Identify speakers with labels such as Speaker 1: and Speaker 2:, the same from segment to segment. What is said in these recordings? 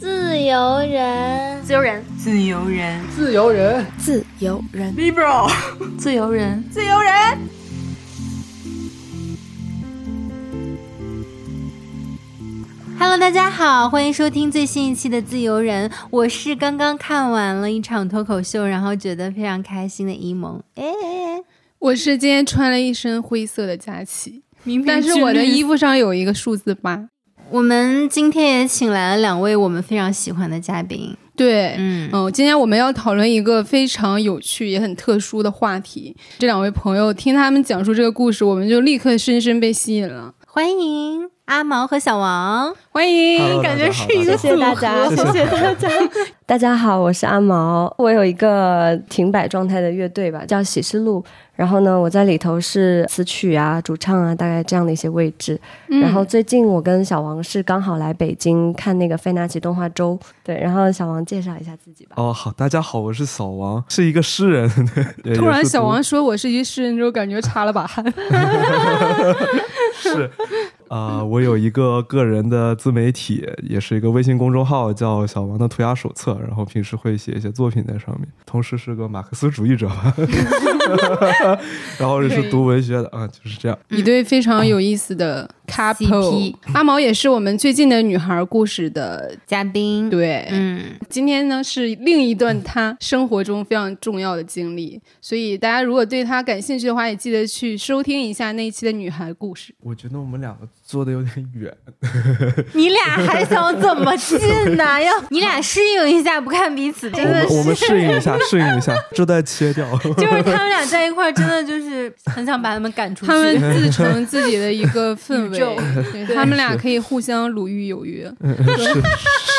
Speaker 1: 自由人，
Speaker 2: 自由人，
Speaker 3: 自由人，
Speaker 4: 自由人，
Speaker 5: 自由人
Speaker 3: ，liberal，
Speaker 2: 自由人，
Speaker 3: 自由人。
Speaker 2: Hello，大家好，欢迎收听最新一期的《自由人》，我是刚刚看完了一场脱口秀，然后觉得非常开心的一萌。哎，
Speaker 5: 我是今天穿了一身灰色的佳琪，但是我的衣服上有一个数字八。
Speaker 2: 我们今天也请来了两位我们非常喜欢的嘉宾。
Speaker 5: 对，嗯嗯，今天我们要讨论一个非常有趣也很特殊的话题。这两位朋友听他们讲述这个故事，我们就立刻深深被吸引了。
Speaker 2: 欢迎阿毛和小王，
Speaker 5: 欢迎，
Speaker 2: 感觉是一个
Speaker 1: 谢谢大家，谢谢大家。
Speaker 6: 大家好，我是阿毛，我有一个停摆状态的乐队吧，叫喜事录。然后呢，我在里头是词曲啊、主唱啊，大概这样的一些位置。然后最近我跟小王是刚好来北京看那个费纳奇动画周，对。然后小王介绍一下自己吧。
Speaker 7: 哦，好，大家好，我是小王，是一个诗人。
Speaker 5: 突然小王说我是一个诗人之后，感觉擦了把汗。
Speaker 7: 是。啊，我有一个个人的自媒体，也是一个微信公众号，叫小王的涂鸦手册。然后平时会写一些作品在上面，同时是个马克思主义者，然后也是读文学的啊，就是这样。
Speaker 5: 一对非常有意思的 couple。阿毛也是我们最近的女孩故事的
Speaker 2: 嘉宾。
Speaker 5: 对，嗯，今天呢是另一段她生活中非常重要的经历，所以大家如果对她感兴趣的话，也记得去收听一下那一期的女孩故事。
Speaker 7: 我觉得我们两个。坐的有点远，
Speaker 2: 你俩还想怎么近呢？要你俩适应一下，不看彼此，真的。
Speaker 7: 我们适应一下，适应一下，这段切掉。
Speaker 2: 就是他们俩在一块儿，真的就是很想把他们赶出去。
Speaker 5: 他们自成自己的一个氛围，他们俩可以互相鲁豫有约。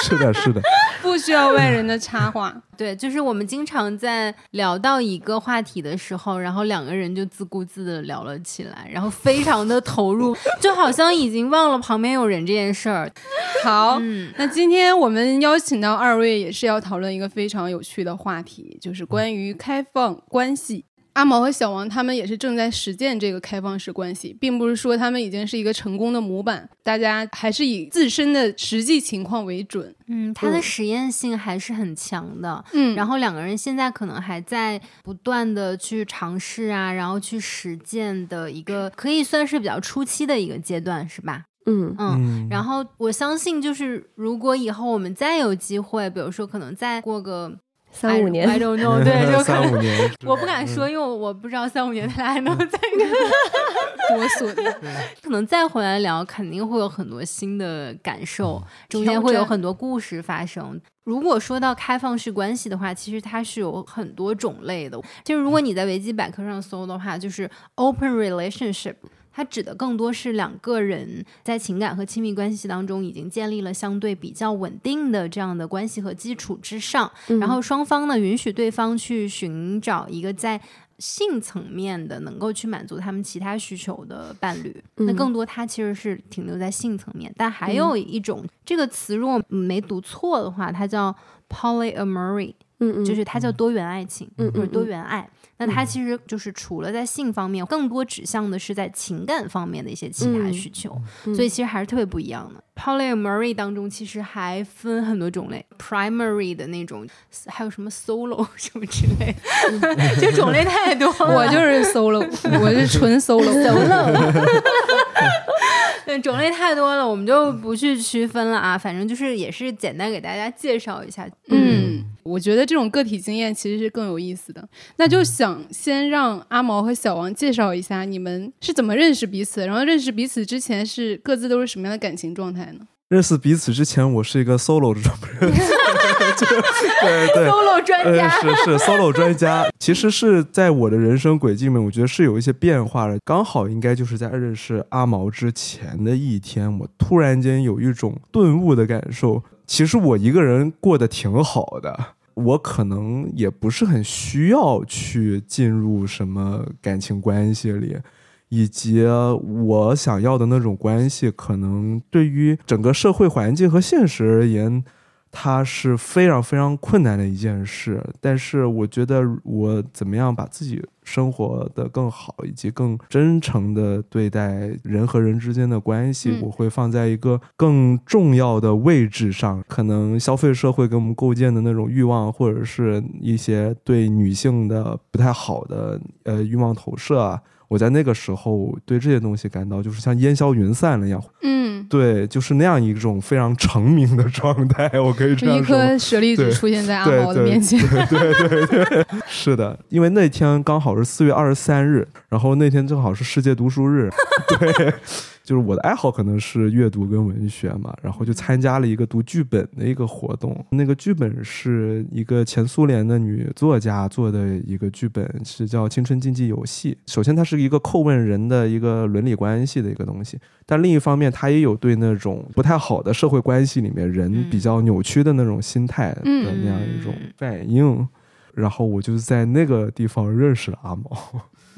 Speaker 7: 是的，是的，
Speaker 5: 不需要外人的插话。
Speaker 2: 对，就是我们经常在聊到一个话题的时候，然后两个人就自顾自的聊了起来，然后非常的投入，就好像已经忘了旁边有人这件事儿。
Speaker 5: 好，那今天我们邀请到二位，也是要讨论一个非常有趣的话题，就是关于开放关系。阿毛和小王他们也是正在实践这个开放式关系，并不是说他们已经是一个成功的模板，大家还是以自身的实际情况为准。
Speaker 2: 嗯，它的实验性还是很强的。嗯，然后两个人现在可能还在不断的去尝试啊，然后去实践的一个可以算是比较初期的一个阶段，是吧？嗯嗯。然后我相信，就是如果以后我们再有机会，比如说可能再过个。
Speaker 6: 三五年
Speaker 2: ，I don't know，对，就
Speaker 7: 三五年，
Speaker 2: 我不敢说，因为我不知道三五年他俩还能再
Speaker 5: 多损。
Speaker 2: 可能再回来聊，肯定会有很多新的感受，中间会有很多故事发生。如果说到开放式关系的话，其实它是有很多种类的。就是如果你在维基百科上搜的话，就是 open relationship。它指的更多是两个人在情感和亲密关系当中已经建立了相对比较稳定的这样的关系和基础之上，然后双方呢允许对方去寻找一个在性层面的能够去满足他们其他需求的伴侣。那更多它其实是停留在性层面，但还有一种这个词，如果没读错的话，它叫 polyamory，嗯嗯，就是它叫多元爱情，嗯嗯，多元爱。那它其实就是除了在性方面，更多指向的是在情感方面的一些其他需求，所以其实还是特别不一样的。Polyamory 当中其实还分很多种类，primary 的那种，还有什么 solo 什么之类的，就种类太多了。
Speaker 5: 我就是 solo，我是纯 solo。
Speaker 2: solo。对，种类太多了，我们就不去区分了啊。反正就是也是简单给大家介绍一下。
Speaker 5: 嗯，我觉得这种个体经验其实是更有意思的。那就想先让阿毛和小王介绍一下你们是怎么认识彼此，然后认识彼此之前是各自都是什么样的感情状态呢。
Speaker 7: 认识彼此之前，我是一个 solo 的 对对
Speaker 2: ，solo 专家
Speaker 7: 是是 solo 专家。其实是在我的人生轨迹里面，我觉得是有一些变化的。刚好应该就是在认识阿毛之前的一天，我突然间有一种顿悟的感受。其实我一个人过得挺好的，我可能也不是很需要去进入什么感情关系里。以及我想要的那种关系，可能对于整个社会环境和现实而言，它是非常非常困难的一件事。但是我觉得我怎么样把自己生活的更好，以及更真诚的对待人和人之间的关系，
Speaker 5: 嗯
Speaker 7: 我会放在一个更重要的位置上。可能消费社会给我们构建的那种欲望，或者是一些对女性的不太好的呃欲望投射啊。我在那个时候对这些东西感到就是像烟消云散了一样，
Speaker 5: 嗯，
Speaker 7: 对，就是那样一种非常成名的状态，我可以这
Speaker 5: 一
Speaker 7: 样说。
Speaker 5: 颗舍利子
Speaker 7: 对
Speaker 5: 出现在阿
Speaker 7: 对
Speaker 5: 毛的面前。
Speaker 7: 对对对 是的，因为那天刚好是四月二十三日，然后那天正好是世界读书日，对，就是我的爱好可能是阅读跟文学嘛，然后就参加了一个读剧本的一个活动。那个剧本是一个前苏联的女作家做的一个剧本，是叫《青春竞技游戏》。首先，它是一个叩问人的一个伦理关系的一个东西，但另一方面，它也有对那种不太好的社会关系里面人比较扭曲的那种心态的
Speaker 5: 嗯
Speaker 7: 那样一种反应。然后我就是在那个地方认识了阿毛。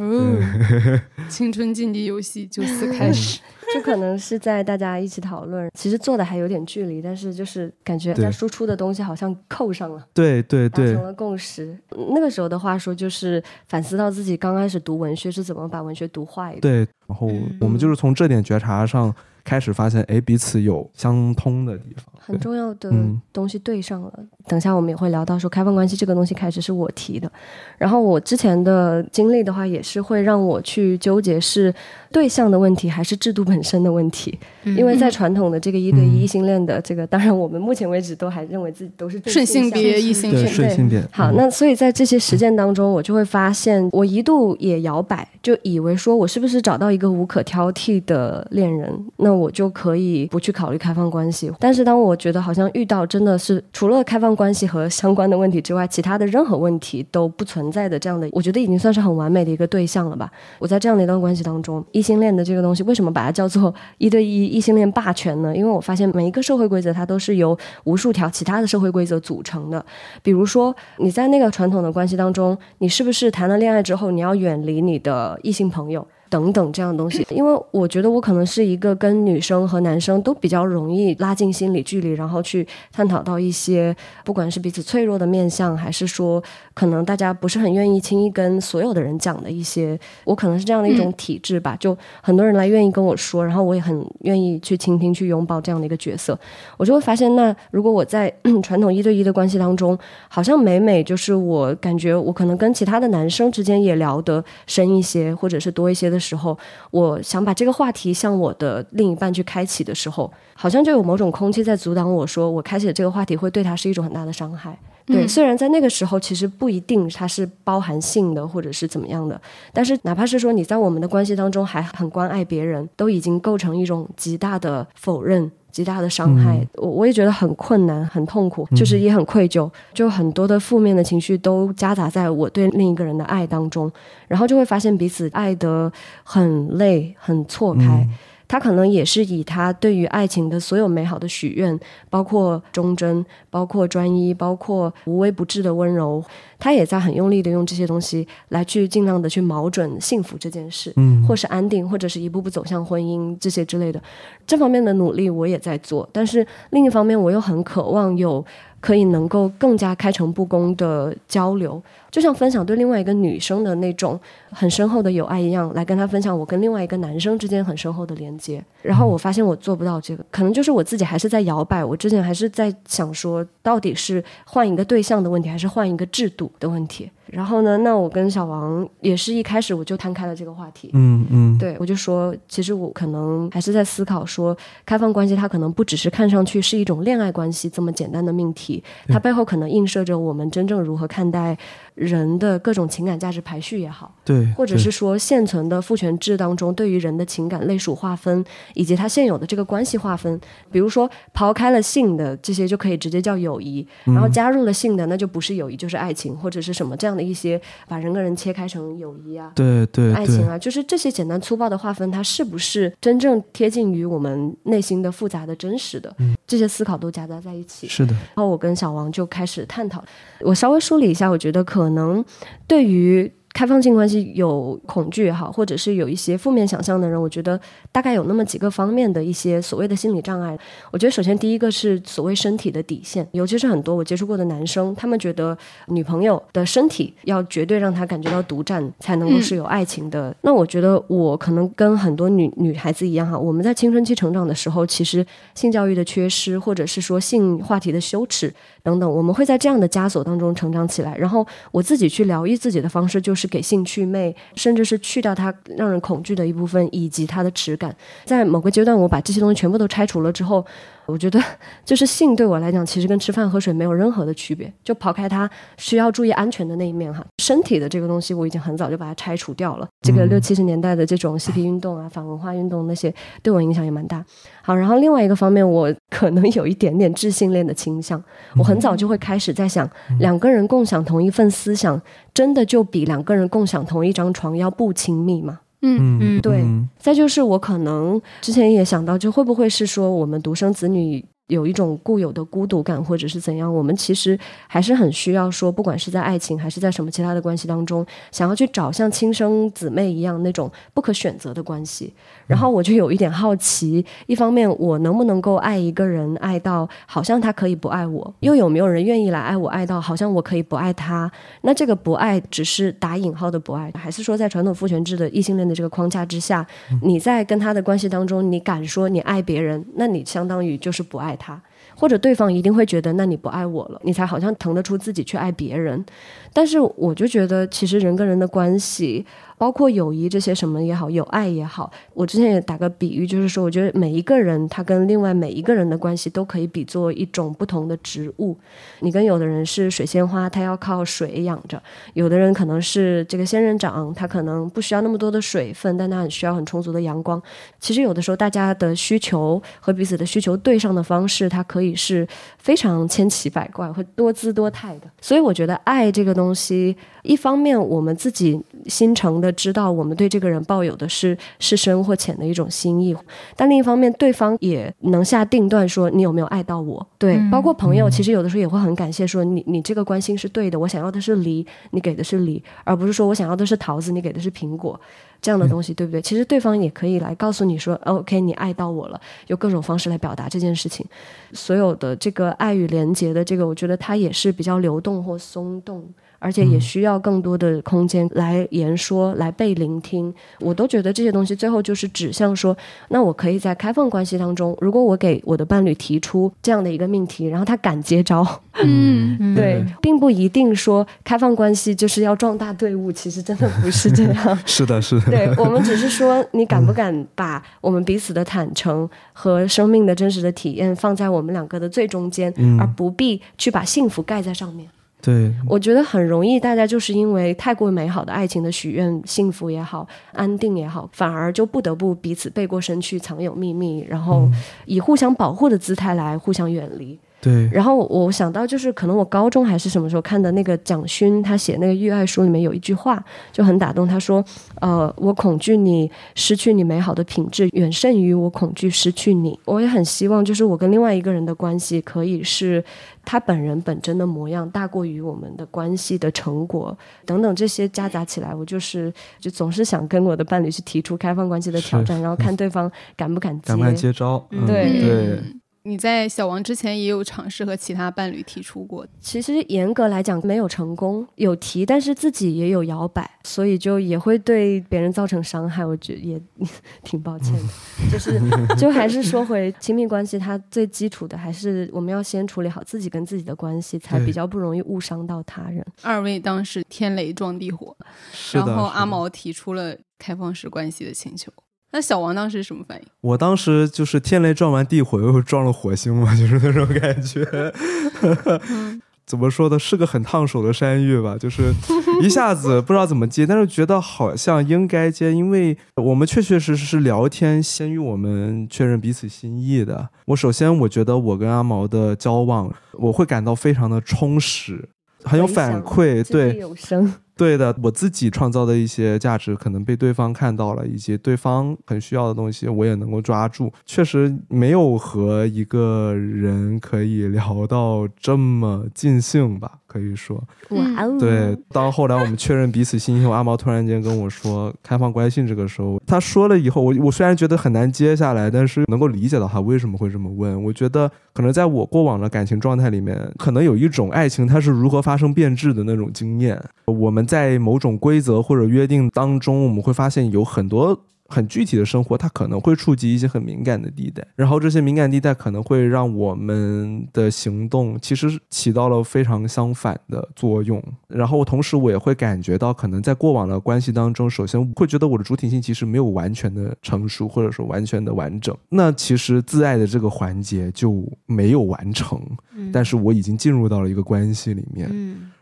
Speaker 5: 哦，青春竞技游戏就此开始。
Speaker 6: 就可能是在大家一起讨论，其实做的还有点距离，但是就是感觉
Speaker 7: 对
Speaker 6: 在输出的东西好像扣上了，
Speaker 7: 对对对
Speaker 6: 达成了共识。那个时候的话说，就是反思到自己刚开始读文学是怎么把文学读坏的。
Speaker 7: 对，然后
Speaker 2: 嗯
Speaker 7: 我们就是从这点觉察上开始发现，哎，彼此有相通的地方。
Speaker 6: 很重要的
Speaker 7: 嗯。
Speaker 6: 东西对上了。等一下我们也会聊到说，开放关系这个东西开始是我提的，然后我之前的经历的话，也是会让我去纠结是对象的问题还是制度本身的问题。因为在传统的这个一对
Speaker 7: 嗯。
Speaker 6: 一异性恋的这个，当然我们目前为止都还认为自己都是对
Speaker 5: 顺性
Speaker 6: 向
Speaker 5: 别异性
Speaker 7: 对，
Speaker 5: 恋
Speaker 7: 顺性别。
Speaker 6: 好，
Speaker 7: 嗯。
Speaker 6: 那所以在这些实践当中，我就会发现，我一度也摇摆，就以为说我是不是找到一个无可挑剔的恋人，那我就可以不去考虑开放关系。但是当我觉得好像遇到真的是除了开放关系和相关的问题之外，其他的任何问题都不存在的这样的，我觉得已经算是很完美的一个对象了吧。我在这样的一段关系当中，异性恋的这个东西，为什么把它叫做一对一异性恋霸权呢？因为我发现每一个社会规则它都是由无数条其他的社会规则组成的。比如说，你在那个传统的关系当中，你是不是谈了恋爱之后，你要远离你的异性朋友？等等这样东西，因为我觉得我可能是一个跟女生和男生都比较容易拉近心理距离，然后去探讨到一些不管是彼此脆弱的面相，还是说可能大家不是很愿意轻易跟所有的人讲的一些，我可能是这样的一种体质吧。就很多人来愿意跟我说，然后我也很愿意去倾听、去拥抱这样的一个角色，我就会发现，那如果我在 传统一对一的关系当中，好像每每就是我感觉我可能跟其他的男生之间也聊得深一些，或者是多一些的时候，我想把这个话题向我的另一半去开启的时候，好像就有某种空气在阻挡我说，我开启的这个话题会对他是一种很大的伤害。对，
Speaker 5: 嗯
Speaker 6: 虽然在那个时候其实不一定它是包含性的，或者是怎么样的，但是哪怕是说你在我们的关系当中还很关爱别人，都已经构成一种极大的否认。极大的伤害，
Speaker 7: 嗯。
Speaker 6: 我我也觉得很困难、很痛苦，就是也很愧疚，就很多的负面的情绪都夹杂在我对另一个人的爱当中，然后就会发现彼此爱得很累、很错开。
Speaker 7: 嗯
Speaker 6: 他可能也是以他对于爱情的所有美好的许愿，包括忠贞，包括专一，包括无微不至的温柔，他也在很用力的用这些东西来去尽量的去瞄准幸福这件事，
Speaker 7: 嗯
Speaker 6: 或是安定，或者是一步步走向婚姻这些之类的。这方面的努力我也在做，但是另一方面我又很渴望有可以能够更加开诚布公的交流，就像分享对另外一个女生的那种很深厚的友爱一样，来跟她分享我跟另外一个男生之间很深厚的连接。然后我发现我做不到这个，可能就是我自己还是在摇摆。我之前还是在想说，到底是换一个对象的问题，还是换一个制度的问题。然后呢，那我跟小王也是一开始我就摊开了这个话题。
Speaker 7: 嗯嗯，
Speaker 6: 对，我就说，其实我可能还是在思考说，开放关系它可能不只是看上去是一种恋爱关系这么简单的命题，它背后可能映射着我们真正如何看待人的各种情感价值排序也好，
Speaker 7: 对，
Speaker 6: 或者是说现存的父权制当中对于人的情感类属划分，以及它现有的这个关系划分，比如说抛开了性的这些就可以直接叫友谊，然后加入了性的那就不是友谊就是爱情或者是什么这样的一些把人跟人切开成友谊啊。
Speaker 7: 对对对，
Speaker 6: 爱情啊，就是这些简单粗暴的划分，它是不是真正贴近于我们内心的复杂的真实的？这些思考都夹杂在一起。
Speaker 7: 是的，
Speaker 6: 然后我跟小王就开始探讨，我稍微梳理一下，我觉得可能对于开放性关系有恐惧也好，或者是有一些负面想象的人，我觉得大概有那么几个方面的一些所谓的心理障碍。我觉得首先第一个是所谓身体的底线，尤其是很多我接触过的男生，他们觉得女朋友的身体要绝对让他感觉到独占，才能够是有爱情的。那我觉得我可能跟很多女女孩子一样哈，我们在青春期成长的时候，其实性教育的缺失，或者是说性话题的羞耻等等，我们会在这样的枷锁当中成长起来。然后我自己去疗愈自己的方式就是。给性祛魅，甚至是去掉它让人恐惧的一部分，以及它的耻感。在某个阶段，我把这些东西全部都拆除了之后。我觉得就是性对我来讲，其实跟吃饭喝水没有任何的区别。就抛开它需要注意安全的那一面哈，身体的这个东西我已经很早就把它拆除掉了。这个六七十年代的这种嬉皮运动啊、反文化运动那些，对我影响也蛮大。好，然后另外一个方面，我可能有一点点智性恋的倾向。我很早就会开始在想，两个人共享同一份思想，真的就比两个人共享同一张床要不亲密吗？
Speaker 5: 嗯
Speaker 2: 嗯，
Speaker 6: 对。再就是我可能之前也想到，就会不会是说我们独生子女。有一种固有的孤独感，或者是怎样，我们其实还是很需要说，不管是在爱情还是在什么其他的关系当中，想要去找像亲生姊妹一样那种不可选择的关系。然后我就有一点好奇，一方面我能不能够爱一个人爱到好像他可以不爱我，又有没有人愿意来爱我爱到好像我可以不爱他？那这个不爱只是打引号的不爱，还是说在传统父权制的异性恋的这个框架之下，你在跟他的关系当中，你敢说你爱别人，那你相当于就是不爱。他或者对方一定会觉得，那你不爱我了，你才好像腾得出自己去爱别人。但是我就觉得，其实人跟人的关系。包括友谊这些什么也好，有爱也好，我之前也打个比喻，就是说，我觉得每一个人他跟另外每一个人的关系都可以比作一种不同的植物。你跟有的人是水仙花，他要靠水养着；有的人可能是这个仙人掌，他可能不需要那么多的水分，但他很需要很充足的阳光。其实有的时候，大家的需求和彼此的需求对上的方式，它可以是非常千奇百怪或多姿多态的。所以，我觉得爱这个东西，一方面我们自己心诚的。知道我们对这个人抱有的是是深或浅的一种心意，但另一方面，对方也能下定断说你有没有爱到我。对，包括朋友，其实有的时候也会很感谢说你你这个关心是对的，我想要的是梨，你给的是梨，而不是说我想要的是桃子，你给的是苹果这样的东西，对不对？其实对方也可以来告诉你说，OK，你爱到我了，有各种方式来表达这件事情。所有的这个爱与连结的这个，我觉得它也是比较流动或松动。而且也需要更多的空间来言说，来被聆听。我都觉得这些东西最后就是指向说，那我可以在开放关系当中，如果我给我的伴侣提出这样的一个命题，然后他敢接招，
Speaker 5: 嗯，
Speaker 6: 对，并不一定说开放关系就是要壮大队伍，其实真的不是这样。
Speaker 7: 是的，是的。
Speaker 6: 对我们只是说，你敢不敢把我们彼此的坦诚和生命的真实的体验放在我们两个的最中间，而不必去把幸福盖在上面。
Speaker 7: 对，
Speaker 6: 我觉得很容易，大家就是因为太过美好的爱情的许愿，幸福也好，安定也好，反而就不得不彼此背过身去藏有秘密，然后以互相保护的姿态来互相远离。
Speaker 7: 对，
Speaker 6: 然后我想到就是可能我高中还是什么时候看的那个蒋勋，他写那个《育爱书》里面有一句话就很打动。他说：“呃，我恐惧你失去你美好的品质，远胜于我恐惧失去你。”我也很希望，就是我跟另外一个人的关系可以是他本人本真的模样，大过于我们的关系的成果等等这些夹杂起来，我就是就总是想跟我的伴侣去提出开放关系的挑战，然后看对方敢不敢接，
Speaker 7: 敢不敢接招？
Speaker 6: 对
Speaker 7: 对。
Speaker 5: 你在小王之前也有尝试和其他伴侣提出过，
Speaker 6: 其实严格来讲没有成功，有提，但是自己也有摇摆，所以就也会对别人造成伤害，我觉得也 挺抱歉的。就是就还是说回亲密关系，它最基础的还是我们要先处理好自己跟自己的关系，才比较不容易误伤到他人。
Speaker 5: 二位当时天雷撞地火，然后阿毛提出了开放式关系的请求。那小王当时什么反应？
Speaker 7: 我当时就是天雷撞完地火，又撞了火星嘛，就是那种感觉。怎么说呢？是个很烫手的山芋吧，就是一下子不知道怎么接，但是觉得好像应该接，因为我们确确实实是聊天先于我们确认彼此心意的。我首先我觉得我跟阿毛的交往，我会感到非常的充实，很有反馈，对。
Speaker 6: 有声。
Speaker 7: 对的，我自己创造的一些价值可能被对方看到了，以及对方很需要的东西，我也能够抓住。确实没有和一个人可以聊到这么尽兴吧？可以说。
Speaker 6: 哇哦！
Speaker 7: 对，当后来我们确认彼此信息后，阿毛突然间跟我说开放关系这个时候，他说了以后，我我虽然觉得很难接下来，但是能够理解到他为什么会这么问。我觉得可能在我过往的感情状态里面，可能有一种爱情它是如何发生变质的那种经验。我们在某种规则或者约定当中，我们会发现有很多。很具体的生活，它可能会触及一些很敏感的地带，然后这些敏感地带可能会让我们的行动其实起到了非常相反的作用。然后同时，我也会感觉到，可能在过往的关系当中，首先会觉得我的主体性其实没有完全的成熟，或者说完全的完整。那其实自爱的这个环节就没有完成，但是我已经进入到了一个关系里面。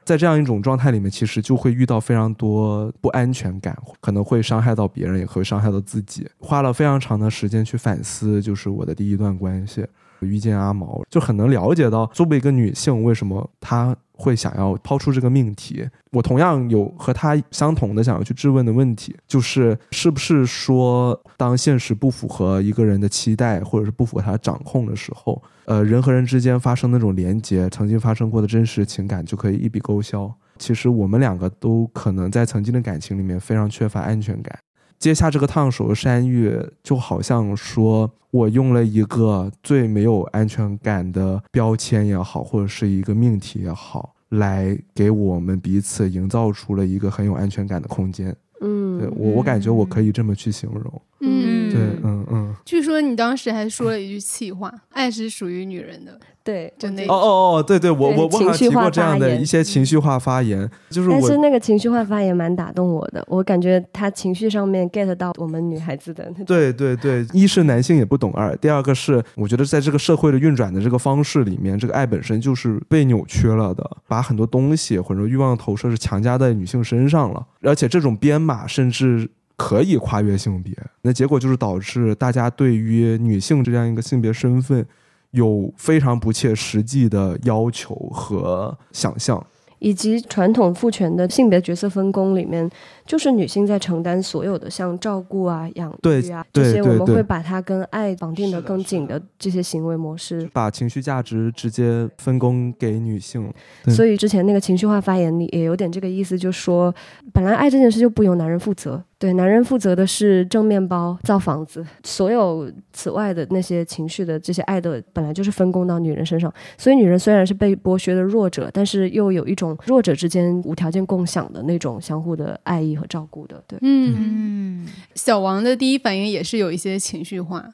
Speaker 7: 在这样一种状态里面，其实就会遇到非常多不安全感，可能会伤害到别人，也会伤害到自己。花了非常长的时间去反思，就是我的第一段关系，遇见阿毛，就很能了解到作为一个女性，为什么她会想要抛出这个命题。我同样有和她相同的想要去质问的问题，就是是不是说，当现实不符合一个人的期待，或者是不符合他掌控的时候。呃，人和人之间发生那种连接，曾经发生过的真实情感就可以一笔勾销。其实我们两个都可能在曾经的感情里面非常缺乏安全感。接下这个烫手山芋，就好像说我用了一个最没有安全感的标签也好，或者是一个命题也好，来给我们彼此营造出了一个很有安全感的空间。嗯，对我我感觉我可以这么去形容。嗯，对，嗯嗯。
Speaker 5: 据说你当时还说了一句气话：“爱是属于女人的。”
Speaker 6: 对，
Speaker 5: 就那
Speaker 7: 哦哦哦，对对，我我我好像提过这样的一些情绪化发言，就是
Speaker 6: 但是那个情绪化发言蛮打动我的，我感觉他情绪上面 get 到我们女孩子的。
Speaker 7: 对对对，一是男性也不懂二，第二个是我觉得在这个社会的运转的这个方式里面，这个爱本身就是被扭曲了的，把很多东西或者欲望投射是强加在女性身上了，而且这种编码甚至可以跨越性别，那结果就是导致大家对于女性这样一个性别身份。有非常不切实际的要求和想象，
Speaker 6: 以及传统父权的性别角色分工里面。就是女性在承担所有的像照顾啊、养育啊这些，我们会把它跟爱绑定的更紧的这些行为模式，
Speaker 7: 把情绪价值直接分工给女性。
Speaker 6: 所以之前那个情绪化发言里也有点这个意思，就说本来爱这件事就不由男人负责，对男人负责的是挣面包、造房子，所有此外的那些情绪的这些爱的本来就是分工到女人身上。所以女人虽然是被剥削的弱者，但是又有一种弱者之间无条件共享的那种相互的爱意。和照顾的，对，
Speaker 5: 嗯，小王的第一反应也是有一些情绪化。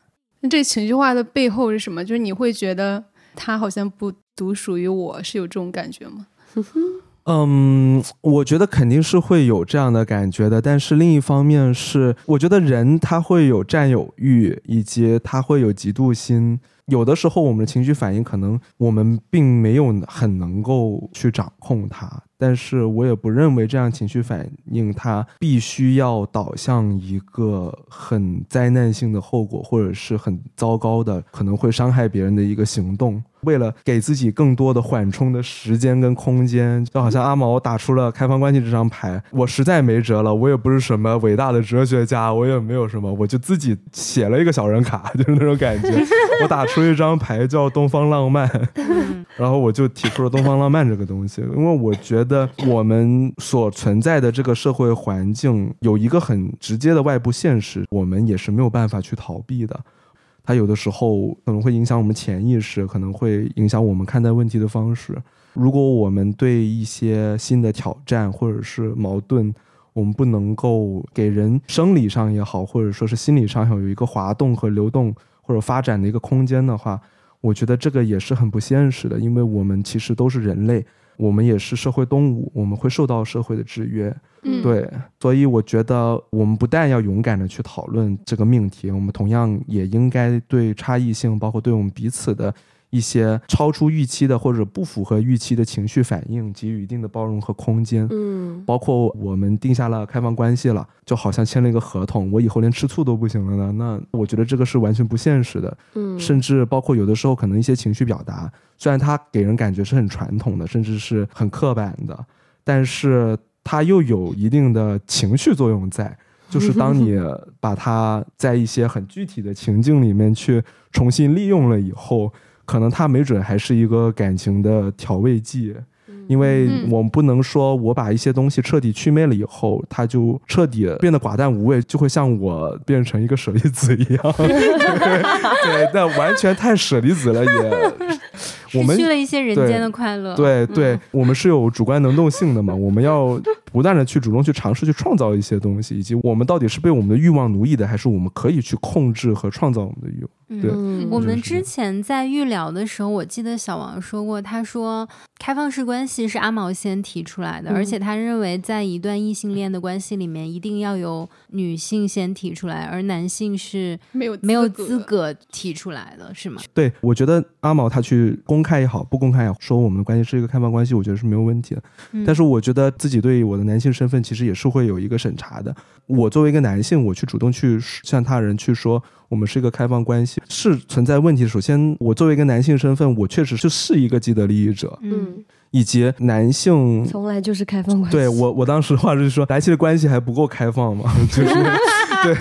Speaker 5: 那这情绪化的背后是什么？就是你会觉得他好像不独属于我，是有这种感觉吗？
Speaker 7: 嗯，我觉得肯定是会有这样的感觉的。但是另一方面是，我觉得人他会有占有欲，以及他会有嫉妒心。有的时候，我们的情绪反应可能我们并没有很能够去掌控它。但是我也不认为这样情绪反应它必须要导向一个很灾难性的后果，或者是很糟糕的可能会伤害别人的一个行动。为了给自己更多的缓冲的时间跟空间，就好像阿毛打出了开放关系这张牌，我实在没辙了。我也不是什么伟大的哲学家，我也没有什么，我就自己写了一个小人卡，就是那种感觉。我打出一张牌叫东方浪漫，然后我就提出了东方浪漫这个东西，因为我觉得我们所存在的这个社会环境有一个很直接的外部现实，我们也是没有办法去逃避的。它有的时候可能会影响我们潜意识，可能会影响我们看待问题的方式。如果我们对一些新的挑战或者是矛盾，我们不能够给人生理上也好，或者说是心理上有一个滑动和流动或者发展的一个空间的话，我觉得这个也是很不现实的，因为我们其实都是人类。我们也是社会动物，我们会受到社会的制约，对，所以我觉得我们不但要勇敢的去讨论这个命题，我们同样也应该对差异性，包括对我们彼此的。一些超出预期的或者不符合预期的情绪反应，给予一定的包容和空间。嗯，包括我们定下了开放关系了，就好像签了一个合同，我以后连吃醋都不行了呢。那我觉得这个是完全不现实的。嗯，甚至包括有的时候可能一些情绪表达，虽然它给人感觉是很传统的，甚至是很刻板的，但是它又有一定的情绪作用在。就是当你把它在一些很具体的情境里面去重新利用了以后。可能他没准还是一个感情的调味剂，因为
Speaker 5: 嗯
Speaker 7: 我们不能说我把一些东西彻底去魅了以后，它就彻底变得寡淡无味，就会像我变成一个舍利子一样。对，那完全太舍利子了也。我们
Speaker 2: 失去了一些人间的快乐。
Speaker 7: 对对，我们是有主观能动性的嘛，我们要不断的去主动去尝试去创造一些东西，以及我们到底是被我们的欲望奴役的，还是我们可以去控制和创造我们的欲望。
Speaker 2: 嗯
Speaker 7: 对
Speaker 6: 嗯
Speaker 2: 我们之前在预聊的时候，我记得小王说过，他说开放式关系是阿毛先提出来的，
Speaker 6: 嗯
Speaker 2: 而且他认为在一段异性恋的关系里面，一定要由女性先提出来，而男性是
Speaker 5: 没有
Speaker 2: 没有
Speaker 5: 资
Speaker 2: 资格提出来的，是吗？
Speaker 7: 对，我觉得阿毛他去公开也好，不公开也好，说我们的关系是一个开放关系，我觉得是没有问题的。
Speaker 2: 嗯
Speaker 7: 但是我觉得自己对我的男性身份其实也是会有一个审查的。我作为一个男性，我去主动去向他人去说我们是一个开放关系，是存在问题的。首先，我作为一个男性身份，我确实是一个既得利益者，
Speaker 2: 嗯
Speaker 6: 嗯，
Speaker 7: 以及男性。
Speaker 6: 从来就是开放关系。
Speaker 7: 对我，我当时话是说，男性的关系还不够开放嘛？就是对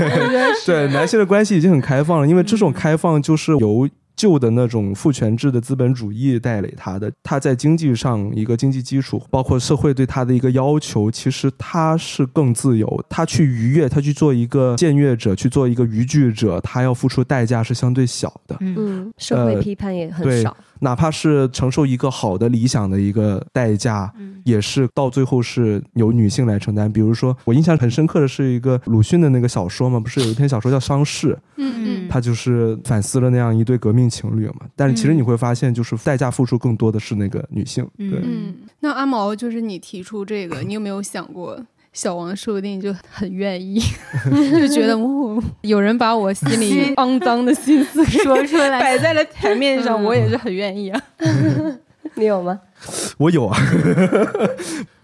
Speaker 7: 对，男性的关系已经很开放了，因为这种开放就是由旧的那种父权制的资本主义带给他的。他在经济上一个经济基础，包括社会对他的一个要求，其实他是更自由。他去逾越，他去做一个僭越者，去做一个逾矩者，他要付出代价是相对小的。
Speaker 2: 嗯
Speaker 6: 嗯，社会
Speaker 7: 呃
Speaker 6: 批判也很
Speaker 7: 对
Speaker 6: 少。
Speaker 7: 哪怕是承受一个好的理想的一个代价，
Speaker 2: 嗯
Speaker 7: 也是到最后是由女性来承担。比如说，我印象很深刻的是一个鲁迅的那个小说嘛，不是有一篇小说叫《伤逝》，
Speaker 5: 嗯嗯，
Speaker 7: 他就是反思了那样一对革命情侣嘛。但是其实你会发现，就是代价付出更多的是那个女性。
Speaker 2: 嗯
Speaker 7: 对，
Speaker 5: 嗯，那阿毛就是你提出这个，你有没有想过？小王说不定就很愿意，就觉得哦，有人把我心里肮脏的心思
Speaker 2: 说出来
Speaker 5: 摆在了台面上，
Speaker 2: 嗯
Speaker 5: 我也是很愿意啊。
Speaker 6: 你有吗？
Speaker 7: 我有啊。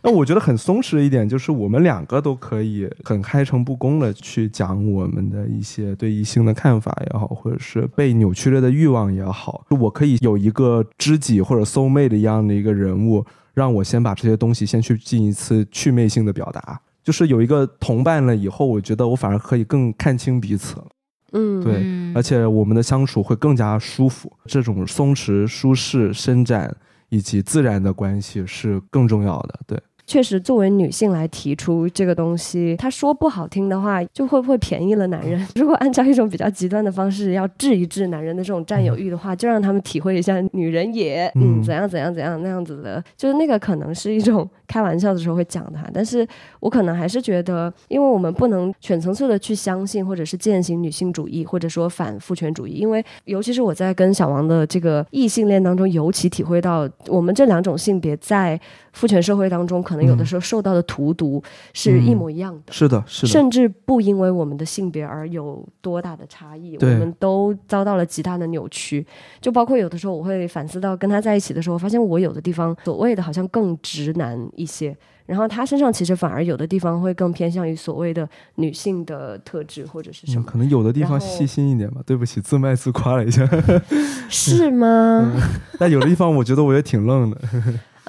Speaker 7: 那我觉得很松弛的一点就是，我们两个都可以很开诚布公的去讲我们的一些对异性的看法也好，或者是被扭曲了的欲望也好。我可以有一个知己或者 soul mate 一样的一个人物，让我先把这些东西先去进一次趣味性的表达。就是有一个同伴了以后，我觉得我反而可以更看清彼此了。
Speaker 6: 嗯，
Speaker 7: 对
Speaker 2: 嗯
Speaker 7: 而且我们的相处会更加舒服。这种松弛、舒适、伸展以及自然的关系是更重要的。对，
Speaker 6: 确实，作为女性来提出这个东西，她说不好听的话，就会不会便宜了男人？如果按照一种比较极端的方式，要治一治男人的这种占有欲的话，就让他们体会一下女人也嗯
Speaker 7: 嗯
Speaker 6: 怎样怎样怎样那样子的，就是那个可能是一种开玩笑的时候会讲的哈。但是我可能还是觉得，因为我们不能全层次的去相信或者是践行女性主义，或者说反父权主义，因为尤其是我在跟小王的这个异性恋当中，尤其体会到我们这两种性别在父权社会当中，可能有的时候受到的荼毒是一模一样的。
Speaker 7: 是的，是的，
Speaker 6: 甚至不因为我们的性别而有多大的差异，我们都遭到了极大的扭曲。就包括有的时候，我会反思到跟他在一起的时候，发现我有的地方所谓的好像更直男一些，然后他身上其实反而有的地方会更偏向于所谓的女性的特质或者是什
Speaker 7: 嗯，
Speaker 6: 么，
Speaker 7: 可能有的地方细心一点吧。对不起，自卖自夸了一下。
Speaker 6: 是吗？
Speaker 7: 但有的地方我觉得我也挺愣的。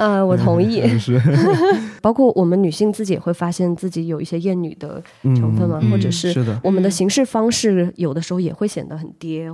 Speaker 6: 呃，我同意。
Speaker 7: 嗯是
Speaker 6: 包括我们女性自己也会发现自己有一些厌女的成分嘛，
Speaker 2: 嗯
Speaker 6: 或者是我们的行事方式有的时候也会显得很爹。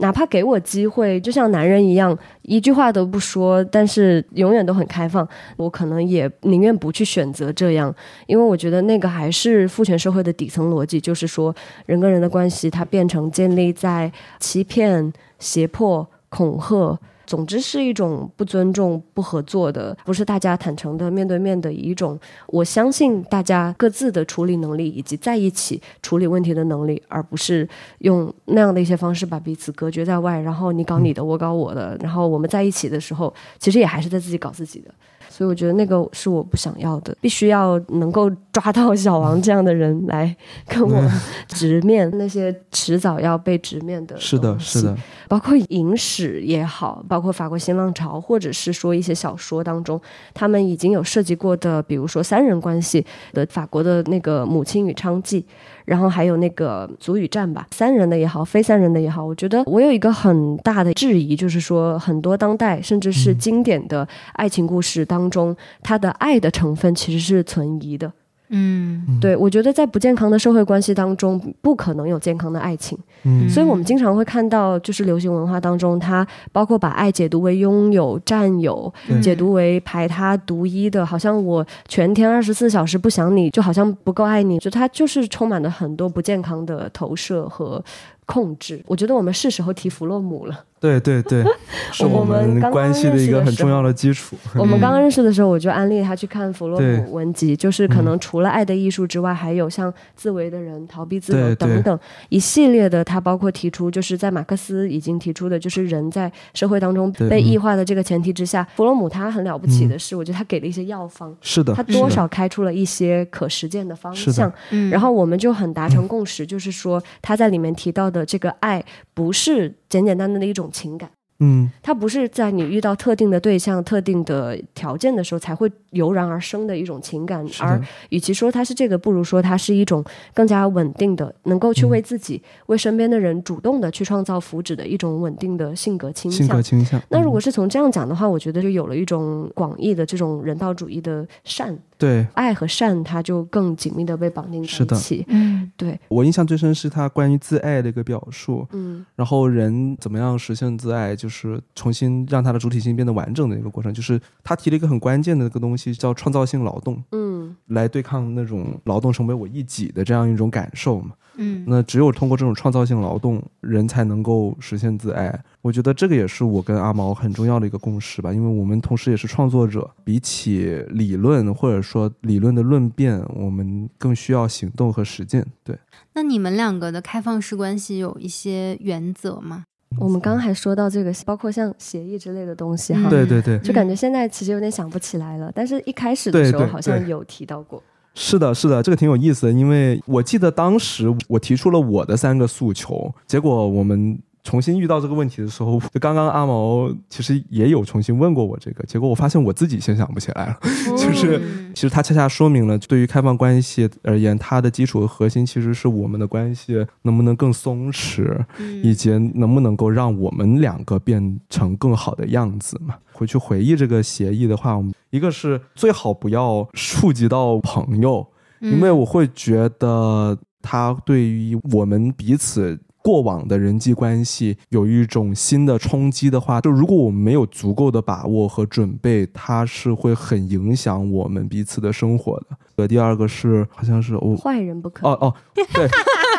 Speaker 6: 哪怕给我机会，就像男人一样，一句话都不说，但是永远都很开放，我可能也宁愿不去选择这样，因为我觉得那个还是父权社会的底层逻辑，就是说人跟人的关系，它变成建立在欺骗、胁迫、恐吓。总之是一种不尊重、不合作的，不是大家坦诚的面对面的一种。我相信大家各自的处理能力以及在一起处理问题的能力，而不是用那样的一些方式把彼此隔绝在外，然后你搞你的，我搞我的，然后我们在一起的时候，其实也还是在自己搞自己的。所以我觉得那个是我不想要的，必须要能够抓到小王这样的人来跟我 直面那些迟早要被直面的。
Speaker 7: 是的，是的，，
Speaker 6: 包括影史也好，包括法国新浪潮，或者是说一些小说当中，他们已经有涉及过的，比如说三人关系的法国的那个《母亲与娼妓》，然后还有那个《足语战》吧，三人的也好，非三人的也好，我觉得我有一个很大的质疑，就是说很多当代甚至是经典的爱情故事当中，它的爱的成分其实是存疑的。
Speaker 2: 嗯
Speaker 6: 对我觉得在不健康的社会关系当中，不可能有健康的爱情。
Speaker 7: 嗯
Speaker 6: 所以我们经常会看到，就是流行文化当中，它包括把爱解读为拥有、占有，解读为排他、独一的，好像我全天二十四小时不想你，就好像不够爱你，就它就是充满了很多不健康的投射和控制。我觉得我们是时候提弗洛姆了。
Speaker 7: 对对对，是
Speaker 6: 我
Speaker 7: 我
Speaker 6: 们
Speaker 7: 关系的一个很重要的基础。
Speaker 6: 我们刚刚认识的时候，我就安利他去看弗洛姆文集，就是可能除了《爱的艺术》之外，还有像《自为的人》《逃避自由等等一系列的。他包括提出，就是在马克思已经提出的，就是人在社会当中被
Speaker 7: 嗯
Speaker 6: 异化的这个前提之下，弗洛姆他很了不起的是，我觉得他给了一些药方，
Speaker 7: 是的，
Speaker 6: 他多少开出了一些可实践的方
Speaker 7: 是的
Speaker 6: 向。
Speaker 2: 嗯，
Speaker 6: 然后我们就很达成共识，就是说他在里面提到的这个爱，不是简简单单的一种情感。
Speaker 7: 嗯
Speaker 6: 它不是在你遇到特定的对象、特定的条件的时候才会油然而生的一种情感，而与其说它是这个，不如说它是一种更加稳定的，能够去
Speaker 7: 嗯
Speaker 6: 为自己、为身边的人主动的去创造福祉的一种稳定的性格倾
Speaker 7: 性格
Speaker 6: 向。
Speaker 7: 倾向。
Speaker 6: 那如果
Speaker 7: 嗯
Speaker 6: 是从这样讲的话，我觉得就有了一种广义的这种人道主义的善，
Speaker 7: 对
Speaker 6: 爱和善，它就更紧密的被绑定在一起。
Speaker 2: 嗯
Speaker 6: 对，
Speaker 7: 我印象最深是他关于自爱的一个表述，
Speaker 6: 嗯
Speaker 7: 然后人怎么样实现自爱，就是重新让他的主体性变得完整的一个过程。就是他提了一个很关键的一个东西，叫创造性劳动，
Speaker 6: 嗯
Speaker 7: 来对抗那种劳动成为我一己的这样一种感受嘛。
Speaker 2: 嗯
Speaker 7: 那只有通过这种创造性劳动，人才能够实现自爱。我觉得这个也是我跟阿毛很重要的一个共识吧，因为我们同时也是创作者，比起理论或者说理论的论辩，我们更需要行动和实践。对，
Speaker 2: 那你们两个的开放式关系有一些原则吗？
Speaker 6: 我们刚刚还说到这个，包括像协议之类的东西哈。
Speaker 2: 嗯
Speaker 7: 对对对，
Speaker 6: 就感觉现在其实有点想不起来了，但是一开始的时候好像有提到过。
Speaker 7: 是的，是的，这个挺有意思的，因为我记得当时我提出了我的三个诉求，结果我们重新遇到这个问题的时候，就刚刚阿毛其实也有重新问过我这个，结果我发现我自己先想不起来了，就是
Speaker 2: 嗯
Speaker 7: 其实它恰恰说明了，对于开放关系而言，它的基础和核心其实是我们的关系能不能更松弛，
Speaker 2: 嗯
Speaker 7: 以及能不能够让我们两个变成更好的样子嘛。回去回忆这个协议的话，我们一个是最好不要触及到朋友，因为我会觉得他对于我们彼此。过往的人际关系有一种新的冲击的话，就如果我们没有足够的把握和准备，它是会很影响我们彼此的生活的。呃，第二个是好像是我
Speaker 6: 坏人不可。
Speaker 7: 哦哦，对，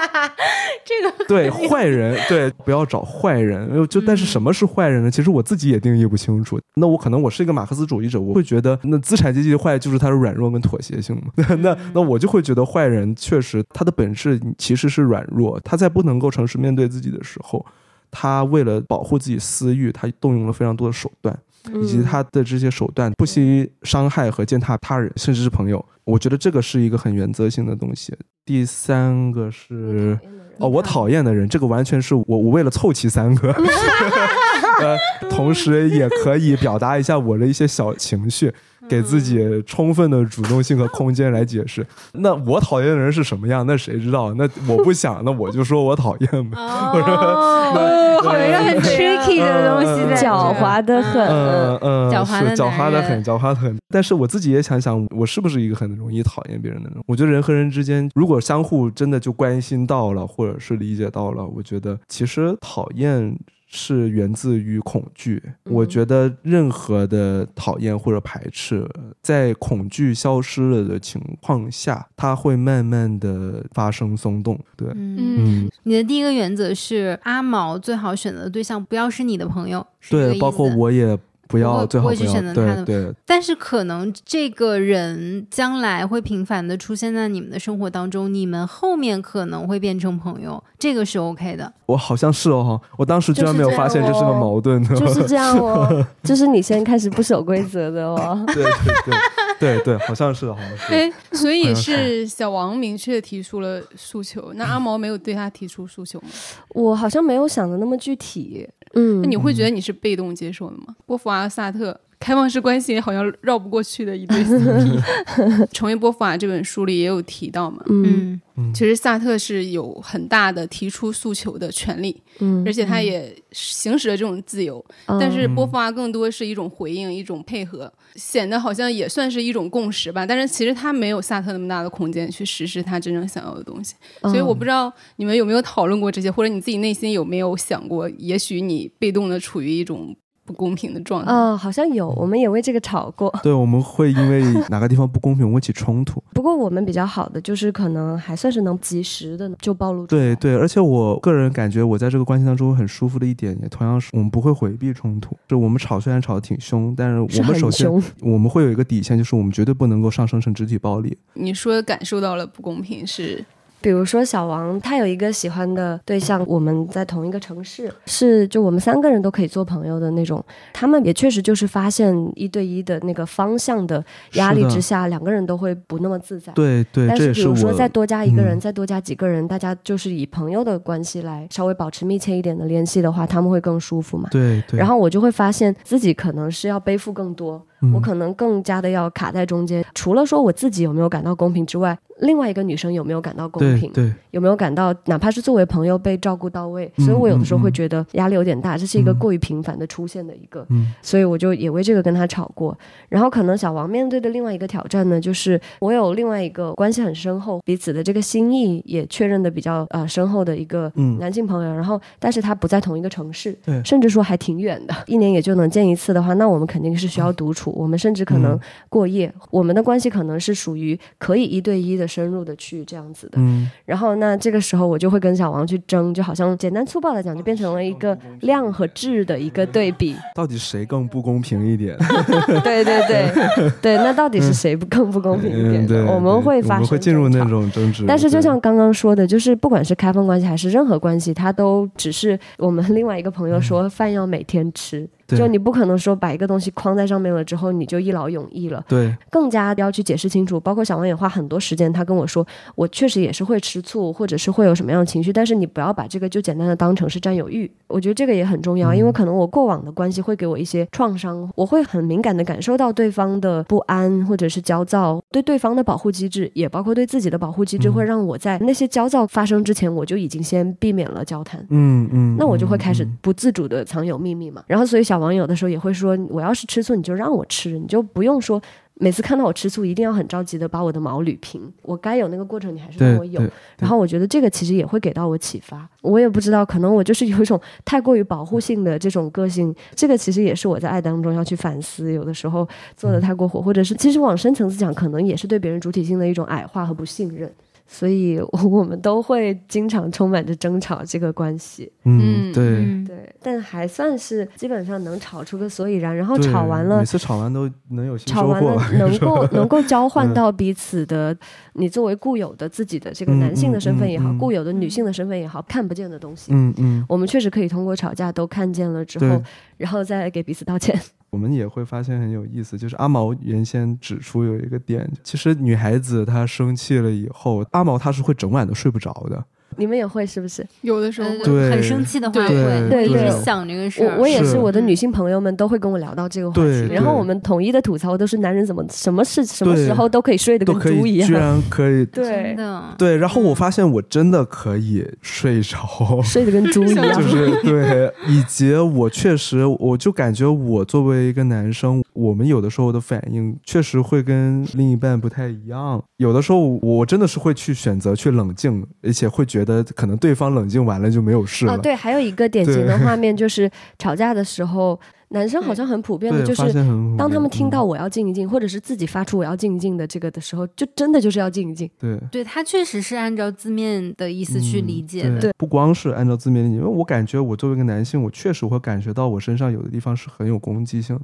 Speaker 2: 这个
Speaker 7: 对坏人，对，不要找坏人。呃就但是什么是坏人呢？其实我自己也定义不清楚。那我可能我是一个马克思主义者，我会觉得那资产阶级的坏就是他的软弱跟妥协性嘛。那那我就会觉得坏人确实他的本质其实是软弱，他在不能够诚实面对自己的时候，他为了保护自己私欲，他动用了非常多的手段。以及他的这些手段不惜伤害和践踏他人，甚至是朋友。我觉得这个是一个很原则性的东西。第三个是哦，我讨厌的人，这个完全是我我为了凑齐三个，呃，同时也可以表达一下我的一些小情绪。给自己充分的主动性和空间来解释。那我讨厌的人是什么样？那谁知道？那我不想，那我就说我讨厌呗。
Speaker 2: 哦，好一个很 tricky 的东西
Speaker 6: 狡猾的很。
Speaker 7: 嗯嗯，
Speaker 2: 狡猾的
Speaker 7: 是狡猾的很，狡猾的很。但是我自己也想想，我是不是一个很容易讨厌别人的人？我觉得人和人之间，如果相互真的就关心到了，或者是理解到了，我觉得其实讨厌。是源自于恐惧。我觉得任何的讨厌或者排斥，在恐惧消失了的情况下，它会慢慢的发生松动。对，
Speaker 2: 嗯，
Speaker 7: 嗯，
Speaker 2: 你的第一个原则是阿毛最好选择的对象不要是你的朋友，
Speaker 7: 对，包括我也不要，
Speaker 2: 不会
Speaker 7: 最好不要
Speaker 2: 不会去选择他的
Speaker 7: 对对
Speaker 2: 但是可能这个人将来会频繁的出现在你们的生活当中，你们后面可能会变成朋友，这个是 OK 的。
Speaker 7: 我好像是哦，我当时居然没有发现这是个
Speaker 6: 哦
Speaker 7: 矛盾的，
Speaker 6: 就是这样哦，就是你先开始不守规则的哦。
Speaker 7: 对对对对对，好像是好像是。
Speaker 5: 哎，所以是小王明确提出了诉求，那阿毛没有对他提出诉求吗？
Speaker 6: 我好像没有想的那么具体。嗯，
Speaker 5: 那你会觉得你是被动接受的吗？波伏娃、萨特开放式关系好像绕不过去的一对 CP。《成为波伏娃》这本书里也有提到嘛，
Speaker 6: 嗯
Speaker 2: 嗯
Speaker 5: 其实萨特是有很大的提出诉求的权利，
Speaker 6: 嗯，
Speaker 5: 而且他也行使了这种自由。但是
Speaker 7: 嗯
Speaker 5: 波伏娃更多是一种回应，一种配合，显得好像也算是一种共识吧。但是其实他没有萨特那么大的空间去实施他真正想要的东西。
Speaker 6: 嗯
Speaker 5: 所以我不知道你们有没有讨论过这些，或者你自己内心有没有想过，也许你被动的处于一种不公平的状态。
Speaker 6: 啊、好像有，我们也为这个吵过。
Speaker 7: 对，我们会因为 哪个地方不公平，我们会起冲突。
Speaker 6: 不过我们比较好的就是可能还算是能及时的就暴露出来。
Speaker 7: 对对，而且我个人感觉，我在这个关系当中很舒服的一点，也同样是我们不会回避冲突。就我们吵虽然吵得挺凶，但是我们首先。我们会有一个底线，就是我们绝对不能够上升成肢体暴力。
Speaker 5: 你说感受到了不公平是
Speaker 6: 比如说小王，他有一个喜欢的对象，我们在同一个城市，是就我们三个人都可以做朋友的那种。他们也确实就是发现一对一的那个方向的压力之下，两个人都会不那么自在。
Speaker 7: 对对，
Speaker 6: 但
Speaker 7: 是
Speaker 6: 比如说再多加一个人，
Speaker 7: 嗯
Speaker 6: 再多加几个人，大家就是以朋友的关系来稍微保持密切一点的联系的话，他们会更舒服嘛。
Speaker 7: 对对，
Speaker 6: 然后我就会发现自己可能是要背负更多，
Speaker 7: 嗯
Speaker 6: 我可能更加的要卡在中间。除了说我自己有没有感到公平之外，另外一个女生有没有感到公平？
Speaker 7: 对对
Speaker 6: 有没有感到哪怕是作为朋友被照顾到位？
Speaker 7: 嗯
Speaker 6: 所以我有的时候会觉得压力有点大，这是一个
Speaker 7: 嗯
Speaker 6: 过于频繁的出现的一个，
Speaker 7: 嗯
Speaker 6: 所以我就也为这个跟他吵过。然后可能小王面对的另外一个挑战呢，就是我有另外一个关系很深厚，彼此的这个心意也确认的比较呃深厚的一个
Speaker 7: 嗯
Speaker 6: 男性朋友，然后但是他不在同一个城市，
Speaker 7: 对
Speaker 6: 甚至说还挺远的，一年也就能见一次的话，那我们肯定是需要独处，我们甚至可能
Speaker 7: 嗯
Speaker 6: 过夜，我们的关系可能是属于可以一对一的深入的去这样子的。
Speaker 7: 嗯
Speaker 6: 然后那这个时候我就会跟小王去争，就好像简单粗暴来讲，就变成了一个量和质的一个对比。
Speaker 7: 到底谁更不公平一点？
Speaker 6: 对对对对，那到底是谁不更不公平一点我们会发生
Speaker 7: 我们会进入那种争执。
Speaker 6: 但是就像刚刚说的，就是不管是开放关系还是任何关系，它都只是我们另外一个朋友说饭要每天吃，就你不可能说把一个东西框在上面了之后你就一劳永逸了，
Speaker 7: 对
Speaker 6: 更加要去解释清楚。包括小王也花很多时间，他跟我说，我确实也是会吃醋，或者是会有什么样的情绪，但是你不要把这个就简单的当成是占有欲。我觉得这个也很重要，因为可能我过往的关系会给我一些创伤，我会很敏感的感受到对方的不安或者是焦躁，对对方的保护机制，也包括对自己的保护机制，
Speaker 7: 嗯
Speaker 6: 会让我在那些焦躁发生之前，我就已经先避免了交谈。
Speaker 7: 嗯嗯，
Speaker 6: 那我就会开始
Speaker 7: 嗯
Speaker 6: 不自主的藏有秘密嘛。然后，所以小王有的时候也会说，我要是吃醋，你就让我吃，你就不用说每次看到我吃醋，一定要很着急的把我的毛捋平。我该有那个过程，你还是让我有。然后我觉得这个其实也会给到我启发。我也不知道，可能我就是有一种太过于保护性的这种个性，这个其实也是我在爱当中要去反思。有的时候做的太过火，或者是其实往深层次讲，可能也是对别人主体性的一种矮化和不信任。所以我们都会经常充满着争吵这个关系。
Speaker 7: 嗯对。
Speaker 2: 嗯，
Speaker 6: 对，但还算是基本上能吵出个所以然，然后吵完了
Speaker 7: 每，次吵完都能有新
Speaker 6: 吵完了
Speaker 7: 收获。
Speaker 6: 能够能够交换
Speaker 7: 嗯
Speaker 6: 到彼此的，你作为固有的自己的这个男性的身份也好，
Speaker 7: 嗯嗯嗯
Speaker 6: 固有的女性的身份也好，看不见的东西，
Speaker 7: 嗯嗯，
Speaker 6: 我们确实可以通过吵架都看见了之后，然后再给彼此道歉。
Speaker 7: 我们也会发现很有意思，就是阿毛原先指出有一个点，其实女孩子她生气了以后，阿毛他是会整晚都睡不着的。
Speaker 6: 你们也会是不是？
Speaker 5: 有的时候
Speaker 2: 呃
Speaker 5: 会
Speaker 7: 对
Speaker 2: 很生气的话会，
Speaker 6: 对
Speaker 2: 一直
Speaker 6: 对
Speaker 2: 想这个事儿。
Speaker 6: 我我也是，我的女性朋友们都会跟我聊到这个话题，然后我们统一的吐槽都是男人怎么什么事什么时候都可以睡得跟猪一样
Speaker 7: 居，然可以。
Speaker 6: 对
Speaker 2: 真，的，
Speaker 7: 对，然后我发现我真的可以睡着，
Speaker 6: 睡得跟猪一样，
Speaker 7: 就是对，以及我确实，我就感觉我作为一个男生，我们有的时候的反应确实会跟另一半不太一样。有的时候我真的是会去选择去冷静，而且会觉得可能对方冷静完了就没有事了。
Speaker 6: 啊，对，还有一个典型的画面就是吵架的时候，男生好像很普遍的，就是当他们听到
Speaker 7: 嗯
Speaker 6: 我要静一静，或者是自己发出我要静一静的这个的时候，就真的就是要静一静。
Speaker 7: 对。
Speaker 2: 对他确实是按照字面的意思去
Speaker 7: 嗯
Speaker 2: 理解
Speaker 7: 对
Speaker 2: 的。
Speaker 7: 不光是按照字面理解，因为我感觉我作为一个男性，我确实会感觉到我身上有的地方是很有攻击性的，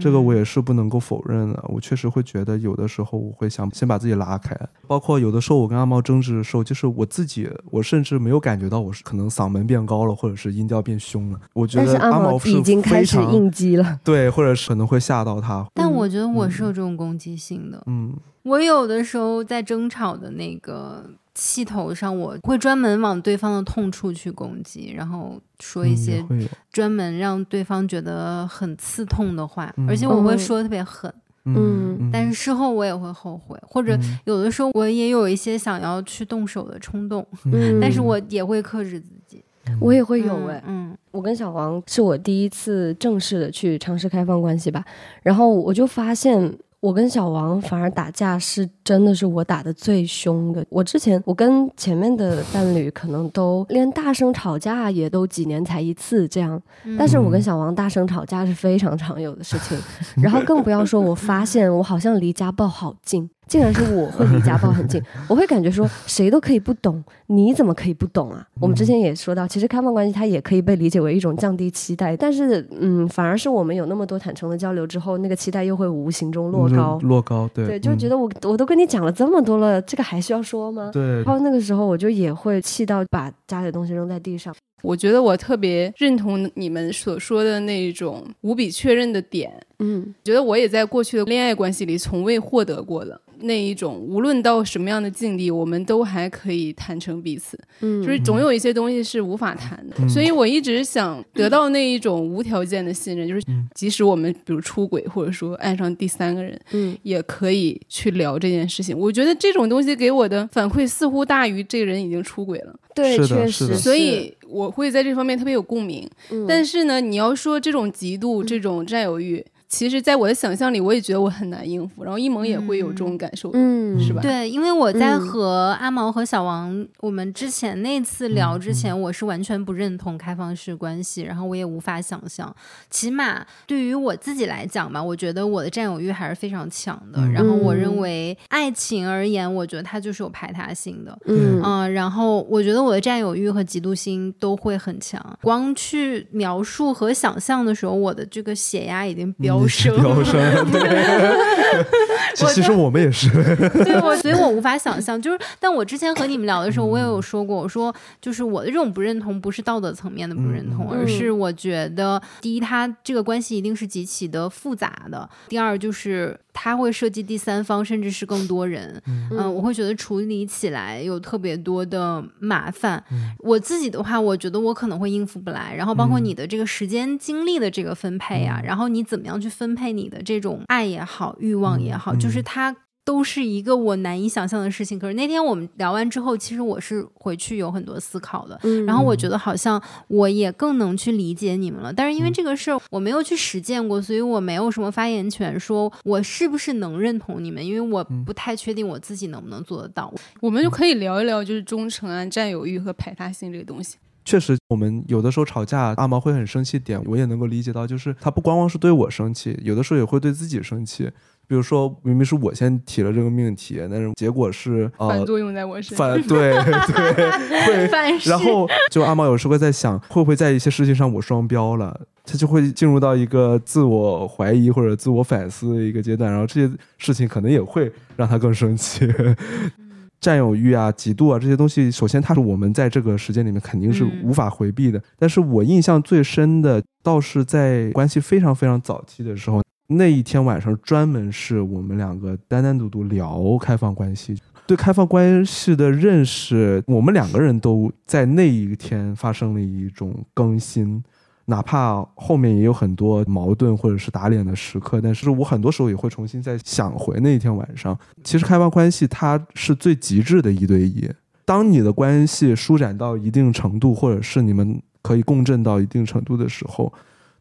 Speaker 7: 这个我
Speaker 2: 嗯
Speaker 7: 也是不能够否认的。我确实会觉得有的时候我会想先把自己拉开，包括有的时候我跟阿猫争执的时候，就是我自己，我甚至没有感觉到我是可能嗓门变高了，或者是音调变凶了。我觉得
Speaker 6: 阿毛
Speaker 7: 毛是
Speaker 6: 已经开始应激了，
Speaker 7: 对，或者是可能会吓到他。
Speaker 2: 但我觉得我是有这种攻击性的。
Speaker 7: 嗯
Speaker 2: 我有的时候在争吵的那个气头上，我会专门往对方的痛处去攻击，然后说一些专门让对方觉得很刺痛的话，而且我会说的特别狠。
Speaker 6: 嗯，
Speaker 2: 但是事后我也会后悔，或者有的时候我也有一些想要去动手的冲动，但是我也会克制自己。
Speaker 6: 我也会有哎，
Speaker 2: 嗯，
Speaker 6: 我跟小王是我第一次正式的去尝试开放关系吧，然后我就发现。我跟小王反而打架是真的是我打的最凶的。我之前我跟前面的伴侣可能都连大声吵架也都几年才一次这样，但是我跟小王大声吵架是非常常有的事情。然后更不要说我发现我好像离家暴好近。竟然是我会离家暴很近，我会感觉说谁都可以不懂，你怎么可以不懂啊？我们之前也说到，其实开放关系它也可以被理解为一种降低期待，但是嗯，反而是我们有那么多坦诚的交流之后，那个期待又会无形中落高，
Speaker 7: 落高，对
Speaker 6: 对，就觉得我我都跟你讲了这么多了，这个还需要说吗？
Speaker 7: 对，
Speaker 6: 然后那个时候我就也会气到把家里的东西扔在地上。
Speaker 5: 我觉得我特别认同你们所说的那种无比确认的点，
Speaker 6: 嗯，
Speaker 5: 觉得我也在过去的恋爱关系里从未获得过的。那一种，无论到什么样的境地，我们都还可以坦诚彼此。
Speaker 6: 嗯，
Speaker 5: 就是总有一些东西是无法谈的，所以我一直想得到那一种无条件的信任，就是即使我们比如出轨，或者说爱上第三个人，
Speaker 6: 嗯，
Speaker 5: 也可以去聊这件事情。我觉得这种东西给我的反馈似乎大于这个人已经出轨了。
Speaker 6: 对，确实，
Speaker 5: 所以我会在这方面特别有共鸣。但是呢，你要说这种嫉妒、这种占有欲。其实，在我的想象里，我也觉得我很难应付。然后一萌也会有这种感受，
Speaker 6: 嗯，
Speaker 5: 是吧？
Speaker 2: 对，因为我在和阿毛和小王我们之前那次聊之前，我是完全不认同开放式关系，然后我也无法想象。起码对于我自己来讲吧，我觉得我的占有欲还是非常强的。然后我认为爱情而言，我觉得它就是有排他性的，
Speaker 6: 嗯
Speaker 2: 嗯。然后我觉得我的占有欲和嫉妒心都会很强。光去描述和想象的时候，我的这个血压已经飙。
Speaker 7: 飙升，对。其实我们也是，
Speaker 2: 对我，所以我无法想象。就是，但我之前和你们聊的时候，我也有说过，我说，就是我的这种不认同，不是道德层面的不认同，而是我觉得，第一，他这个关系一定是极其的复杂的；第二，就是它会涉及第三方，甚至是更多人。嗯，我会觉得处理起来有特别多的麻烦。我自己的话，我觉得我可能会应付不来。然后，包括你的这个时间精力的这个分配啊，然后你怎么样去分配你的这种爱也好，欲望也好，就是它都是一个我难以想象的事情。可是那天我们聊完之后，其实我是回去有很多思考的。嗯然后我觉得好像我也更能去理解你们了。但是因为这个事儿我没有去实践过，所以我没有什么发言权，说我是不是能认同你们？因为我不太确定我自己能不能做得到。
Speaker 5: 我们就可以聊一聊，就是忠诚啊、占有欲和排他性这个东西。
Speaker 7: 确实，我们有的时候吵架，阿毛会很生气点，我也能够理解到，就是他不光光是对我生气，有的时候也会对自己生气。比如说，明明是我先提了这个命题，但是结果是
Speaker 5: 反作用在我身
Speaker 7: 上。反对对会，然后就阿毛有时候会在想，会不会在一些事情上我双标了？他就会进入到一个自我怀疑或者自我反思的一个阶段，然后这些事情可能也会让他更生气。占有欲啊、嫉妒啊这些东西，首先它是我们在这个时间里面肯定是无法回避的。但是我印象最深的，倒是在关系非常非常早期的时候。那一天晚上，专门是我们两个单单独独聊开放关系，对开放关系的认识，我们两个人都在那一天发生了一种更新，哪怕后面也有很多矛盾或者是打脸的时刻，但是我很多时候也会重新再想回那一天晚上。其实开放关系它是最极致的一对一，当你的关系舒展到一定程度，或者是你们可以共振到一定程度的时候。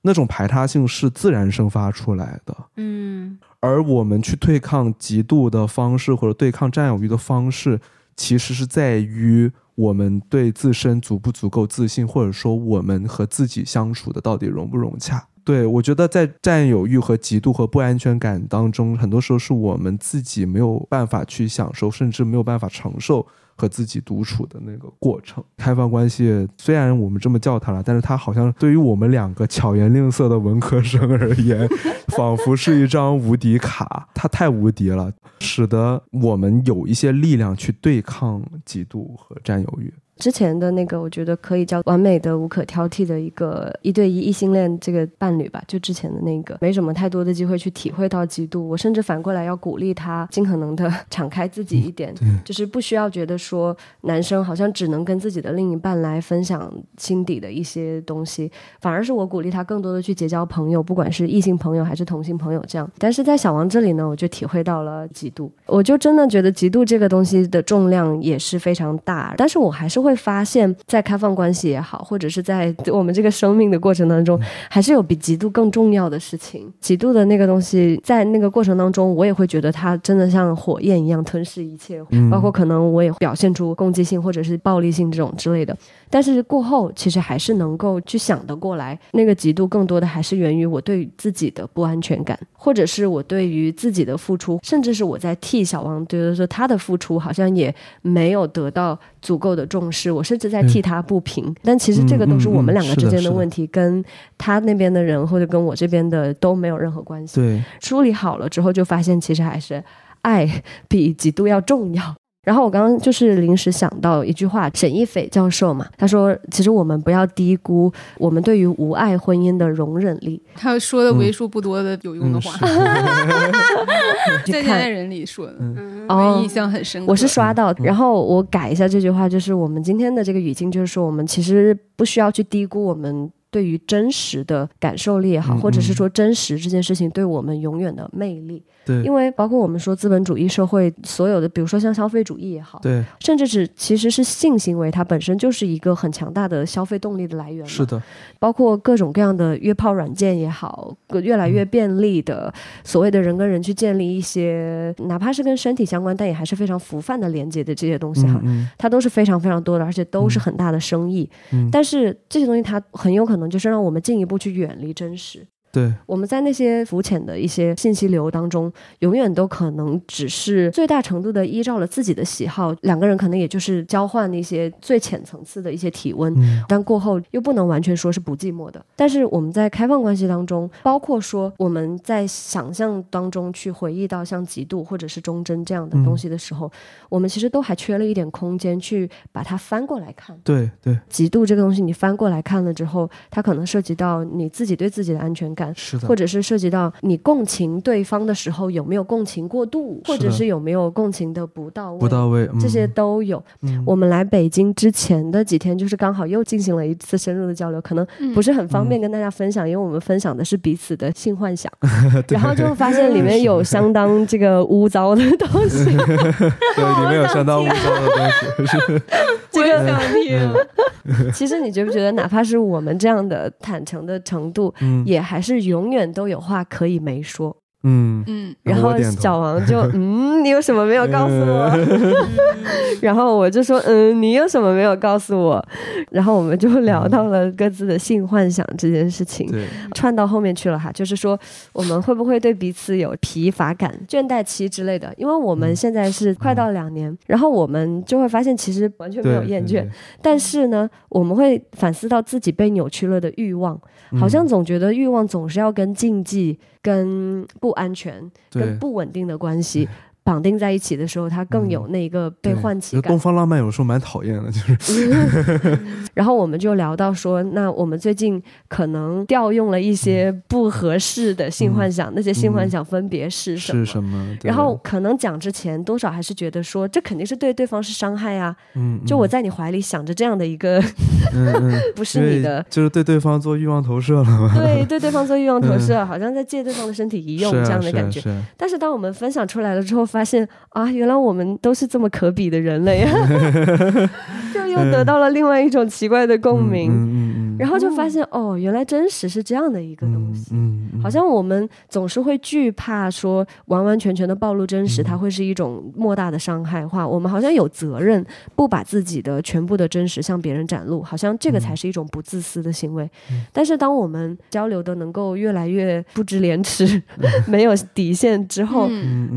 Speaker 7: 那种排他性是自然生发出来的，
Speaker 2: 嗯，
Speaker 7: 而我们去对抗嫉妒的方式或者对抗占有欲的方式，其实是在于我们对自身足不足够自信，或者说我们和自己相处的到底融不融洽。对我觉得在占有欲和嫉妒和不安全感当中，很多时候是我们自己没有办法去享受，甚至没有办法承受。和自己独处的那个过程，开放关系虽然我们这么叫它了，但是它好像对于我们两个巧言令色的文科生而言，仿佛是一张无敌卡。它太无敌了，使得我们有一些力量去对抗嫉妒和占有欲。
Speaker 6: 之前的那个，我觉得可以叫完美的、无可挑剔的一个一对一异性恋这个伴侣吧。就之前的那个，没什么太多的机会去体会到嫉妒。我甚至反过来要鼓励他，尽可能的敞开自己一点，就是不需要觉得说男生好像只能跟自己的另一半来分享心底的一些东西，反而是我鼓励他更多的去结交朋友，不管是异性朋友还是同性朋友这样。但是在小王这里呢，我就体会到了嫉妒，我就真的觉得嫉妒这个东西的重量也是非常大，但是我还是会发现，在开放关系也好，或者是在我们这个生命的过程当中，还是有比嫉妒更重要的事情。嫉妒的那个东西，在那个过程当中，我也会觉得它真的像火焰一样吞噬一切，包括可能我也表现出攻击性或者是暴力性这种之类的。但是过后，其实还是能够去想得过来，那个嫉妒更多的还是源于我对自己的不安全感，或者是我对于自己的付出，甚至是我在替小王觉得说他的付出好像也没有得到足够的重视，我甚至在替他不平。但其实这个都是我们两个之间的问题，跟他那边的人或者跟我这边的都没有任何关系。
Speaker 7: 对，
Speaker 6: 梳理好了之后，就发现其实还是爱比嫉妒要重要。然后我刚刚就是临时想到一句话，沈一斐教授嘛，他说：“其实我们不要低估我们对于无爱婚姻的容忍力。”
Speaker 5: 他说的为数不多的有用的话，在现代人里说的，
Speaker 6: 哦，
Speaker 5: 印象很深刻。
Speaker 6: 我是刷到，然后我改一下这句话，就是我们今天的这个语境，就是说我们其实不需要去低估我们对于真实的感受力也好，或者是说真实这件事情对我们永远的魅力。
Speaker 7: 对，
Speaker 6: 因为包括我们说资本主义社会所有的，比如说像消费主义也好，
Speaker 7: 对，
Speaker 6: 甚至是其实是性行为，它本身就是一个很强大的消费动力的来源。
Speaker 7: 是的，
Speaker 6: 包括各种各样的约炮软件也好，越来越便利的所谓的人跟人去建立一些，哪怕是跟身体相关，但也还是非常浮泛的连接的这些东西哈，它都是非常非常多的，而且都是很大的生意。但是这些东西它很有可能就是让我们进一步去远离真实。
Speaker 7: 对，
Speaker 6: 我们在那些浮浅的一些信息流当中，永远都可能只是最大程度的依照了自己的喜好，两个人可能也就是交换一些最浅层次的一些体温，但过后又不能完全说是不寂寞的。但是我们在开放关系当中，包括说我们在想象当中去回忆到像嫉妒或者是忠贞这样的东西的时候，我们其实都还缺了一点空间去把它翻过来看。
Speaker 7: 对对，
Speaker 6: 嫉妒这个东西你翻过来看了之后，它可能涉及到你自己对自己的安全感。
Speaker 7: 是的，
Speaker 6: 或者是涉及到你共情对方的时候有没有共情过度，或者是有没有共情的不到位，
Speaker 7: 不到位，
Speaker 6: 这些都有。我们来北京之前的几天，就是刚好又进行了一次深入的交流，可能不是很方便跟大家分享，因为我们分享的是彼此的性幻想，然后就发现里面有相当这个污糟的东西，
Speaker 7: 对，里面有相当污糟的东西，是。
Speaker 6: 这个
Speaker 5: 想听。
Speaker 6: 其实你觉不觉得，哪怕是我们这样的坦诚的程度，也还是是永远都有话可以没说。
Speaker 7: 嗯
Speaker 5: 嗯，
Speaker 6: 然后小王就 嗯，你有什么没有告诉我？然后我就说嗯，你有什么没有告诉我？然后我们就聊到了各自的性幻想这件事情，串到后面去了哈。就是说，我们会不会对彼此有疲乏感、倦怠期之类的？因为我们现在是快到两年，然后我们就会发现其实完全没有厌倦，但是呢，我们会反思到自己被扭曲了的欲望，好像总觉得欲望总是要跟禁忌。跟不安全、跟不稳定的关系绑定在一起的时候，它更有那个被唤起感。
Speaker 7: 东方浪漫有时候蛮讨厌的，就是。
Speaker 6: 然后我们就聊到说，那我们最近可能调用了一些不合适的性幻想，那些性幻想分别是什么？
Speaker 7: 是什么？
Speaker 6: 然后可能讲之前，多少还是觉得说，这肯定是对对方是伤害啊。
Speaker 7: 嗯。
Speaker 6: 就我在你怀里想着这样的一个，不是你的，
Speaker 7: 就是对对方做欲望投射了吗？
Speaker 6: 对，对对方做欲望投射，好像在借对方的身体一用这样的感觉。但是当我们分享出来了之后，发现啊，原来我们都是这么可比的人类，就又得到了另外一种奇怪的共鸣。然后就发现哦，原来真实是这样的一个东西。好像我们总是会惧怕说完完全全的暴露真实，它会是一种莫大的伤害。话我们好像有责任不把自己的全部的真实向别人展露，好像这个才是一种不自私的行为。但是当我们交流的能够越来越不知廉耻、没有底线之后，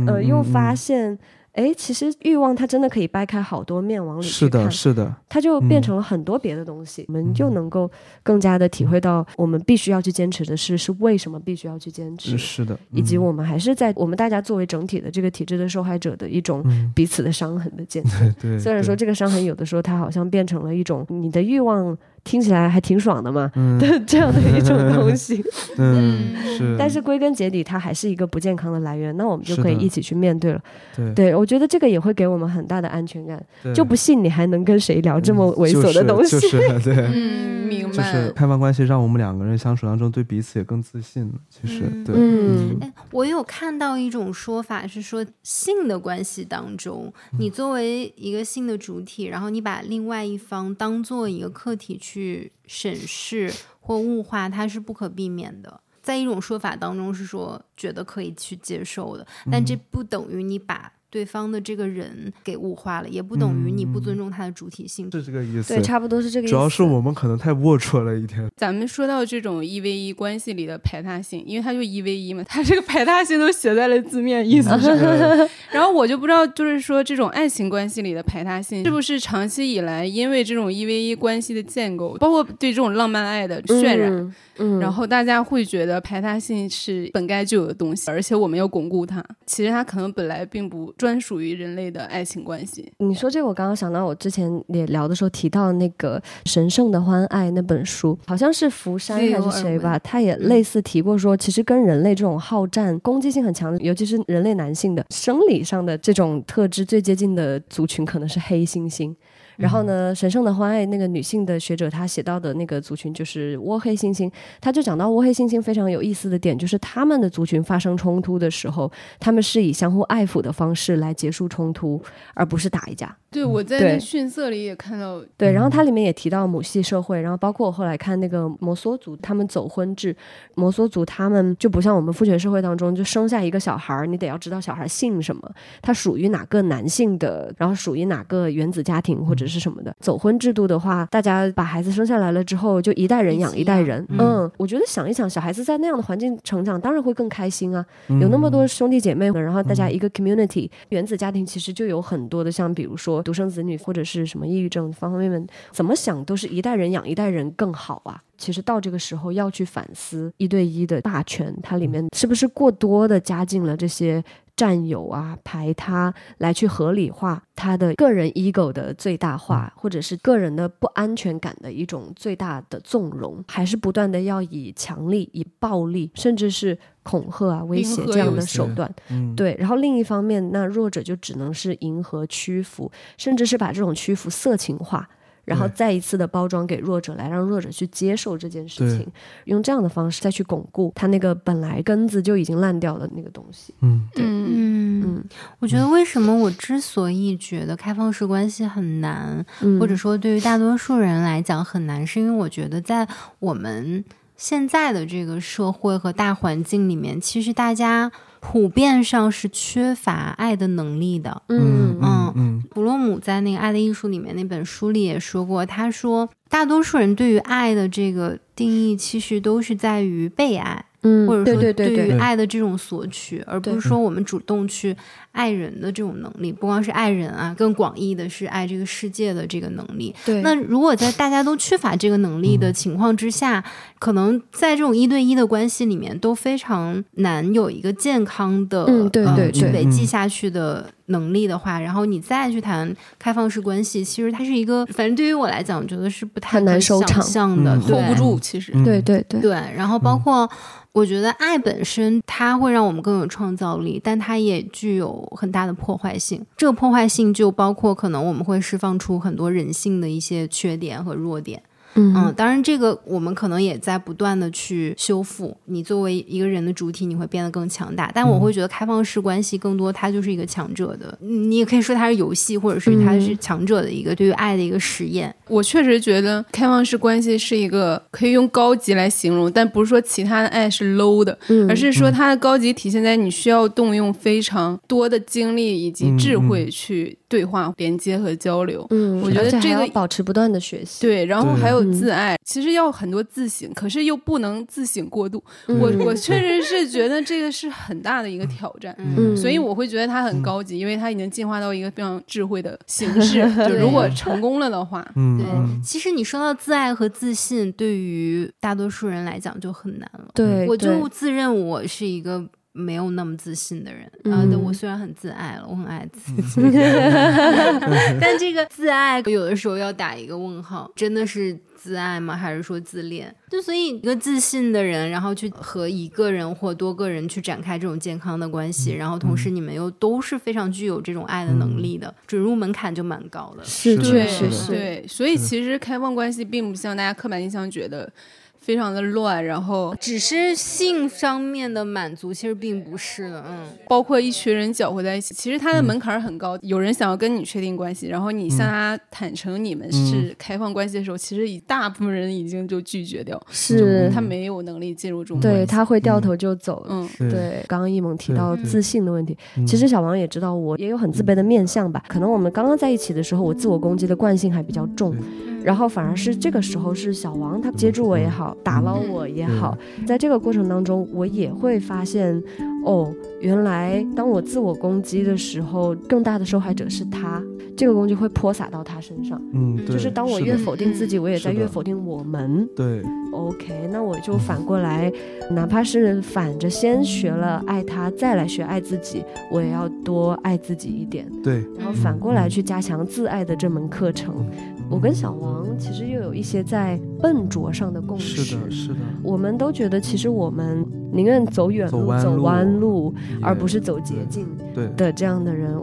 Speaker 6: 呃，又发现，哎，其实欲望它真的可以掰开好多面往里去
Speaker 7: 是的，
Speaker 6: 看，
Speaker 7: 是的，
Speaker 6: 它就变
Speaker 7: 嗯。
Speaker 6: 成了很多别的东西，我们就能够更加的体会到我们必须要去坚持的事是为什么必须要去坚持，
Speaker 7: 是的，
Speaker 6: 以及
Speaker 7: 嗯。
Speaker 6: 我们还是在我们大家作为整体的这个体制的受害者的一种
Speaker 7: 嗯。
Speaker 6: 彼此的伤痕的见证。
Speaker 7: 对对，
Speaker 6: 虽然说这个伤痕有的时候它好像变成了一种你的欲望听起来还挺爽的嘛
Speaker 7: 嗯。
Speaker 6: 的 这样的一种东西，
Speaker 7: 嗯是，
Speaker 6: 但是归根结底它还是一个不健康的来源，那我们就可以一起去面对了。
Speaker 7: 对。
Speaker 6: 对我觉得这个也会给我们很大的安全感，就不信你还能跟谁聊这么猥琐的东西。
Speaker 7: 嗯就是 就是对。
Speaker 5: 嗯，明
Speaker 7: 就
Speaker 5: 白。
Speaker 7: 是开放关系让我们两个人相处当中对彼此也更自信了。其实，
Speaker 2: 嗯。
Speaker 7: 对，
Speaker 6: 嗯。
Speaker 2: 哎，我有看到一种说法是说，性的关系当中，你作为一个性的主体，然后你把另外一方当做一个客体去审视或物化，它是不可避免的。在一种说法当中是说，觉得可以去接受的，但这不等于你把对方的这个人给物化了，也不等于你不尊重他的主体性。
Speaker 7: 是这个意思
Speaker 6: 对，。差不多是这个意思。
Speaker 7: 主要是我们可能太龌龊了一点。
Speaker 5: 咱们说到这种一 v 一关系里的排他性，因为他就一 v 一嘛，他这个排他性都写在了字面意思上。然后我就不知道，就是说这种爱情关系里的排他性，是不是长期以来因为这种一 v 一关系的建构，包括对这种浪漫爱的渲染，
Speaker 6: 嗯，嗯
Speaker 5: 然后大家会觉得排他性是本该就有的东西，而且我们要巩固它。其实它可能本来并不专属于人类的爱情关系。
Speaker 6: 你说这个，我刚刚想到，我之前也聊的时候提到那个《神圣的欢爱》那本书，好像是福山还是谁吧，他也类似提过说，其实跟人类这种好战、攻击性很强，尤其是人类男性的生理上的这种特质最接近的族群，可能是黑猩猩。然后呢，神圣的欢爱那个女性的学者，她写到的那个族群就是倭黑猩猩，她就讲到倭黑猩猩非常有意思的点，就是他们的族群发生冲突的时候，他们是以相互爱抚的方式来结束冲突，而不是打一架。
Speaker 5: 对，我在
Speaker 6: 对
Speaker 5: 那逊色里也看到，
Speaker 6: 对，然后它里面也提到母系社会，然后包括我后来看那个摩梭族，他们走婚制，摩梭族他们就不像我们父权社会当中，就生下一个小孩儿，你得要知道小孩姓什么，他属于哪个男性的，然后属于哪个原子家庭或者是什么的。走婚制度的话，大家把孩子生下来了之后，就一代人养一代人。
Speaker 7: 嗯
Speaker 6: 嗯，我觉得想一想，小孩子在那样的环境成长，当然会更开心啊。
Speaker 7: 嗯
Speaker 6: 有那么多兄弟姐妹，然后大家一个 community，、原子家庭其实就有很多的，像比如说独生子女或者是什么抑郁症方方面面，怎么想都是一代人养一代人更好啊。其实到这个时候要去反思一对一的霸权，它里面是不是过多的加进了这些占有啊、排他，来去合理化他的个人 ego 的最大化，或者是个人的不安全感的一种最大的纵容，还是不断的要以强力、以暴力，甚至是恐吓啊、威胁这样的手段。
Speaker 7: 嗯，
Speaker 6: 对，然后另一方面，那弱者就只能是迎合、屈服，甚至是把这种屈服色情化，然后再一次的包装给弱者，来让弱者去接受这件事情，用这样的方式再去巩固他那个本来根子就已经烂掉的那个东西。
Speaker 7: 嗯。
Speaker 5: 对，
Speaker 2: 嗯
Speaker 6: 嗯，
Speaker 2: 我觉得为什么我之所以觉得开放式关系很难，
Speaker 6: 嗯
Speaker 2: 或者说对于大多数人来讲很难，是因为我觉得在我们现在的这个社会和大环境里面，其实大家普遍上是缺乏爱的能力的。
Speaker 6: 嗯
Speaker 7: 嗯嗯
Speaker 2: 普洛姆在那个《爱的艺术》里面那本书里也说过，他说大多数人对于爱的这个定义，其实都是在于被爱。
Speaker 6: 嗯，
Speaker 2: 或者说
Speaker 6: 对对对
Speaker 2: 于，爱的这种索取，而不是说我们主动去爱人的这种能力，不光是爱人啊，更广义的是爱这个世界的这个能力。
Speaker 6: 对。
Speaker 2: 那如果在大家都缺乏这个能力的情况之下，可能在这种一对一的关系里面都非常难有一个健康的
Speaker 6: 嗯对
Speaker 2: 呃
Speaker 6: 对对。
Speaker 2: 去维系
Speaker 7: 嗯。
Speaker 2: 下去的能力的话，然后你再去谈开放式关系，其实它是一个，反正对于我来讲，我觉得是不太
Speaker 6: 很难收场
Speaker 2: 想象的
Speaker 5: ，hold 不住，其实。
Speaker 7: 嗯，
Speaker 6: 对对对，
Speaker 2: 对，然后包括我觉得爱本身它会让我们更有创造力，但它也具有很大的破坏性。这个破坏性就包括可能我们会释放出很多人性的一些缺点和弱点。嗯，
Speaker 6: 嗯
Speaker 2: 当然这个我们可能也在不断的去修复。你作为一个人的主体，你会变得更强大。但我会觉得开放式关系更多，它就是一个强者的，你也可以说它是游戏，或者是它是强者的一个对于爱的一个实验。
Speaker 5: 我确实觉得开放式关系是一个可以用高级来形容，但不是说其他的爱是 low 的，
Speaker 6: 嗯
Speaker 5: 而是说它的高级体现在你需要动用非常多的精力以及智慧去对话、连接和交流。
Speaker 6: 嗯，
Speaker 5: 我觉得这个
Speaker 6: 保持不断的学习。
Speaker 5: 对，然后还有
Speaker 6: 嗯
Speaker 5: 自爱，其实要很多自省，可是又不能自省过度。
Speaker 6: 嗯
Speaker 5: 我我确实是觉得这个是很大的一个挑战。
Speaker 6: 嗯
Speaker 5: 所以我会觉得它很高级，因为它已经进化到一个非常智慧的形 式。就如果成功了的话，
Speaker 2: 对
Speaker 7: 嗯嗯，
Speaker 2: 其实你说到自爱和自信，对于大多数人来讲就很难了。
Speaker 6: 对，
Speaker 2: 我就自认我是一个没有那么自信的人
Speaker 6: 嗯。
Speaker 2: 啊，但我虽然很自爱了，我很爱自己，但这个自爱有的时候要打一个问号，真的是自爱吗？还是说自恋？就所以一个自信的人，然后去和一个人或多个人去展开这种健康的关系，然后同时你们又都是非常具有这种爱的能力的，准入门槛就蛮高的。
Speaker 6: 是
Speaker 7: 是
Speaker 5: 对
Speaker 6: 确实是。
Speaker 5: 对，所以其实开放关系并不像大家刻板印象觉得非常的乱，然后。
Speaker 2: 只是性上面的满足，其实并不是的，嗯。
Speaker 5: 包括一群人搅和在一起，其实他的门槛儿很高。有人想要跟你确定关系，然后你向他坦诚你们是开放关系的时候，其实一大部分人已经就拒绝掉，
Speaker 6: 是
Speaker 5: 他没有能力进入这种
Speaker 6: 对，他会掉头就走。
Speaker 5: 嗯，
Speaker 6: 对，刚刚一萌提到自信的问题，
Speaker 7: 嗯。
Speaker 6: 其实小王也知道我也有很自卑的面相吧。可能我们刚刚在一起的时候，我自我攻击的惯性还比较重，然后反而是这个时候是小王他接住我也好，打捞我也好，在这个过程当中，我也会发现，哦，原来当我自我攻击的时候，更大的受害者是他，这个攻击会泼洒到他身上。
Speaker 7: 嗯，对
Speaker 6: 就是当我越否定自己，我也在越否定我们。
Speaker 7: 对
Speaker 6: ，OK，那我就反过来，哪怕是反着先学了爱他，再来学爱自己，我也要多爱自己一点，
Speaker 7: 对，
Speaker 6: 然后反过来去加强自爱的这门课程。我跟小王其实又有一些在笨拙上的共识。
Speaker 7: 是的，是的，
Speaker 6: 我们都觉得，其实我们宁愿走远路、
Speaker 7: 走弯路
Speaker 6: 弯路，而不是走捷径
Speaker 7: 对，
Speaker 6: 的这样的人，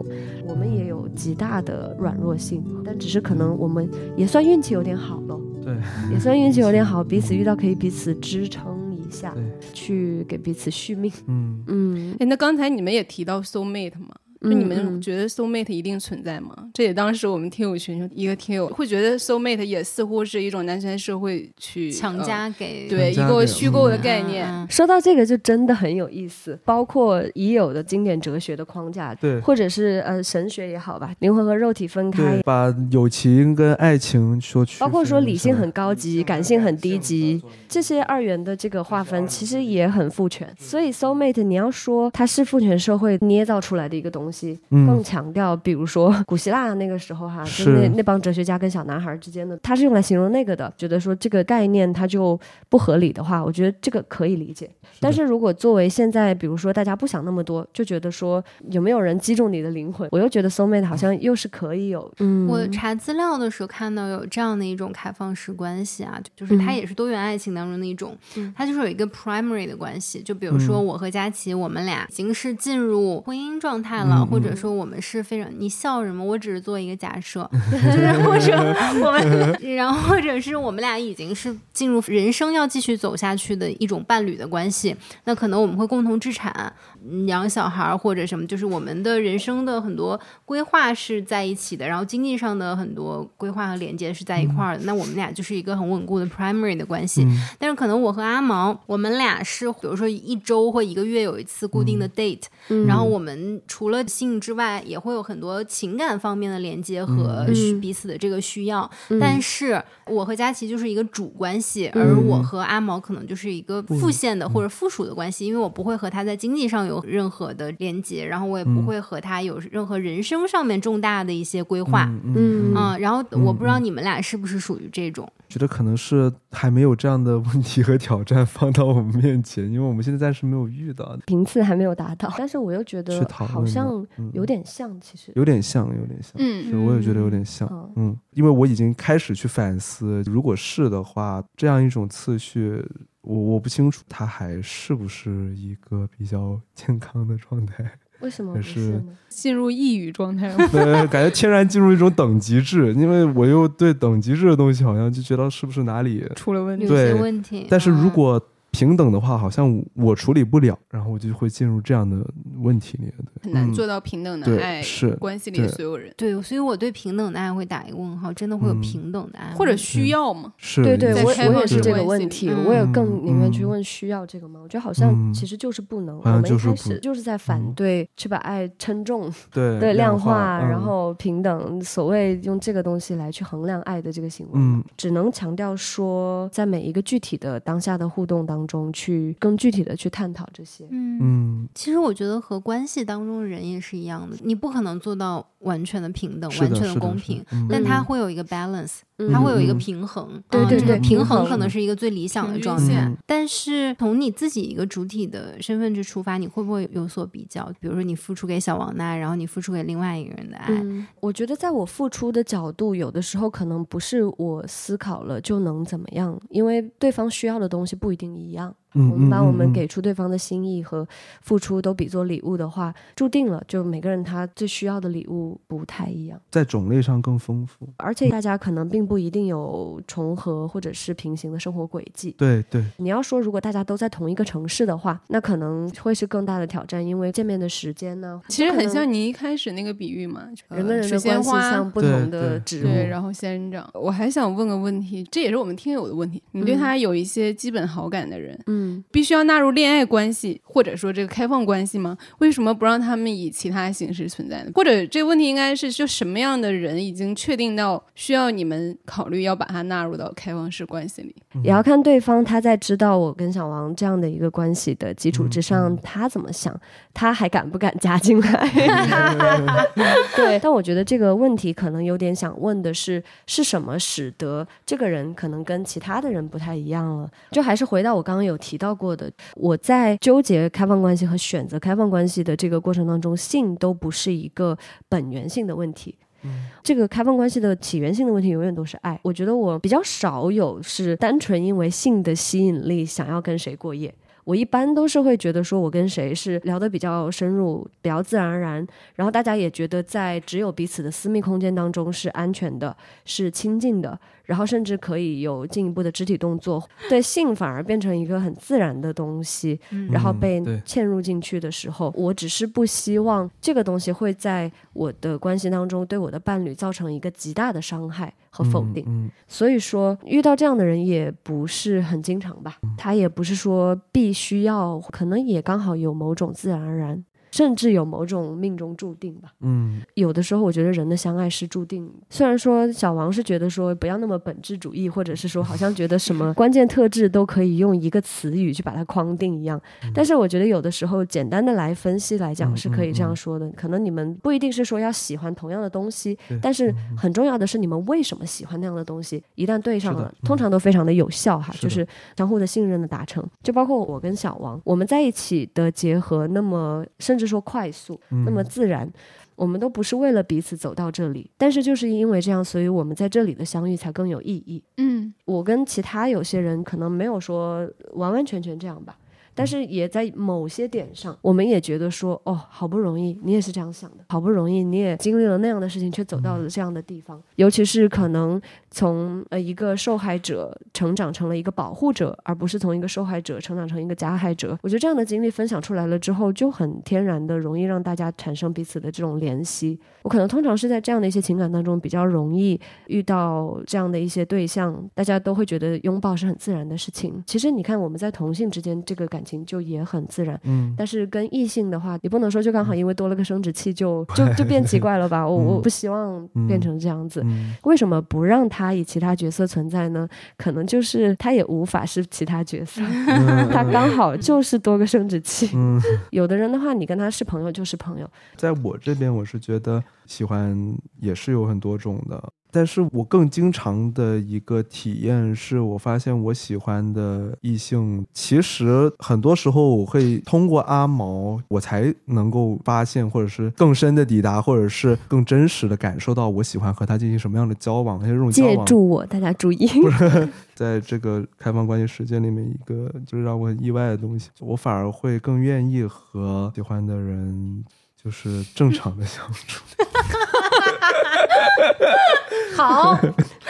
Speaker 6: 我们也有极大的软弱性，但只是可能我们也算运气有点好了。
Speaker 7: 对，
Speaker 6: 也算运气有点好，彼此遇到可以彼此支撑一下
Speaker 7: 对，
Speaker 6: 去给彼此续命。
Speaker 7: 嗯，
Speaker 6: 嗯，
Speaker 5: 哎，那刚才你们也提到 soul mate 嘛？就
Speaker 6: 嗯
Speaker 5: 你们
Speaker 6: 嗯
Speaker 5: 觉得 soul mate 一定存在吗？这也当时我们听友群中一个听友会觉得 soul mate 也似乎是一种男权社会去
Speaker 2: 强
Speaker 5: 呃
Speaker 2: 加给
Speaker 5: 对一个虚构的
Speaker 2: 嗯
Speaker 5: 概念。
Speaker 2: 嗯
Speaker 6: 说到这个就真的很有意思，包括已有的经典哲学的框架，
Speaker 7: 对
Speaker 6: 或者是呃神学也好吧，灵魂和肉体分开，，
Speaker 7: 把友情跟爱情说去，
Speaker 6: 包括说理性很高级，感性很低级，这些二元的这个划分其实也很父权。所以 soul mate 你要说它是父权社会捏造出来的一个东西，
Speaker 7: 嗯。
Speaker 6: 更强调，比如说古希腊那个时候哈，就是。那那帮哲学家跟小男孩之间的，他是用来形容那个的。觉得说这个概念它就不合理的话，我觉得这个可以理解。但是如果作为现在，比如说大家不想那么多，就觉得说有没有人击中你的灵魂，我又觉得 soul mate 好像又是可以有，嗯，
Speaker 2: 我查资料的时候看到有这样的一种开放式关系啊，就是它
Speaker 6: 嗯。
Speaker 2: 也是多元爱情当中的一种，
Speaker 6: 嗯。
Speaker 2: 它就是有一个 primary 的关系，就比如说我和佳琪，我们俩已经是进入婚姻状态了，
Speaker 7: 嗯
Speaker 2: 或者说我们是非常你笑什么？我只是做一个假设，就 是或者我们，然后或者是我们俩已经是进入人生要继续走下去的一种伴侣的关系，那可能我们会共同置产、嗯养小孩儿或者什么，就是我们的人生的很多规划是在一起的，然后经济上的很多规划和连接是在一块儿的。那我们俩就是一个很稳固的 primary 的关系。但是可能我和阿毛，我们俩是比如说一周或一个月有一次固定的 date，、然后我们除了性之外，也会有很多情感方面的连接和彼此的这个需要。但是我和佳琪就是一个主关系，而我和阿毛可能就是一个副线的或者附属的关系，因为我不会和他在经济上有任何的连接，然后我也不会和他有任何人生上面重大的一些规划。
Speaker 6: 嗯
Speaker 2: 嗯，然后我不知道你们俩是不是属于这种，
Speaker 7: 觉得可能是还没有这样的问题和挑战放到我们面前，因为我们现在暂时没有遇到，
Speaker 6: 频次还没有达到，但是我又觉得好像
Speaker 7: 嗯。
Speaker 6: 有点像，其实，
Speaker 7: 有点像，有点像。
Speaker 5: 嗯
Speaker 7: 对，我也觉得有点像，
Speaker 6: 嗯。
Speaker 7: 嗯，因为我已经开始去反思，如果是的话，这样一种次序，我我不清楚他还是不是一个比较 健康的状态，
Speaker 6: 为什么不
Speaker 7: 是
Speaker 6: 是？
Speaker 5: 进入抑郁状态 了。
Speaker 7: 对，感觉天然进入一种等级制，因为我又对等级制的东西好像就觉得是不是哪里，
Speaker 5: 出了问题。
Speaker 7: 对
Speaker 2: 问题。
Speaker 7: 但是如
Speaker 2: 嗯
Speaker 7: 果平等的话，好像我处理不了，然后我就会进入这样的问题里。
Speaker 5: 很难做到平等的爱，
Speaker 7: 是
Speaker 5: 关系里的所有人。
Speaker 2: 对，所以我对平等的爱会打一个问号，真的会有平等的爱，
Speaker 5: 或者需要吗？
Speaker 7: 是，
Speaker 6: 对对，我我也是这
Speaker 5: 个
Speaker 6: 问题，我也更宁愿去问需要这个吗？我觉得好像其实就是不能，我们一开始就是在反对去把爱称重
Speaker 7: 对
Speaker 6: 量
Speaker 7: 化，
Speaker 6: 然后平等，所谓用这个东西来去衡量爱的这个行为，只能强调说，在每一个具体的当下的互动当中，去更具体的去探讨这些。
Speaker 2: 嗯嗯，其实我觉得和关系当中的人也是一样的，你不可能做到完全的平等、完全的公平，但它会有一个 balance。它会有一个平衡，
Speaker 6: 对对对，
Speaker 2: 平衡可能是一个最理想的状态。但是从你自己一个主体的身份去出发，你会不会有所比较？比如说你付出给小王的爱，然后你付出给另外一个人的爱。
Speaker 6: 我觉得在我付出的角度，有的时候可能不是我思考了就能怎么样，因为对方需要的东西不一定一样。我们把我们给出对方的心意和付出都比作礼物的话，注定了就每个人他最需要的礼物不太一样，
Speaker 7: 在种类上更丰富，
Speaker 6: 而且大家可能并不一定有重合或者是平行的生活轨迹。
Speaker 7: 对对，
Speaker 6: 你要说如果大家都在同一个城市的话，那可能会是更大的挑战，因为见面的时间呢，
Speaker 5: 其实很像你一开始那个比喻嘛，
Speaker 6: 人跟人的关系像不同的植物，
Speaker 5: 对，然后仙人掌。我还想问个问题，这也是我们听友的问题，你对他有一些基本好感的人，嗯。必须要纳入恋爱关系，或者说这个开放关系吗？为什么不让他们以其他形式存在呢？或者这个问题应该是就什么样的人已经确定到需要你们考虑要把它纳入到开放式关系里？
Speaker 6: 也要看对方他在知道我跟小王这样的一个关系的基础之上，他怎么想，他还敢不敢加进来？对，但我觉得这个问题可能有点想问的是，是什么使得这个人可能跟其他的人不太一样了？就还是回到我刚。刚刚有提到过的，我在纠结开放关系和选择开放关系的这个过程当中，性都不是一个本源性的问题。嗯，这个开放关系的起源性的问题永远都是爱。我觉得我比较少有是单纯因为性的吸引力想要跟谁过夜。我一般都是会觉得说，我跟谁是聊得比较深入、比较自然而然，然后大家也觉得在只有彼此的私密空间当中是安全的、是亲近的。然后甚至可以有进一步的肢体动作，对性反而变成一个很自然的东西，然后被嵌入进去的时候，我只是不希望这个东西会在我的关系当中对我的伴侣造成一个极大的伤害和否定。所以说，遇到这样的人也不是很经常吧，他也不是说必须要，可能也刚好有某种自然而然。甚至有某种命中注定吧。嗯，有的时候我觉得人的相爱是注定。虽然说小王是觉得说不要那么本质主义，或者是说好像觉得什么关键特质都可以用一个词语去把它框定一样，但是我觉得有的时候简单的来分析来讲是可以这样说的。可能你们不一定是说要喜欢同样的东西，但是很重要的是你们为什么喜欢那样的东西。一旦对上了，通常都非常的有效哈，就是相互的信任的达成。就包括我跟小王，我们在一起的结合，那么甚至。说快速，那么自然，我们都不是为了彼此走到这里，但是就是因为这样，所以我们在这里的相遇才更有意义。嗯，我跟其他有些人可能没有说完完全全这样吧。但是也在某些点上，我们也觉得说，哦，好不容易你也是这样想的，好不容易你也经历了那样的事情，却走到了这样的地方。尤其是可能从呃一个受害者成长成了一个保护者，而不是从一个受害者成长成一个加害者。我觉得这样的经历分享出来了之后，就很天然的容易让大家产生彼此的这种联系。我可能通常是在这样的一些情感当中比较容易遇到这样的一些对象，大家都会觉得拥抱是很自然的事情。其实你看我们在同性之间这个感。情就也很自然，嗯，但是跟异性的话，你不能说就刚好因为多了个生殖器就 就就变奇怪了吧？我我不希望变成这样子。为什么不让他以其他角色存在呢？可能就是他也无法是其他角色，他刚好就是多个生殖器。有的人的话，你跟他是朋友就是朋友。
Speaker 7: 在我这边，我是觉得喜欢也是有很多种的。但是我更经常的一个体验是，我发现我喜欢的异性，其实很多时候我会通过阿毛，我才能够发现，或者是更深的抵达，或者是更真实的感受到我喜欢和他进行什么样的交往，而且这种
Speaker 6: 借助我，大家注意，
Speaker 7: 不是在这个开放关系时间里面一个就是让我很意外的东西，我反而会更愿意和喜欢的人就是正常的相处。
Speaker 6: 好，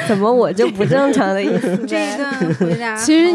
Speaker 6: 怎么我就不正常的意思？
Speaker 2: 这一段回答，
Speaker 5: 其实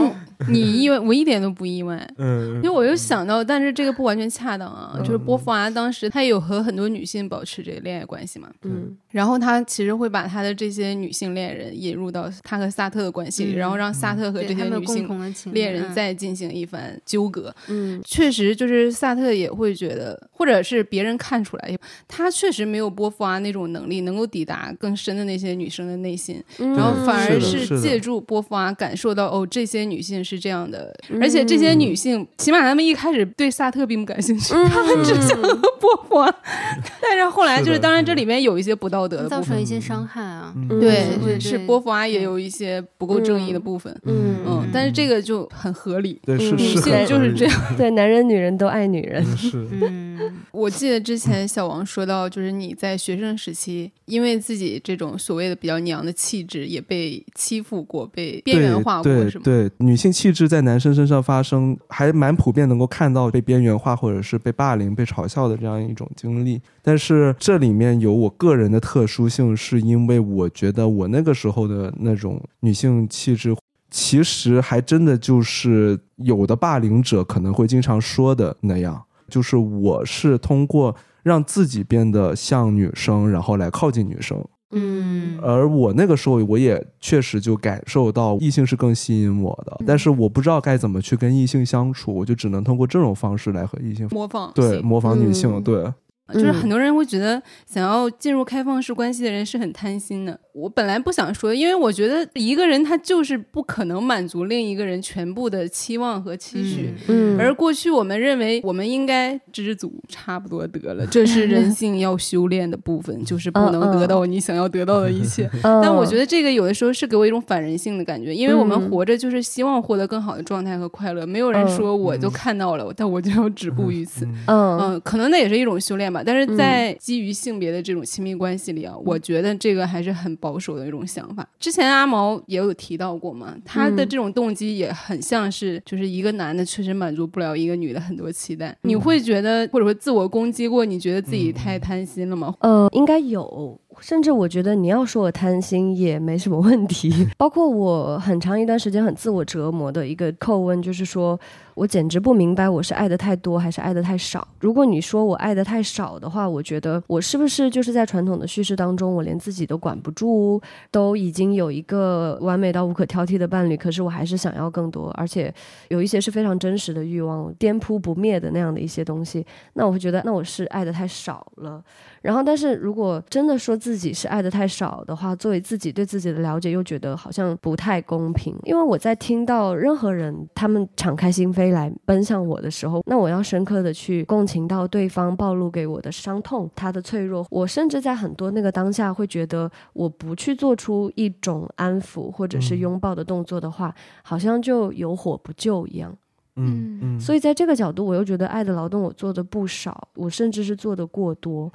Speaker 5: 你意外，我一点都不意外。
Speaker 7: 嗯，
Speaker 5: 因为我又想到，但是这个不完全恰当啊。
Speaker 7: 嗯
Speaker 5: 就是波伏娃当时她也有和很多女性保持这个恋爱关系嘛，
Speaker 6: 嗯
Speaker 5: 然后他其实会把他的这些女性恋人引入到他和萨特的关系里，
Speaker 2: 嗯
Speaker 5: 然后让萨特和这些女性恋人
Speaker 2: 嗯。
Speaker 5: 再进行一番纠葛。
Speaker 6: 嗯。
Speaker 5: 确实，就是萨特也会觉得，或者是别人看出来，他确实没有波伏娃那种能力，能够抵达更深的那些女生的内心，
Speaker 6: 嗯。
Speaker 5: 然后反而
Speaker 7: 是
Speaker 5: 借助波伏娃感受到，哦，这些女性是这样的，
Speaker 6: 嗯。
Speaker 5: 而且这些女性，起码她们一开始对萨特并不感兴趣，
Speaker 6: 嗯
Speaker 5: 她们只想和波伏娃，但是后来就是当然这里面有一些不道德的部分。
Speaker 2: 造成一些伤害啊。
Speaker 7: 嗯
Speaker 5: 对，
Speaker 2: 对
Speaker 5: 是波伏娃也有一些不够正义的部分，
Speaker 6: 嗯
Speaker 5: 嗯，但是这个就很合理，
Speaker 7: 对，
Speaker 5: 女
Speaker 7: 是
Speaker 5: 性就是这
Speaker 7: 样，
Speaker 5: 样。
Speaker 6: 对，男人女人都爱女人。
Speaker 7: 是，
Speaker 2: 嗯，
Speaker 5: 我记得之前小王说到，就是你在学生时期，因为自己这种所谓的比较娘的气质，也被欺负过，被边缘化过，是吗？
Speaker 7: 对对，女性气质在男生身上发生，还蛮普遍，能够看到被边缘化或者是被霸凌、被嘲笑的这样一种经历。但是这里面有我个人的特殊性，是因为我觉得我那个时候的那种女性气质。其实还真的就是有的霸凌者可能会经常说的那样，就是我是通过让自己变得像女生，然后来靠近女生。
Speaker 2: 嗯。
Speaker 7: 而我那个时候，我也确实就感受到异性是更吸引我的，但是我不知道该怎么去跟异性相处，我就只能通过这种方式来和异性
Speaker 5: 模仿
Speaker 7: 对模仿女性，
Speaker 6: 嗯。
Speaker 7: 对，
Speaker 5: 就是很多人会觉得想要进入开放式关系的人是很贪心的。我本来不想说，因为我觉得一个人他就是不可能满足另一个人全部的期望和期许。
Speaker 6: 嗯
Speaker 5: 而过去我们认为我们应该知足，差不多得了，这是人 性要修炼的部分，就是不能得到你想要得到的一切。
Speaker 6: 嗯
Speaker 5: 但我觉得这个有的时候是给我一种反人性的感觉，因为我们
Speaker 6: 嗯
Speaker 5: 活着就是希望获得更好的状态和快乐，没有人
Speaker 6: 嗯
Speaker 5: 说我就看到了，但我就要止步于此。
Speaker 6: 嗯
Speaker 5: 嗯，可能那也是一种修炼吧，但是在基于性别的这种亲密关系里啊，我觉得这个还是很保守的一种想法。之前阿毛也有提到过嘛，他的这种动机也很像是，就是一个男的确实满足不了一个女的很多期待，你会觉得或者说自我攻击过，你觉得自己太贪心了吗？
Speaker 6: 呃，应该有，甚至我觉得你要说我贪心也没什么问题。包括我很长一段时间很自我折磨的一个叩问，就是说我简直不明白我是爱的太多还是爱的太少。如果你说我爱的太少的话，我觉得我是不是就是在传统的叙事当中，我连自己都管不住，都已经有一个完美到无可挑剔的伴侣，可是我还是想要更多，而且有一些是非常真实的欲望，颠扑不灭的那样的一些东西，那我会觉得那我是爱的太少了。然后，但是如果真的说自己是爱的太少的话，作为自己对自己的了解，又觉得好像不太公平。因为我在听到任何人他们敞开心扉来奔向我的时候，那我要深刻的去共情到对方暴露给我的伤痛、他的脆弱。我甚至在很多那个当下会觉得，我不去做出一种安抚或者是拥抱的动作的话，好像就有火不救一样。
Speaker 7: 嗯嗯，
Speaker 6: 所以在这个角度，我又觉得爱的劳动我做的不少，我甚至是做的过多。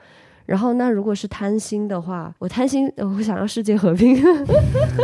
Speaker 6: 然后，那如果是贪心的话，我贪心，呃我想要世界和平，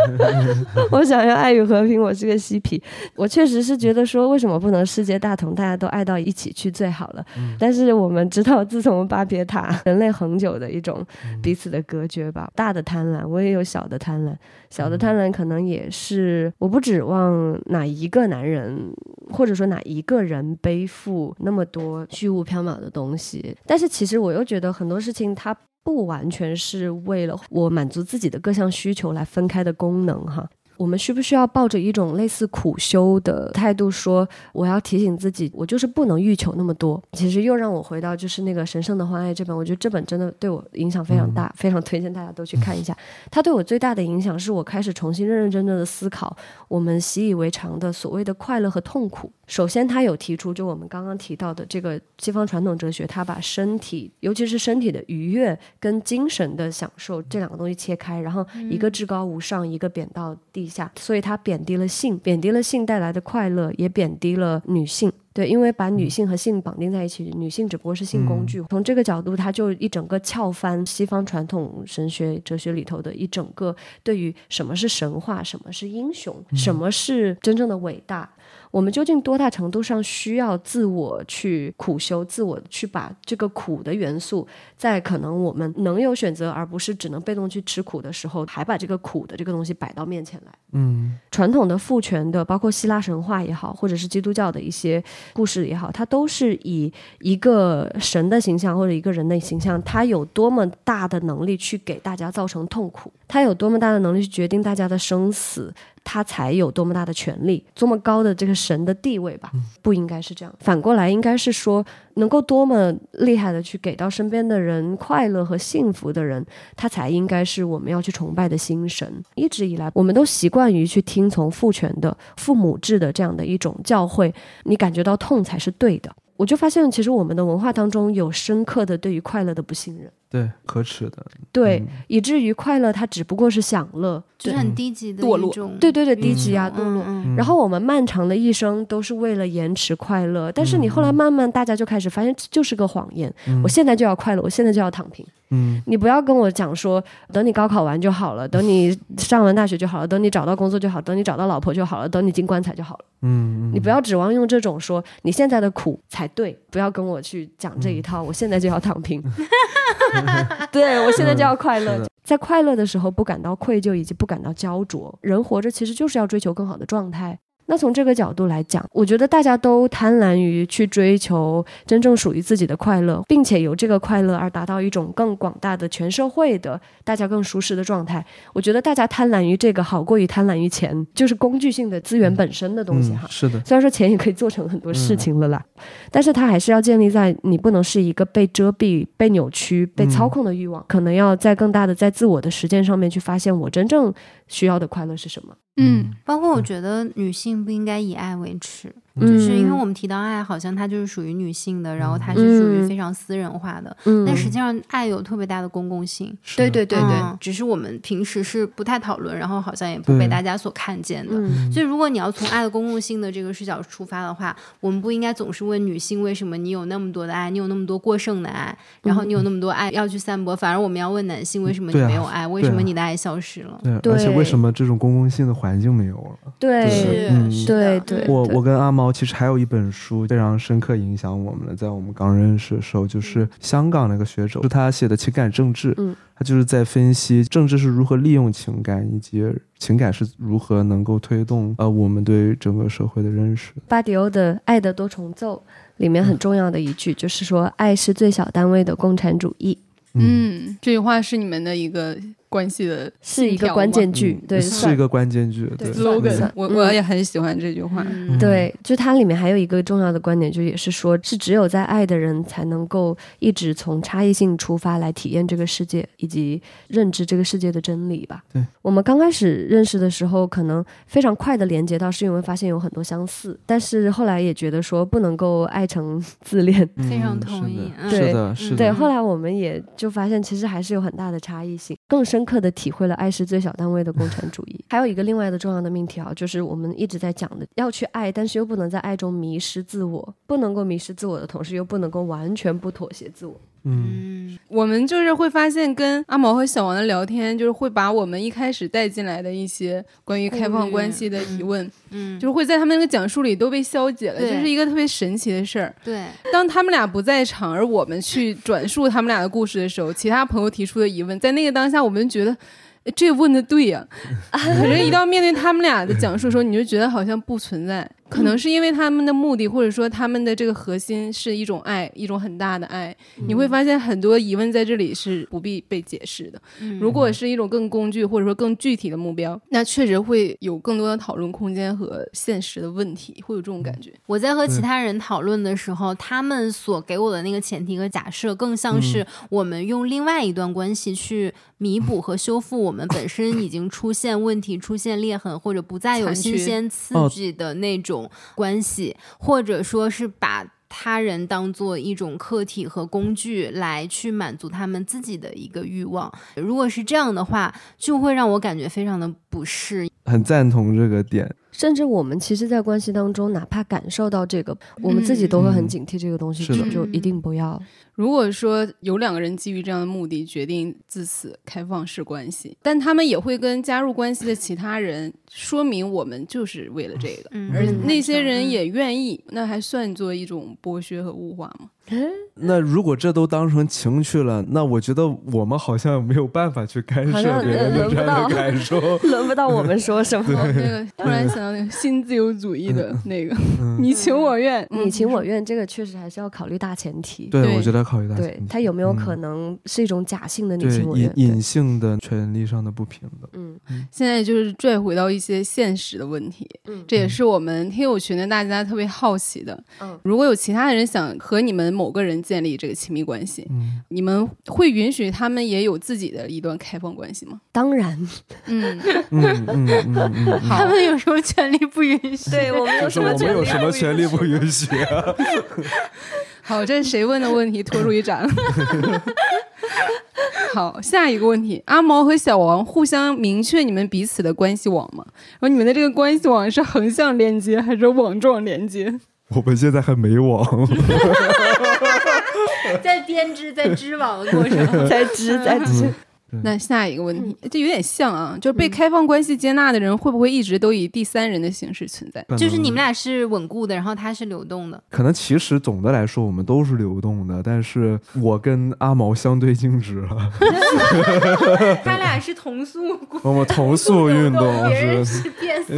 Speaker 6: 我想要爱与和平，我是个嬉皮。我确实是觉得说，为什么不能世界大同，大家都爱到一起去最好了？但是我们知道，自从巴别塔，人类恒久的一种彼此的隔绝吧。大的贪婪，我也有小的贪婪，小的贪婪可能也是我不指望哪一个男人，或者说哪一个人背负那么多虚无缥缈的东西。但是其实我又觉得很多事情它不完全是为了我满足自己的各项需求来分开的功能哈。我们需不需要抱着一种类似苦修的态度说，我要提醒自己，我就是不能欲求那么多？其实又让我回到就是那个《神圣的欢爱》这本，我觉得这本真的对我影响非常大，非常推荐大家都去看一下。它对我最大的影响是我开始重新认认真真的思考我们习以为常的所谓的快乐和痛苦。首先，他有提出，就我们刚刚提到的这个西方传统哲学，他把身体，尤其是身体的愉悦跟精神的享受这两个东西切开，然后一个至高无上，一个贬到地下，所以他贬低了性，贬低了性带来的快乐，也贬低了女性。对，因为把女性和性绑定在一起，女性只不过是性工具。从这个角度，他就一整个撬翻西方传统神学哲学里头的一整个对于什么是神话、什么是英雄、什么是真正的伟大。我们究竟多大程度上需要自我去苦修，自我去把这个苦的元素，在可能我们能有选择，而不是只能被动去吃苦的时候，还把这个苦的这个东西摆到面前来。
Speaker 7: 嗯
Speaker 6: 传统的父权的，包括希腊神话也好，或者是基督教的一些故事也好，它都是以一个神的形象或者一个人的形象，他有多么大的能力去给大家造成痛苦，他有多么大的能力去决定大家的生死，他才有多么大的权利，多么高的这个神的地位吧？不应该是这样，反过来应该是说，能够多么厉害的去给到身边的人快乐和幸福的人，他才应该是我们要去崇拜的新神。一直以来，我们都习惯于去听从父权的、父母制的这样的一种教诲，你感觉到痛才是对的。我就发现，其实我们的文化当中有深刻的对于快乐的不信任，
Speaker 7: 对，可耻的。
Speaker 6: 对，
Speaker 7: 嗯
Speaker 6: 以至于快乐它只不过是享乐，
Speaker 2: 就是很低级的
Speaker 5: 堕落，
Speaker 6: 对对对，低级啊，
Speaker 2: 嗯
Speaker 6: 堕落。
Speaker 2: 嗯
Speaker 6: 然后我们漫长的一生都是为了延迟快乐，但是你后来慢慢大家就开始发现这就是个谎言。我现在就要快乐，我现在就要躺平。
Speaker 7: 嗯
Speaker 6: 你不要跟我讲说，等你高考完就好了，等你上完大学就好了，等你找到工作就好，等你找到老婆就好了，等你进棺材就好了。
Speaker 7: 嗯，
Speaker 6: 你不要指望用这种说你现在的苦才对，不要跟我去讲这一套。我现在就要躺平，对我现在就要快乐。在快乐的时候不感到愧疚，以及不感到焦灼。人活着其实就是要追求更好的状态。那从这个角度来讲，我觉得大家都贪婪于去追求真正属于自己的快乐，并且由这个快乐而达到一种更广大的全社会的大家更舒适的状态。我觉得大家贪婪于这个，好过于贪婪于钱，就是工具性的资源本身的东西哈。
Speaker 7: 嗯是的，
Speaker 6: 虽然说钱也可以做成很多事情了啦，但是它还是要建立在你不能是一个被遮蔽、被扭曲、被操控的欲望，可能要在更大的在自我的实践上面去发现我真正需要的快乐是什么。
Speaker 5: 嗯
Speaker 2: 包括我觉得女性不应该以爱为耻，就是因为我们提到爱，好像它就是属于女性的，然后它是属于
Speaker 6: 嗯
Speaker 2: 非常私人化的。
Speaker 6: 嗯
Speaker 2: 但实际上，爱有特别大的公共性。
Speaker 5: 对对对对，
Speaker 2: 嗯只是我们平时是不太讨论，然后好像也不被大家所看见的。
Speaker 6: 嗯
Speaker 2: 所以，如果你要从爱的公共性的这个视角出发的话，我们不应该总是问女性为什么你有那么多的爱，你有那么多过剩的爱，然后你有那么多爱要去散播，反而我们要问男性为什么你没有爱，为什么你的爱消失了？
Speaker 7: 对，
Speaker 6: 对
Speaker 7: 而且为什么这种公共性的环境没有了？
Speaker 6: 对
Speaker 2: 是
Speaker 6: 对对
Speaker 7: 我我跟阿毛其实还有一本书非常深刻影响我们的，在我们刚认识的时候，就是香港那个学者，是他写的情感政治，
Speaker 6: 嗯。
Speaker 7: 他就是在分析政治是如何利用情感，以及情感是如何能够推动呃我们对整个社会的认识。
Speaker 6: 巴迪欧的《爱的多重奏》里面很重要的一句就是说，爱是最小单位的共产主义，
Speaker 5: 嗯，这句话是你们的一个关系的
Speaker 6: 是一个关键句
Speaker 7: 嗯，
Speaker 6: 对，
Speaker 7: 是一个关键句，
Speaker 6: 对
Speaker 5: 我我也很喜欢这句话。
Speaker 2: 嗯。
Speaker 6: 对，就它里面还有一个重要的观点，就也是说，是只有在爱的人才能够一直从差异性出发来体验这个世界，以及认知这个世界的真理吧。
Speaker 7: 对，
Speaker 6: 我们刚开始认识的时候，可能非常快的连接到，是因为发现有很多相似，但是后来也觉得说不能够爱成自恋。
Speaker 2: 非常
Speaker 7: 嗯
Speaker 2: 同意对
Speaker 7: 是的，是的，
Speaker 6: 对，后来我们也就发现，其实还是有很大的差异性，更深深刻的体会了爱是最小单位的共产主义。还有一个另外的重要的命题啊，就是我们一直在讲的，要去爱，但是又不能在爱中迷失自我，不能够迷失自我的同时，又不能够完全不妥协自我。
Speaker 7: 嗯。
Speaker 2: 嗯。
Speaker 5: 我们就是会发现，跟阿毛和小王的聊天，就是会把我们一开始带进来的一些关于开放关系的疑问，
Speaker 2: 嗯，
Speaker 5: 就是会在他们那个讲述里都被消解了，
Speaker 2: 对。
Speaker 5: 这是一个特别神奇的事儿。
Speaker 2: 对，
Speaker 5: 当他们俩不在场，而我们去转述他们俩的故事的时候，其他朋友提出的疑问，在那个当下，我们觉得。这问的对呀、可是，一到面对他们俩的讲述的时候，你就觉得好像不存在。可能是因为他们的目的，或者说他们的这个核心是一种爱，一种很大的爱。你会发现很多疑问在这里是不必被解释的。
Speaker 2: 嗯。
Speaker 5: 如果是一种更工具或者说更具体的目标，那确实会有更多的讨论空间和现实的问题，会有这种感觉。
Speaker 2: 我在和其他人讨论的时候，他们所给我的那个前提和假设，更像是我们用另外一段关系去弥补和修复我们本身已经出现问题、出现裂痕或者不再有新鲜刺
Speaker 7: 哦。
Speaker 2: 激的那种关系，或者说是把。他人当做一种客体和工具来去满足他们自己的一个欲望，如果是这样的话，就会让我感觉非常的不适。
Speaker 7: 很赞同这个点。
Speaker 6: 甚至我们其实，在关系当中，哪怕感受到这个，我们自己都会很警惕这个东西，就就一定不要。
Speaker 5: 如果说有两个人基于这样的目的决定自此开放式关系，但他们也会跟加入关系的其他人说明我们就是为了这个，
Speaker 2: 嗯
Speaker 5: 而那些人也愿意，那还算作一种剥削和物化吗？
Speaker 7: 那如果这都当成情趣了，那我觉得我们好像没有办法去干涉
Speaker 6: 好像
Speaker 7: 别人的感受。
Speaker 6: 轮不到我们说什么，
Speaker 5: 那个突然想到那个新自由主义的那个。
Speaker 7: 嗯。
Speaker 5: 你情我愿，
Speaker 6: 你情我愿，这个确实还是要考虑大前提。
Speaker 7: 对，
Speaker 5: 对
Speaker 7: 我觉得考虑大
Speaker 6: 前提，他有没有可能是一种假性的你情我愿？
Speaker 7: 隐隐性的权利上的不平等。
Speaker 6: 嗯。
Speaker 5: 现在就是拽回到一些现实的问题，
Speaker 6: 嗯。
Speaker 5: 这也是我们听友群的大家特别好奇的。
Speaker 6: 嗯。
Speaker 5: 如果有其他的人想和你们某个人建立这个亲密关系，
Speaker 7: 嗯，
Speaker 5: 你们会允许他们也有自己的一段开放关系吗？
Speaker 6: 当然，
Speaker 5: 嗯，
Speaker 2: 他们有什么权利不允许？
Speaker 6: 对我们有
Speaker 7: 什么我们有什么权利不允许啊？
Speaker 5: 好，这是谁问的问题？拖出一斩。好，下一个问题，阿毛和小王互相明确你们彼此的关系网吗？然后你们的这个关系网是横向连接还是网状连接？
Speaker 7: 我们现在还没网
Speaker 2: 在编织、在织网的过程，
Speaker 6: 在织在织。
Speaker 5: 那下一个问题，这有点像啊，就是被开放关系接纳的人，会不会一直都以第三人的形式存在？
Speaker 2: 就是你们俩是稳固的，然后他是流动的。
Speaker 7: 可能其实总的来说我们都是流动的，但是我跟阿毛相对静止了，
Speaker 2: 他俩是同速
Speaker 7: 我们同速运动
Speaker 2: 别人
Speaker 7: 是。
Speaker 2: 是变速。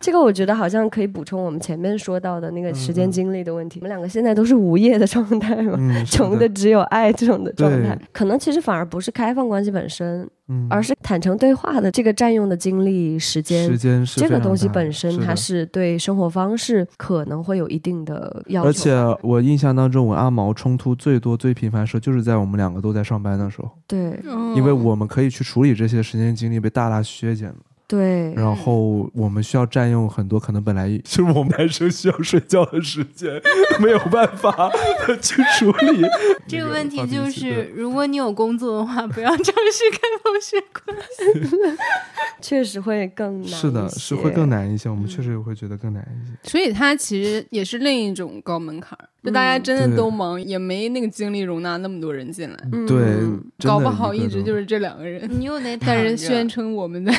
Speaker 6: 这个我觉得好像可以补充我们前面说到的那个时间精力的问题。我们两个现在都是无业的状态嘛，穷的只有爱这种的状态，可能其实反而不是开放关系本身，
Speaker 7: 嗯，
Speaker 6: 而是坦诚对话的这个占用的精力、时间
Speaker 7: 时。间是
Speaker 6: 这个东西本身它是对生活方式可能会有一定的要求，
Speaker 7: 而且我印象当中，我阿毛冲突最多、最频繁的时候，就是在我们两个都在上班的时候，
Speaker 6: 对
Speaker 7: 因为我们可以去处理这些时间精力被大大削减了，
Speaker 6: 对，
Speaker 7: 然后我们需要占用很多可能本来就是我们男生需要睡觉的时间，没有办法去处理
Speaker 2: 这个问题就是，如果你有工作的话，不要尝试开放式关系。
Speaker 6: 确实会更难。
Speaker 7: 是的，是会更。难一些，我们
Speaker 2: 嗯
Speaker 7: 确实会觉得更难一些。
Speaker 5: 所以它其实也是另一种高门槛儿，就大家真的都忙，也没那个精力容纳那么多人进来，
Speaker 6: 嗯
Speaker 7: 对，真
Speaker 5: 搞不好一直就是这两个人。
Speaker 2: 你又得
Speaker 5: 但是宣称我们在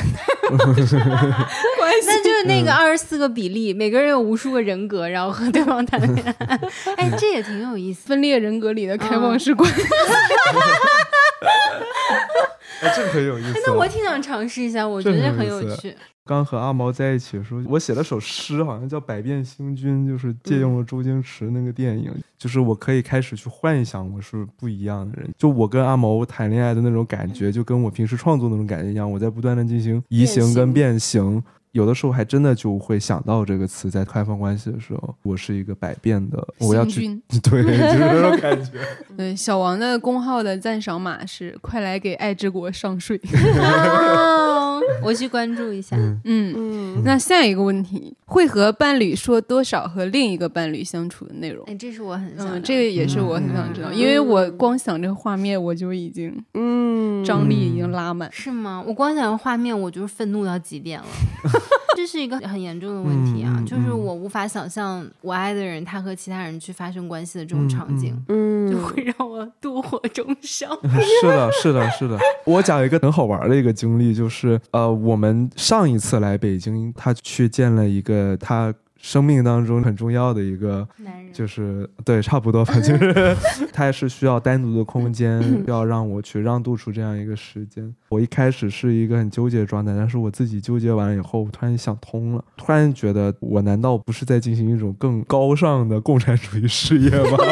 Speaker 2: 那 就是那
Speaker 7: 嗯
Speaker 2: 个二十四个比例，每个人有无数个人格，然后和对方谈恋爱。哎，这也挺有意思。
Speaker 5: 分裂人格里的开放式关系。
Speaker 7: 哎，这个很有意思。
Speaker 2: 那我挺想尝试一下，我觉得
Speaker 7: 这
Speaker 2: 很有趣。
Speaker 7: 刚和阿毛在一起的时候，我写了首诗，好像叫《百变星君》，就是借用了周星驰那个电影，就是我可以开始去幻想我是不一样的人，就我跟阿毛谈恋爱的那种感觉，就跟我平时创作那种感觉一样，我在不断的进行移形跟变形。有的时候还真的就会想到这个词，在开放关系的时候，我是一个百变的，我要去
Speaker 5: 君，
Speaker 7: 对，就是这种感觉。
Speaker 5: 对小王的公号的赞赏码是“快来给爱之国上税
Speaker 2: 哦，我去关注一下。
Speaker 7: 嗯”。
Speaker 5: 那下一个问题，会和伴侣说多少和另一个伴侣相处的内容？
Speaker 2: 哎，这是我很想。
Speaker 5: 嗯，这个也是我很想知道，
Speaker 2: 嗯
Speaker 5: 因为我光想这个画面，我就已经
Speaker 6: 嗯
Speaker 5: 张力已经拉满。
Speaker 2: 是吗？我光想画面，我就是愤怒到极点了。这是一个很严重的问题啊，就是
Speaker 7: 嗯
Speaker 2: 我无法想象我爱的人他和其他人去发生关系的这种场景，
Speaker 6: 嗯，
Speaker 2: 就会让我妒火中 烧。
Speaker 7: 是的，是的，是的。我讲一个很好玩的一个经历，就是呃，我们上一次来北京，他去见了一个他生命当中很重要的一个，
Speaker 2: 男人
Speaker 7: 就是对，差不多吧，就是 他也是需要单独的空间，要让我去让渡出这样一个时间。我一开始是一个很纠结的状态，但是我自己纠结完了以后，我突然想通了，突然觉得我难道不是在进行一种更高尚的共产主义事业吗？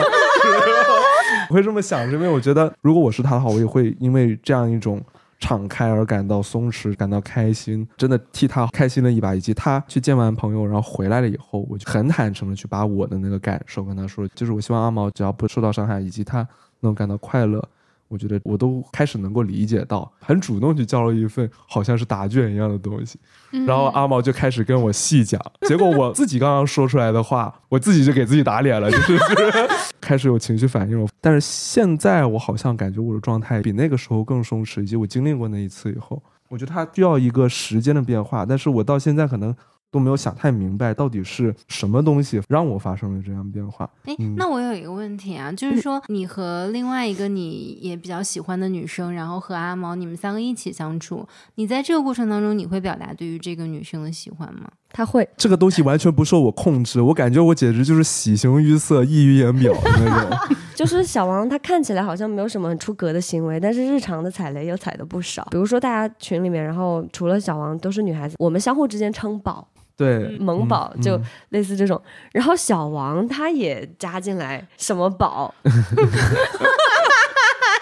Speaker 7: 我会这么想，是因为我觉得，如果我是他的话，我也会因为这样一种敞开而感到松弛，感到开心，真的替他开心了一把。以及他去见完朋友，然后回来了以后，我就很坦诚的去把我的那个感受跟他说，就是我希望阿毛只要不受到伤害，以及他能感到快乐。我觉得我都开始能够理解到，很主动去交了一份好像是答卷一样的东西，然后阿毛就开始跟我细讲，结果我自己刚刚说出来的话，我自己就给自己打脸了，就是就 是开始有情绪反应了。但是现在我好像感觉我的状态比那个时候更松弛，以及我经历过那一次以后，我觉得它需要一个时间的变化。但是我到现在可能都没有想太明白，到底是什么东西让我发生了这样变化。
Speaker 2: 哎
Speaker 7: 嗯，
Speaker 2: 那我有一个问题啊，就是说你和另外一个你也比较喜欢的女生，然后和阿毛你们三个一起相处，你在这个过程当中，你会表达对于这个女生的喜欢吗？
Speaker 6: 他会，
Speaker 7: 这个东西完全不受我控制，我感觉我简直就是喜形于色、溢于言表的那种。
Speaker 6: 就是小王，他看起来好像没有什么很出格的行为，但是日常的踩雷又踩的不少。比如说大家群里面，然后除了小王都是女孩子，我们相互之间称宝、
Speaker 7: 对，
Speaker 6: 萌宝，
Speaker 7: 嗯
Speaker 6: 就
Speaker 7: 嗯
Speaker 6: 类似这种。然后小王他也加进来什么宝，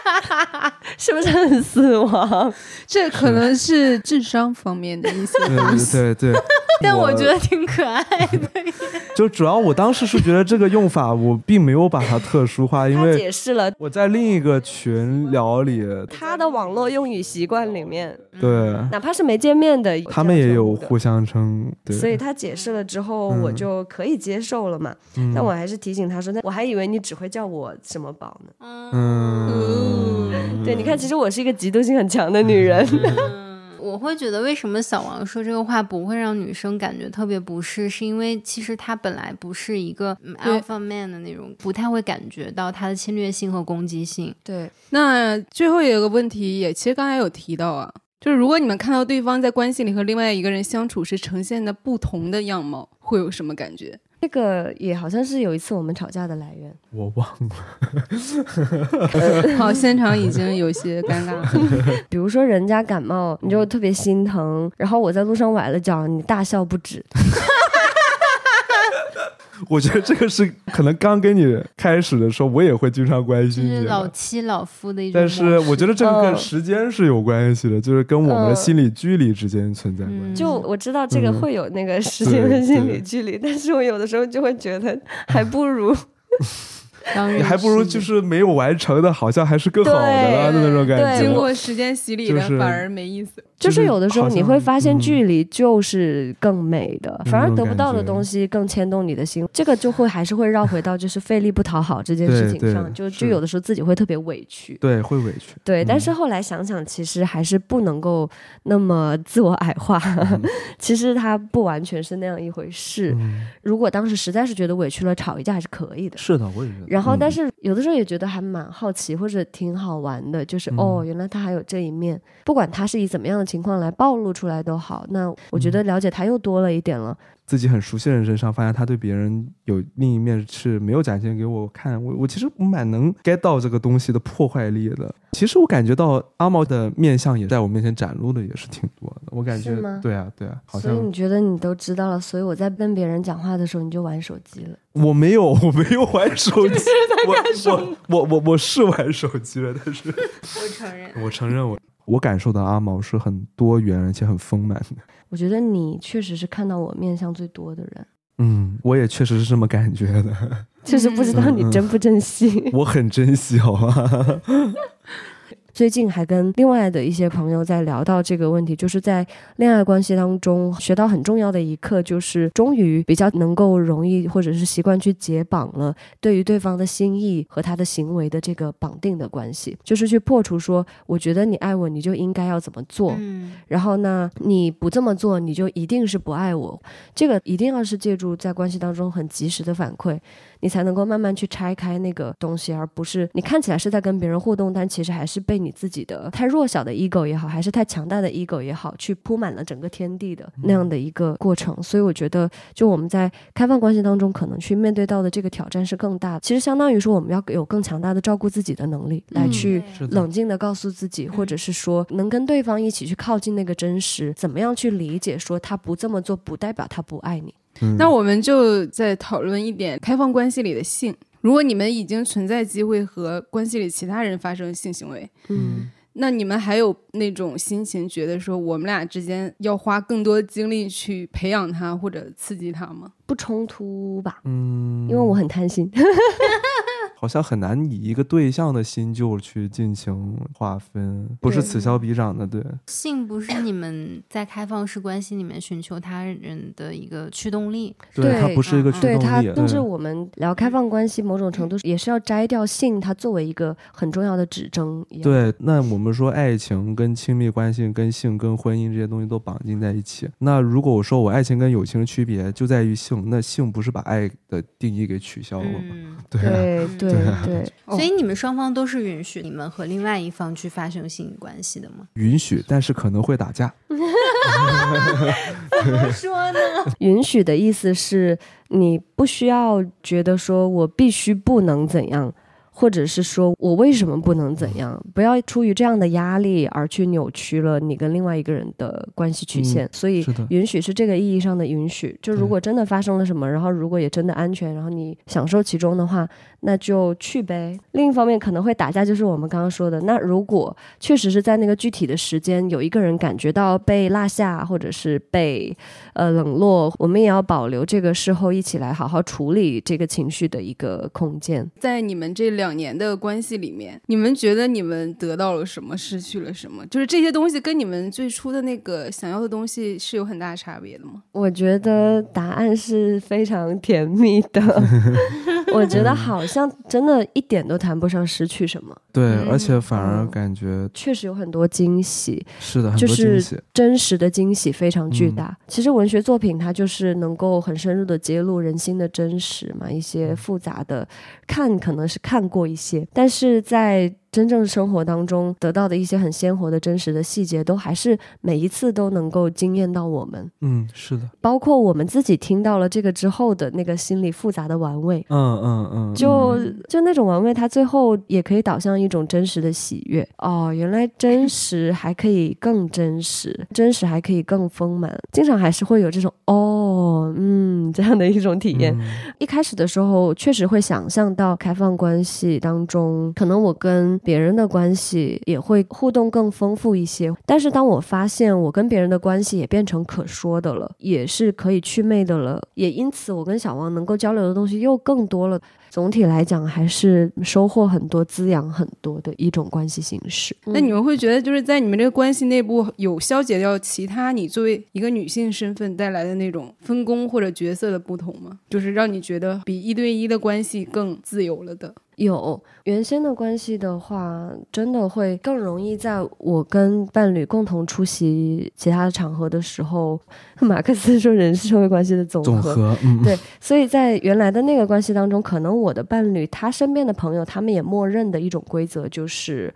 Speaker 6: 是不是很死亡？
Speaker 5: 这可能是智商方面的一些 东西。
Speaker 7: 对对对，
Speaker 2: 但我觉得挺可爱的。
Speaker 7: 就主要我当时是觉得这个用法我并没有把它特殊化，因为
Speaker 6: 解释了
Speaker 7: 我在另一个群聊里，
Speaker 6: 他的网络用语习惯里面，
Speaker 7: 对
Speaker 6: 哪怕是没见面的，
Speaker 7: 他们也有互相称，对，
Speaker 6: 所以他解释了之后，
Speaker 7: 嗯
Speaker 6: 我就可以接受了嘛。
Speaker 7: 嗯
Speaker 6: 但我还是提醒他说，那我还以为你只会叫我什么宝呢。
Speaker 7: 嗯，
Speaker 6: 对，你看，其实我是一个嫉妒心很强的女人。
Speaker 2: 我会觉得为什么小王说这个话不会让女生感觉特别不适，是因为其实他本来不是一个 alpha man 的那种，不太会感觉到他的侵略性和攻击性。
Speaker 6: 对，
Speaker 5: 那最后有个问题也，其实刚才有提到啊，就是如果你们看到对方在关系里和另外一个人相处时呈现的不同的样貌，会有什么感觉？
Speaker 6: 这个也好像是有一次我们吵架的来源。
Speaker 7: 我忘了
Speaker 5: 好，现场已经有些尴尬了。
Speaker 6: 比如说人家感冒，你就特别心疼，然后我在路上崴了脚，你大笑不止。
Speaker 7: 我觉得这个是可能刚跟你开始的时候，我也会经常关心你的。
Speaker 2: 老妻老夫的一种
Speaker 7: 但。是我觉得这个跟
Speaker 6: 嗯
Speaker 7: 时间是有关系的，就是跟我们的
Speaker 6: 嗯
Speaker 7: 心理距离之间存在关
Speaker 2: 嗯
Speaker 7: 系。
Speaker 6: 就我知道这个
Speaker 7: 嗯
Speaker 6: 会有那个时间的心理距离，但是我有的时候就会觉得还不如
Speaker 2: 当
Speaker 7: 你还不如就是没有完成的，好像还是更好的了那种感
Speaker 6: 对
Speaker 7: 觉。
Speaker 5: 经过时间洗礼的
Speaker 7: 就是
Speaker 5: 反而没意思。
Speaker 6: 就是有的时候你会发现
Speaker 7: 嗯
Speaker 6: 距离就是更美的，反而得不到的东西更牵动你的心，这个就会还是会绕回到就是费力不讨好这件事情上，就就有的时候自己会特别委屈。
Speaker 7: 对会委屈。
Speaker 6: 对，但
Speaker 7: 嗯
Speaker 6: 是后来想想，其实还是不能够那么自我矮化。其实它不完全是那样一回事。
Speaker 7: 嗯
Speaker 6: 如果当时实在是觉得委屈了，吵一架还是可以的。
Speaker 7: 是的，我也觉得。
Speaker 6: 然后，但
Speaker 7: 嗯。
Speaker 6: 是有的时候也觉得还蛮好奇，或者挺好玩的，就是、
Speaker 7: 嗯。
Speaker 6: 哦，原来他还有这一面，不管他是以怎么样的情况来暴露出来都好，那我觉得
Speaker 7: 嗯
Speaker 6: 了解他又多了一点了。
Speaker 7: 自己很熟悉的人身上，发现他对别人有另一面是没有展现给我看。我我其实蛮能 get 到这个东西的破坏力的。其实我感觉到阿毛的面相也在我面前展露的也是挺多的。我感觉
Speaker 6: 是吗
Speaker 7: 对啊对啊，好
Speaker 6: 所以
Speaker 7: 像
Speaker 6: 你觉得你都知道了，所以我在跟别人讲话的时候你就玩手机了。
Speaker 7: 我没有我没有玩手机，我我我我我是玩手机了，但是
Speaker 2: 我承认，
Speaker 7: 我承认我我感受到阿毛是很多元而且很丰满的。
Speaker 6: 我觉得你确实是看到我面相最多的人，
Speaker 7: 嗯，我也确实是这么感觉的，
Speaker 6: 就是不知道你珍不珍惜。
Speaker 7: 我很珍惜，好吧？
Speaker 6: 最近还跟另外的一些朋友在聊到这个问题，就是在恋爱关系当中学到很重要的一课，就是终于比较能够容易或者是习惯去解绑了对于对方的心意和他的行为的这个绑定的关系，就是去破除说，我觉得你爱我，你就应该要怎么做，然后呢，你不这么做，你就一定是不爱我。这个一定要是借助在关系当中很及时的反馈，你才能够慢慢去拆开那个东西，而不是你看起来是在跟别人互动，但其实还是被你自己的太弱小的 ego 也好，还是太强大的 ego 也好，去铺满了整个天地的那样的一个过程。所以我觉得，就我们在开放关系当中，可能去面对到的这个挑战是更大的。其实相当于说，我们要有更强大的照顾自己的能力，来
Speaker 5: 嗯
Speaker 6: 去冷静的告诉自己，或者是说能跟对方一起去靠近那个真实，怎么样去理解说他不这么做不代表他不爱你。
Speaker 7: 嗯
Speaker 5: 那我们就再讨论一点开放关系里的性。如果你们已经存在机会和关系里其他人发生性行为，
Speaker 6: 嗯，
Speaker 5: 那你们还有那种心情，觉得说我们俩之间要花更多精力去培养他或者刺激他吗？
Speaker 6: 不冲突吧，
Speaker 7: 嗯，
Speaker 6: 因为我很贪心。
Speaker 7: 好像很难以一个对象的新旧去进行划分，不是此消彼长的。对，
Speaker 2: 性不是你们在开放式关系里面寻求他人的一个驱动力，
Speaker 6: 对
Speaker 7: 它不是一个驱动
Speaker 6: 对它，
Speaker 7: 力。
Speaker 6: 甚至
Speaker 7: 对
Speaker 6: 我们聊开放关系，某种程度也是要摘掉性它作为一个很重要的指征。
Speaker 7: 对，那我们说爱情跟亲密关系、跟性、跟婚姻这些东西都绑定在一起。那如果我说我爱情跟友情的区别就在于性，那性不是把爱的定义给取消了吗？
Speaker 2: 嗯，
Speaker 7: 对啊，
Speaker 6: 对 对
Speaker 7: 对
Speaker 2: 所以你们双方都是允许你们和另外一方去发生性关系的吗？
Speaker 7: 允许，但是可能会打架。
Speaker 2: 怎么说呢？
Speaker 6: 允许的意思是你不需要觉得说我必须不能怎样。或者是说我为什么不能怎样？不要出于这样的压力而去扭曲了你跟另外一个人的关系曲线。所以允许是这个意义上的允许。就如果真的发生了什么，然后如果也真的安全，然后你享受其中的话，那就去呗。另一方面可能会打架，就是我们刚刚说的。那如果确实是在那个具体的时间，有一个人感觉到被落下，或者是被呃冷落，我们也要保留这个事后一起来好好处理这个情绪的一个空间。
Speaker 5: 在你们这两年的关系里面，你们觉得你们得到了什么，失去了什么？就是这些东西跟你们最初的那个想要的东西是有很大差别的吗？
Speaker 6: 我觉得答案是非常甜蜜的。我觉得好像真的一点都谈不上失去什么，
Speaker 7: 对，
Speaker 2: 嗯
Speaker 7: 而且反而
Speaker 6: 嗯
Speaker 7: 感觉
Speaker 6: 确实有很多惊喜。
Speaker 7: 是的，
Speaker 6: 就是
Speaker 7: 多惊喜。
Speaker 6: 真实的惊喜非常巨
Speaker 7: 嗯
Speaker 6: 大。其实文学作品它就是能够很深入的揭露人心的真实嘛，一些复杂的看可能是看过一些，但是在真正生活当中得到的一些很鲜活的真实的细节，都还是每一次都能够惊艳到我们，
Speaker 7: 嗯，是的，
Speaker 6: 包括我们自己听到了这个之后的那个心理复杂的玩味。
Speaker 7: 嗯嗯嗯，
Speaker 6: 就
Speaker 7: 嗯
Speaker 6: 就那种玩味，它最后也可以导向一种真实的喜悦哦。原来真实还可以更真实，真实还可以更丰满。经常还是会有这种哦，嗯，这样的一种体验。
Speaker 7: 嗯
Speaker 6: 一开始的时候，确实会想象到开放关系当中，可能我跟别人的关系也会互动更丰富一些。但是当我发现我跟别人的关系也变成可说的了，也是可以祛魅的了，也因此我跟小王能够交流的东西又更多了。总体来讲，还是收获很多、滋养很多的一种关系形式。
Speaker 5: 那你们会觉得，就是在你们这个关系内部有消解掉其他你作为一个女性身份带来的那种分工或者角色的不同吗？就是让你觉得比一对一的关系更自由了的。
Speaker 6: 有原先的关系的话，真的会更容易在我跟伴侣共同出席其他的场合的时候，马克思说人是社会关系的总和。
Speaker 7: 总和，嗯，
Speaker 6: 对，所以在原来的那个关系当中，可能我的伴侣他身边的朋友，他们也默认的一种规则就是。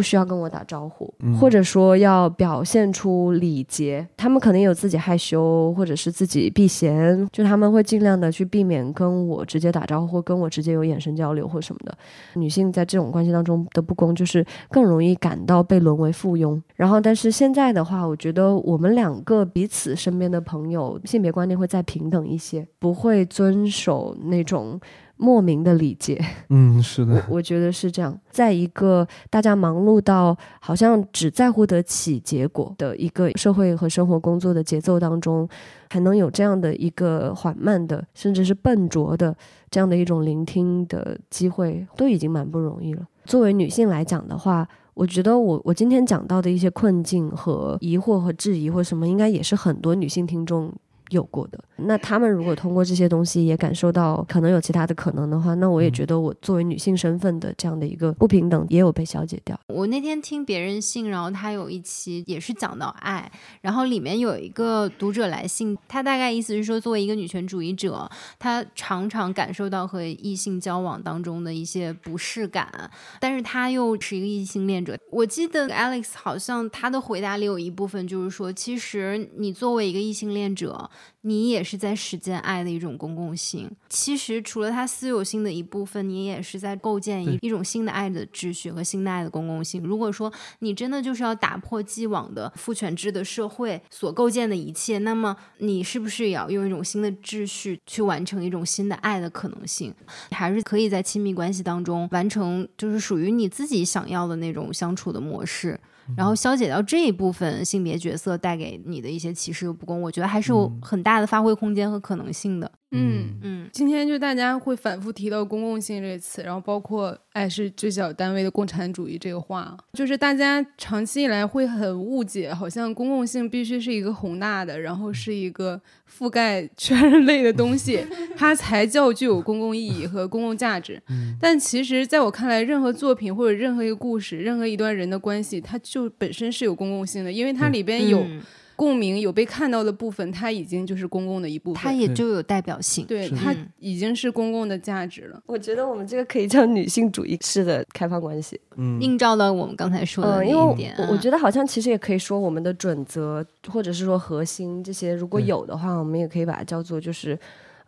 Speaker 6: 不需要跟我打招呼，
Speaker 7: 嗯
Speaker 6: 或者说要表现出礼节。他们可能有自己害羞，或者是自己避嫌，就他们会尽量的去避免跟我直接打招呼，或跟我直接有眼神交流或什么的。女性在这种关系当中的不公，就是更容易感到被沦为附庸。然后，但是现在的话，我觉得我们两个彼此身边的朋友性别观念会再平等一些，不会遵守那种。莫名的理解，
Speaker 7: 嗯，是的，
Speaker 6: 我觉得是这样。在一个大家忙碌到好像只在乎得起结果的一个社会和生活工作的节奏当中，还能有这样的一个缓慢的，甚至是笨拙的这样的一种聆听的机会，都已经蛮不容易了。作为女性来讲的话，我觉得我我今天讲到的一些困境和疑惑和质疑或什么，应该也是很多女性听众。有过的，那他们如果通过这些东西也感受到可能有其他的可能的话，那我也觉得我作为女性身份的这样的一个不平等也有被消解掉。
Speaker 2: 我那天听别人信，然后他有一期也是讲到爱，然后里面有一个读者来信，他大概意思是说，作为一个女权主义者，他常常感受到和异性交往当中的一些不适感，但是他又是一个异性恋者。我记得 Alex 好像他的回答里有一部分就是说，其实你作为一个异性恋者。你也是在实践爱的一种公共性。其实除了它私有性的一部分，你也是在构建一一种新的爱的秩序和新的爱的公共性。如果说你真的就是要打破既往的父权制的社会所构建的一切，那么你是不是也要用一种新的秩序去完成一种新的爱的可能性？还是可以在亲密关系当中完成，就是属于你自己想要的那种相处的模式。然后消解掉这一部分性别角色带给你的一些歧视和不公，我觉得还是有很大大的发挥空间和可能性的。
Speaker 5: 嗯。
Speaker 2: 嗯。
Speaker 5: 今天就大家会反复提到公共性这个词，然后包括“爱是最小单位的共产主义”这个话，就是大家长期以来会很误解，好像公共性必须是一个宏大的，然后是一个覆盖全人类的东西，它才叫具有公共意义和公共价值。但其实，在我看来，任何作品或者任何一个故事、任何一段人的关系，它就本身是有公共性的，因为它里边有
Speaker 2: 嗯
Speaker 5: 共鸣、有被看到的部分，它已经就是公共的一部分。
Speaker 2: 它也就有代表性。
Speaker 5: 对，它
Speaker 2: 嗯
Speaker 5: 已经是公共的价值了。
Speaker 6: 我觉得我们这个可以叫女性主义式的开放关系。
Speaker 7: 嗯，
Speaker 2: 映照到我们刚才说的
Speaker 6: 嗯，
Speaker 2: 那一点，
Speaker 6: 我我觉
Speaker 2: 得
Speaker 6: 得好像其实也可以说我们的准则或者是说核心这些，如果有的话，我们也可以把它叫做就是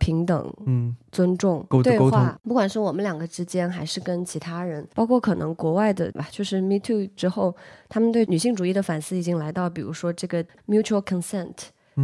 Speaker 6: 平等、
Speaker 7: 嗯。
Speaker 6: 尊重、对话，不管是我们两个之间，还是跟其他人，包括可能国外的吧，就是 Me Too 之后，他们对女性主义的反思已经来到，比如说这个 mutual consent，
Speaker 7: 嗯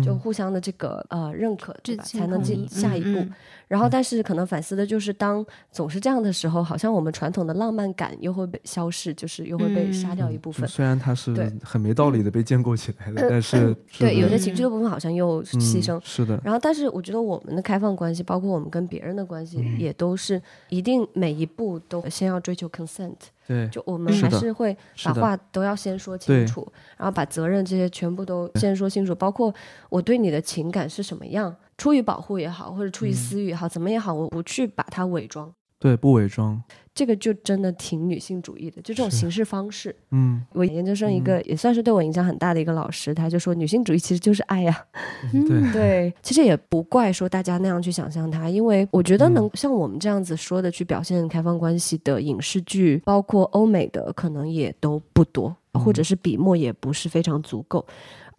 Speaker 6: 就互相的这个呃认可，对吧？才能进下一步。然后，但是可能反思的就是，当总是这样的时候，好像我们传统的浪漫感又会被消逝，就是又会被杀掉一部分。
Speaker 7: 虽然它是很没道理的被建构起来的，但是是
Speaker 6: 对，有些情绪的部分好像又
Speaker 7: 嗯
Speaker 6: 牺牲。
Speaker 7: 是的，
Speaker 6: 然后，但是我觉得我们的开放关系，包括我们跟别人的关系，
Speaker 7: 嗯
Speaker 6: 也都是一定每一步都先要追求 consent。
Speaker 7: 对，
Speaker 6: 就我们还是会把话都要先说清楚，然后把责任这些全部都先说清楚，包括我对你的情感是什么样，出于保护也好，或者出于
Speaker 7: 嗯。
Speaker 6: 私欲也好，怎么也好，我不去把它伪装。
Speaker 7: 对，不伪装，
Speaker 6: 这个就真的挺女性主义的，就这种形式方式。
Speaker 7: 嗯，
Speaker 6: 我研究生一个、也算是对我影响很大的一个老师，他就说女性主义其实就是爱呀、
Speaker 7: 嗯，
Speaker 6: 对，其实也不怪说大家那样去想象它，因为我觉得
Speaker 7: 嗯。
Speaker 6: 能像我们这样子说的去表现开放关系的影视剧，包括欧美的，可能也都不多，
Speaker 7: 嗯
Speaker 6: 或者是笔墨也不是非常足够。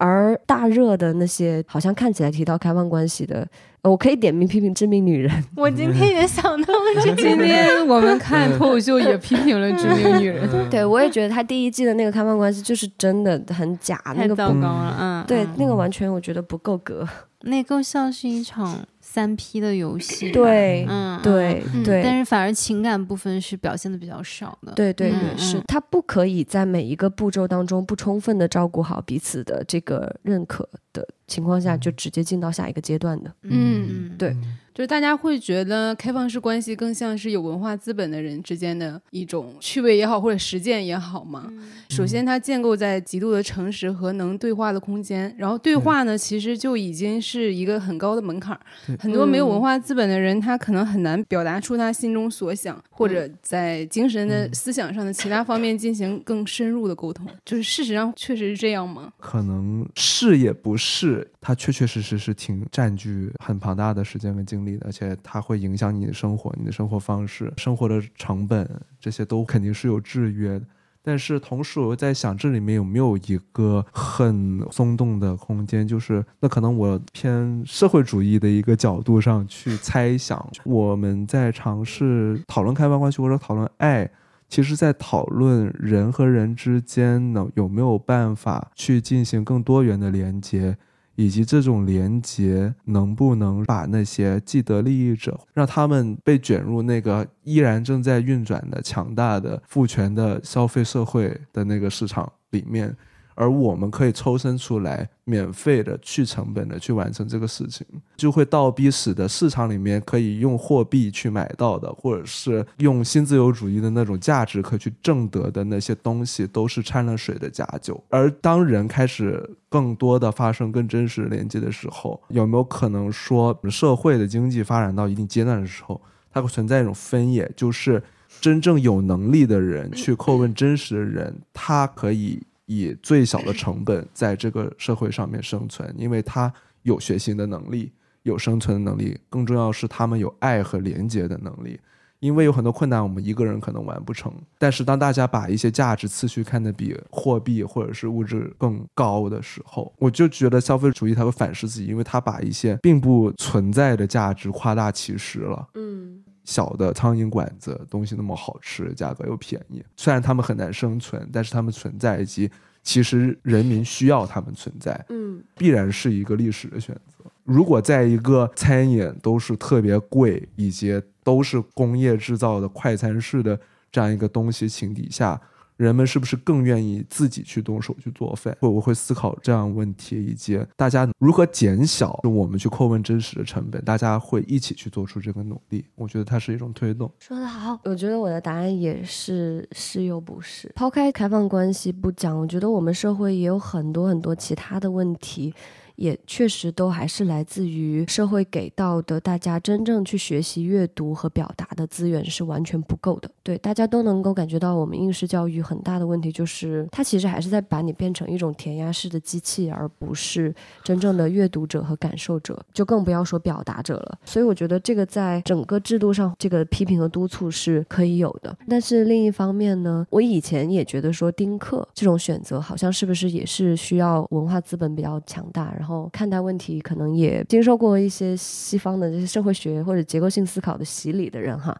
Speaker 6: 而大热的那些，好像看起来提到开放关系的，呃我可以点名批评《致命女人》。
Speaker 2: 我今天也想到这
Speaker 5: 今天我们看脱口秀也批评了《致命女人》，
Speaker 6: 对我也觉得他第一季的那个开放关系就是真的很假，那
Speaker 2: 太
Speaker 6: 个不
Speaker 2: 糟糕了，嗯，
Speaker 6: 对
Speaker 2: 嗯
Speaker 6: 那个完全我觉得不够格。
Speaker 2: 那更像是一场三 P 的游戏，
Speaker 6: 对
Speaker 2: 嗯，
Speaker 6: 对
Speaker 2: 嗯
Speaker 6: 对。
Speaker 2: 但是反而情感部分是表现的比较少的，
Speaker 6: 对对
Speaker 2: 嗯
Speaker 6: 对，是
Speaker 2: 嗯。
Speaker 6: 他不可以在每一个步骤当中不充分的照顾好彼此的这个认可的情况下，就直接进到下一个阶段的。
Speaker 5: 嗯。
Speaker 2: 嗯，
Speaker 6: 对
Speaker 5: 就是大家会觉得开放式关系更像是有文化资本的人之间的一种趣味也好，或者实践也好嘛。
Speaker 2: 嗯
Speaker 5: 首先，它建构在极度的诚实和能对话的空间，然后对话呢，其实就已经是一个很高的门槛儿。很多没有文化资本的人，他可能很难表达出他心中所想，或者在精神的思想上的其他方面进行更深入的沟通。就是事实上确实是这样吗？
Speaker 7: 可能是也不是，它确确实实是挺占据很庞大的时间跟精力而且它会影响你的生活、你的生活方式、生活的成本，这些都肯定是有制约的。但是同时，我又在想，这里面有没有一个很松动的空间？就是那可能我偏社会主义的一个角度上去猜想，我们在尝试讨论开放关系或者讨论爱，其实，在讨论人和人之间呢有没有办法去进行更多元的连接，以及这种连接能不能把那些既得利益者，让他们被卷入那个依然正在运转的强大的父权的消费社会的那个市场里面。而我们可以抽身出来，免费的、去成本的去完成这个事情，就会倒逼使得市场里面可以用货币去买到的，或者是用新自由主义的那种价值可以去挣得的那些东西，都是掺了水的假酒。而当人开始更多的发生更真实连接的时候，有没有可能说，社会的经济发展到一定阶段的时候，它会存在一种分野，就是真正有能力的人去叩问真实的人，他可以。以最小的成本在这个社会上面生存，因为他有学习的能力，有生存的能力，更重要是他们有爱和连接的能力。因为有很多困难，我们一个人可能完不成。但是当大家把一些价值次序看得比货币或者是物质更高的时候，我就觉得消费主义它会反噬自己，因为它把一些并不存在的价值夸大其实了。
Speaker 6: 嗯，
Speaker 7: 小的苍蝇馆子东西那么好吃，价格又便宜，虽然他们很难生存，但是他们存在以及其实人民需要他们存在，
Speaker 6: 嗯，
Speaker 7: 必然是一个历史的选择。如果在一个餐饮都是特别贵，以及都是工业制造的快餐式的这样一个东西情底下，人们是不是更愿意自己去动手去做饭？会我会思考这样问题，以及大家如何减小我们去叩问真实的成本，大家会一起去做出这个努力。我觉得它是一种推动。
Speaker 6: 说得好，我觉得我的答案也是是又不是。抛开开放关系不讲，我觉得我们社会也有很多很多其他的问题。也确实都还是来自于社会给到的，大家真正去学习阅读和表达的资源是完全不够的。对，大家都能够感觉到，我们应试教育很大的问题就是，它其实还是在把你变成一种填鸭式的机器，而不是真正的阅读者和感受者，就更不要说表达者了。所以我觉得这个在整个制度上，这个批评和督促是可以有的。但是另一方面呢，我以前也觉得说丁克这种选择，好像是不是也是需要文化资本比较强大，然后。后看待问题，可能也经受过一些西方的这些社会学或者结构性思考的洗礼的人哈，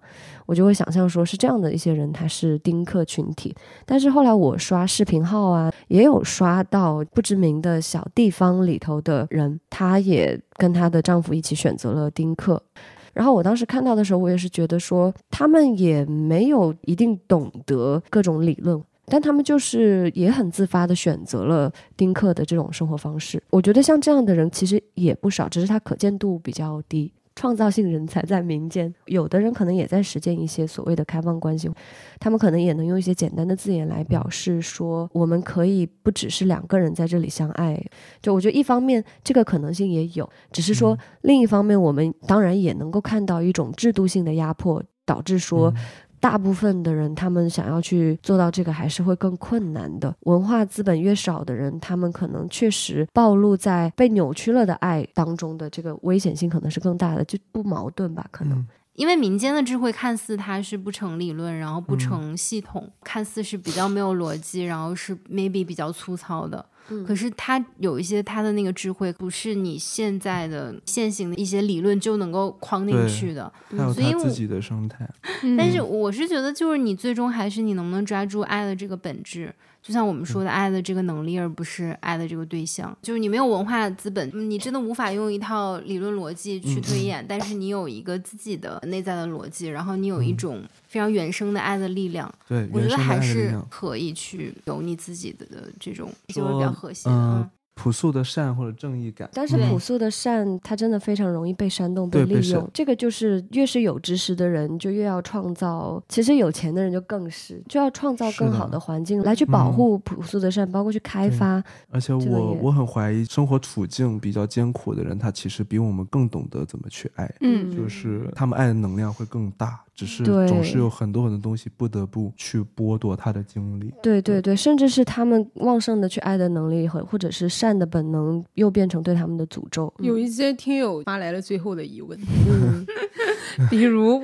Speaker 6: 我就会想象说是这样的一些人，他是丁克群体。但是后来我刷视频号啊，也有刷到不知名的小地方里头的人，她也跟她的丈夫一起选择了丁克。然后我当时看到的时候，我也是觉得说，他们也没有一定懂得各种理论。但他们就是也很自发的选择了丁克的这种生活方式。我觉得像这样的人其实也不少，只是他可见度比较低。创造性人才在民间，有的人可能也在实践一些所谓的开放关系，他们可能也能用一些简单的字眼来表示说，我们可以不只是两个人在这里相爱。就我觉得一方面这个可能性也有，只是说另一方面我们当然也能够看到一种制度性的压迫，导致说。大部分的人，他们想要去做到这个，还是会更困难的。文化资本越少的人，他们可能确实暴露在被扭曲了的爱当中的这个危险性，可能是更大的，就不矛盾吧？可能
Speaker 2: 因为民间的智慧看似它是不成理论，然后不成系统，看似是比较没有逻辑，然后是 maybe 比较粗糙的。可是他有一些他的那个智慧，不是你现在的现行的一些理论就能够框进去的。所以
Speaker 7: 自己的生态。
Speaker 2: 但是我是觉得，就是你最终还是你能不能抓住爱的这个本质，就像我们说的爱的这个能力，而不是爱的这个对象。就是你没有文化资本，你真的无法用一套理论逻辑去推演。但是你有一个自己的内在的逻辑，然后你有一种。非常原生的爱的力量，
Speaker 7: 对，
Speaker 2: 我觉得还是可以去有你自己的的这种，就是比较和谐。
Speaker 7: 嗯，朴素的善或者正义感，
Speaker 6: 但是朴素的善，它真的非常容易被煽动、被利用。这个就是越是有知识的人，就越要创造；其实有钱的人就更是，就要创造更好的环境来去保护朴素的善，包括去开发。
Speaker 7: 而且我我很怀疑，生活处境比较艰苦的人，他其实比我们更懂得怎么去爱。嗯，就是他们爱的能量会更大。只是总是有很多很多东西不得不去剥夺他的精力。
Speaker 6: 对对对，甚至是他们旺盛的去爱的能力和或者是善的本能，又变成对他们的诅咒。
Speaker 5: 有一些听友发来了最后的疑问，比如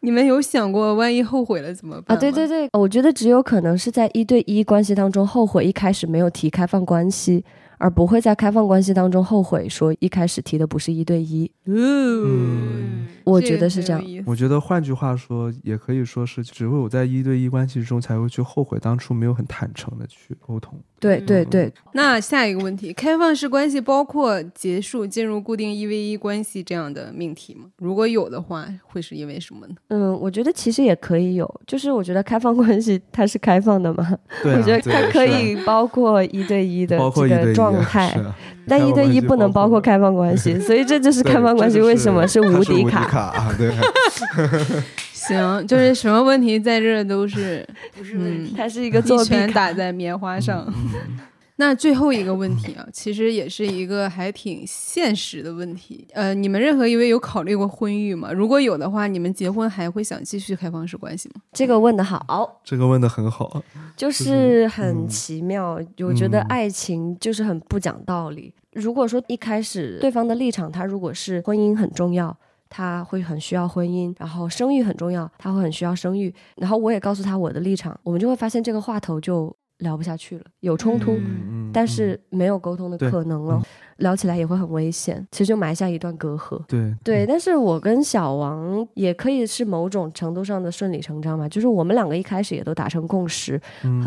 Speaker 5: 你们有想过万一后悔了怎么办
Speaker 6: 啊？对对对，我觉得只有可能是在一对一关系当中后悔一开始没有提开放关系。而不会在开放关系当中后悔，说一开始提的不是一对一。嗯，我觉得是这样。
Speaker 7: 我觉得换句话说，也可以说是，只有在一对一关系中才会去后悔当初没有很坦诚的去沟通。
Speaker 6: 对对对。
Speaker 5: 那下一个问题，开放式关系包括结束进入固定一 v 一关系这样的命题吗？如果有的话，会是因为什么呢？
Speaker 6: 嗯，我觉得其实也可以有，就是我觉得开放关系它是开放的嘛。
Speaker 7: 对。
Speaker 6: 我觉得它可以包括一对一的这个状。状态，但一对一不能包括开放关系，所以这就是开放关系为什么是无敌
Speaker 7: 卡。对，
Speaker 5: 行，就是什么问题在这都是
Speaker 2: 不是问题，
Speaker 6: 它是一个作弊
Speaker 5: 打在棉花上。那最后一个问题啊，其实也是一个还挺现实的问题。呃，你们任何一位有考虑过婚育吗？如果有的话，你们结婚还会想继续开放式关系吗？
Speaker 6: 这个问的好，
Speaker 7: 这个问的很好，
Speaker 6: 就是很奇妙。我觉得爱情就是很不讲道理。如果说一开始对方的立场，他如果是婚姻很重要，他会很需要婚姻，然后生育很重要，他会很需要生育，然后我也告诉他我的立场，我们就会发现这个话头就。聊不下去了，有冲突，但是没有沟通的可能了，聊起来也会很危险，其实就埋下一段隔阂。
Speaker 7: 对
Speaker 6: 对，但是我跟小王也可以是某种程度上的顺理成章嘛，就是我们两个一开始也都达成共识，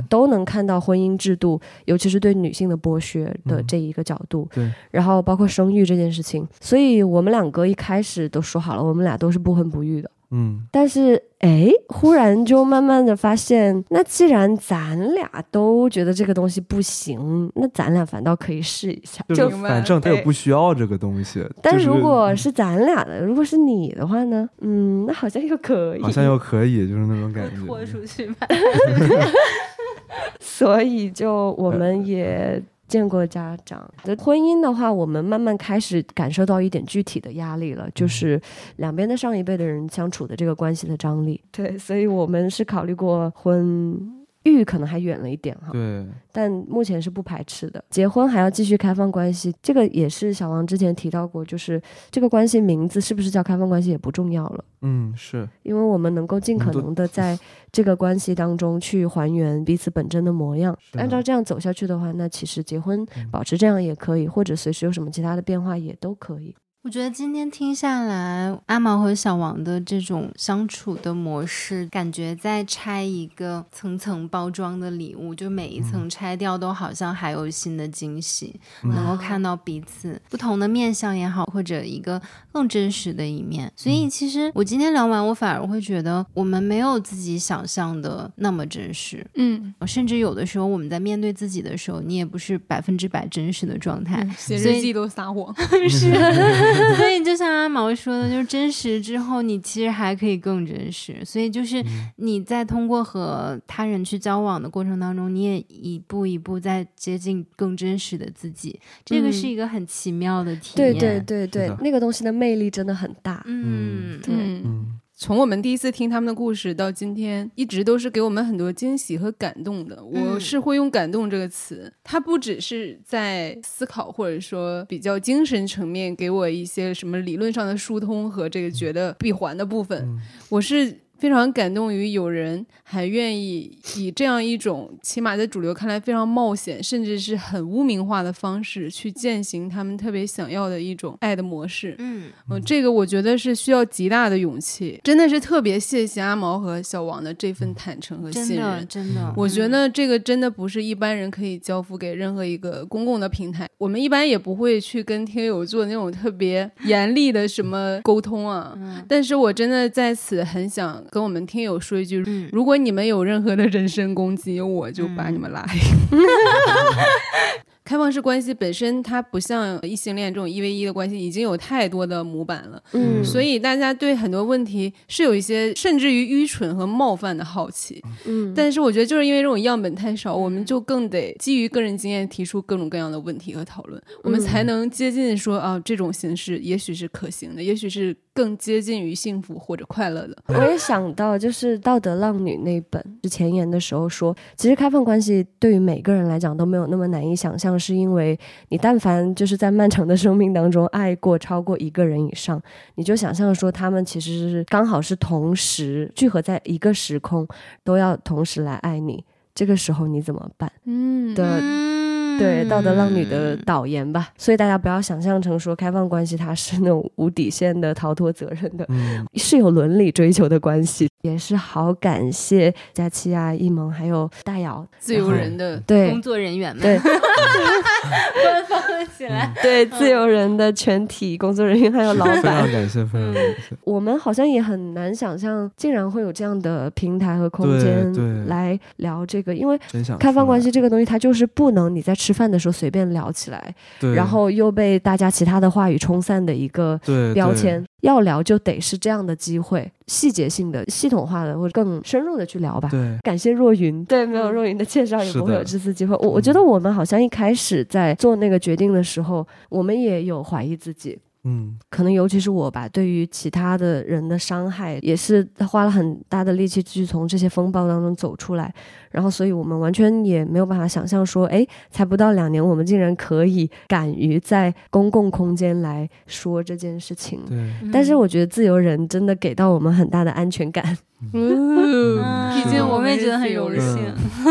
Speaker 6: 都能看到婚姻制度，尤其是对女性的剥削的这一个角度。
Speaker 7: 对，
Speaker 6: 然后包括生育这件事情，所以我们两个一开始都说好了，我们俩都是不婚不育的。
Speaker 7: 嗯
Speaker 6: 但是哎，忽然就慢慢的发现，那既然咱俩都觉得这个东西不行，那咱俩反倒可以试一下。
Speaker 7: 就是反正他也不需要这个东西，
Speaker 6: 但
Speaker 7: 就是
Speaker 6: 如果是咱俩的，如果是你的话呢？嗯，那好像又可以，
Speaker 7: 好像又可以，就是那种感觉。
Speaker 2: 豁出去吧。
Speaker 6: 所以就我们也见过家长。的婚姻的话，我们慢慢开始感受到一点具体的压力了，就是两边的上一辈的人相处的这个关系的张力。对，所以我们是考虑过婚。育可能还远了一点哈，
Speaker 7: 对，
Speaker 6: 但目前是不排斥的。结婚还要继续开放关系，这个也是小王之前提到过，就是这个关系名字是不是叫开放关系也不重要了。
Speaker 7: 嗯，是，
Speaker 6: 因为我们能够尽可能的在这个关系当中去还原彼此本真的模样。按照这样走下去的话，那其实结婚
Speaker 7: 嗯
Speaker 6: 保持这样也可以，或者随时有什么其他的变化也都可以。
Speaker 2: 我觉得今天听下来，阿毛和小王的这种相处的模式，感觉在拆一个层层包装的礼物，就每一层拆掉都好像还有新的惊喜，
Speaker 7: 嗯
Speaker 2: 能够看到彼此不同的面相也好，或者一个更真实的一面。所以其实我今天聊完，我反而会觉得我们没有自己想象的那么真实，
Speaker 5: 嗯，
Speaker 2: 甚至有的时候我们在面对自己的时候，你也不是百分之百真实的状态。
Speaker 5: 写日记都撒谎。
Speaker 2: 是，所以就像阿毛说的，就是真实之后，你其实还可以更真实。所以就是你在通过和他人去交往的过程当中，你也一步一步在接近更真实的自己。这个是一个很奇妙的体
Speaker 6: 对
Speaker 2: 验。
Speaker 6: 对对对
Speaker 7: 对，
Speaker 6: 那个东西的魅力真的很大。
Speaker 2: 嗯，
Speaker 6: 对
Speaker 5: 嗯，
Speaker 7: 嗯
Speaker 5: 从我们第一次听他们的故事到今天，一直都是给我们很多惊喜和感动的。我
Speaker 2: 嗯
Speaker 5: 是会用“感动”这个词，它不只是在思考或者说比较精神层面给我一些什么理论上的疏通和这个觉得闭环的部分，
Speaker 7: 嗯
Speaker 5: 我是。非常感动于有人还愿意以这样一种起码在主流看来非常冒险，甚至是很污名化的方式去践行他们特别想要的一种爱的模式。
Speaker 2: 嗯，
Speaker 5: 嗯，这个我觉得是需要极大的勇气，真的是特别谢谢阿毛和小王的这份坦诚和信任。
Speaker 2: 真的，
Speaker 5: 我觉
Speaker 2: 嗯
Speaker 5: 得这个真的不是一般人可以交付给任何一个公共的平台。我们一般也不会去跟听友做那种特别严厉的什么沟通啊。
Speaker 2: 嗯
Speaker 5: 但是我真的在此很想跟我们听友说一句：
Speaker 2: 嗯。
Speaker 5: 如果你们有任何的人身攻击，我就把你们拉黑。开放式关系本身，它不像异性恋这种一 v 一的关系，已经有太多的模板了。
Speaker 6: 嗯，
Speaker 5: 所以大家对很多问题是有一些甚至于愚蠢和冒犯的好奇，
Speaker 6: 嗯，
Speaker 5: 但是我觉得就是因为这种样本太少，我们就更得基于个人经验提出各种各样的问题和讨论，我们才能接近说啊这种形式也许是可行的，也许是更接近于幸福或者快乐的。
Speaker 6: 我也想到，就是《道德浪女》那本之前言的时候说，其实开放关系对于每个人来讲都没有那么难以想象，是因为你但凡就是在漫长的生命当中爱过超过一个人以上，你就想象说他们其实是刚好是同时聚合在一个时空，都要同时来爱你，这个时候你怎么办？
Speaker 5: 嗯
Speaker 6: 的
Speaker 2: 嗯
Speaker 6: 对《道德浪女》的导言吧，所以大家不要想象成说开放关系它是那种无底线的逃脱责任的，
Speaker 7: 嗯。
Speaker 6: 是有伦理追求的关系，也是好感谢佳期啊、一萌还有大姚，
Speaker 5: 自由人的
Speaker 6: 对。
Speaker 2: 工作人员们。
Speaker 6: 对。
Speaker 2: 官方了起来。
Speaker 6: 对自由人的全体工作人员还有老
Speaker 7: 非常
Speaker 6: 板，
Speaker 7: 感谢，非常感谢。
Speaker 6: 我们好像也很难想象，竟然会有这样的平台和空间
Speaker 7: 对
Speaker 6: 来聊这个，因为开放关系这个东西，它就是不能你在吃饭的时候随便聊起来，然后又被大家其他的话语冲散的一个标签。要聊就得是这样的机会，细节性的、系统化的或者更深入的去聊吧。
Speaker 7: 对，
Speaker 6: 感谢若云，对，没有若云的介绍也不会有这次机会。我我觉得我们好像一开始在做那个决定的时候，我们也有怀疑自己，
Speaker 7: 嗯
Speaker 6: 可能尤其是我吧，对于其他的人的伤害，也是花了很大的力气去从这些风暴当中走出来。然后，所以我们完全也没有办法想象说，哎，才不到两年，我们竟然可以敢于在公共空间来说这件事情。
Speaker 7: 对，
Speaker 6: 但是我觉得自由人真的给到我们很大的安全感。
Speaker 2: 嗯
Speaker 5: 毕竟我们
Speaker 2: 也觉得很荣幸。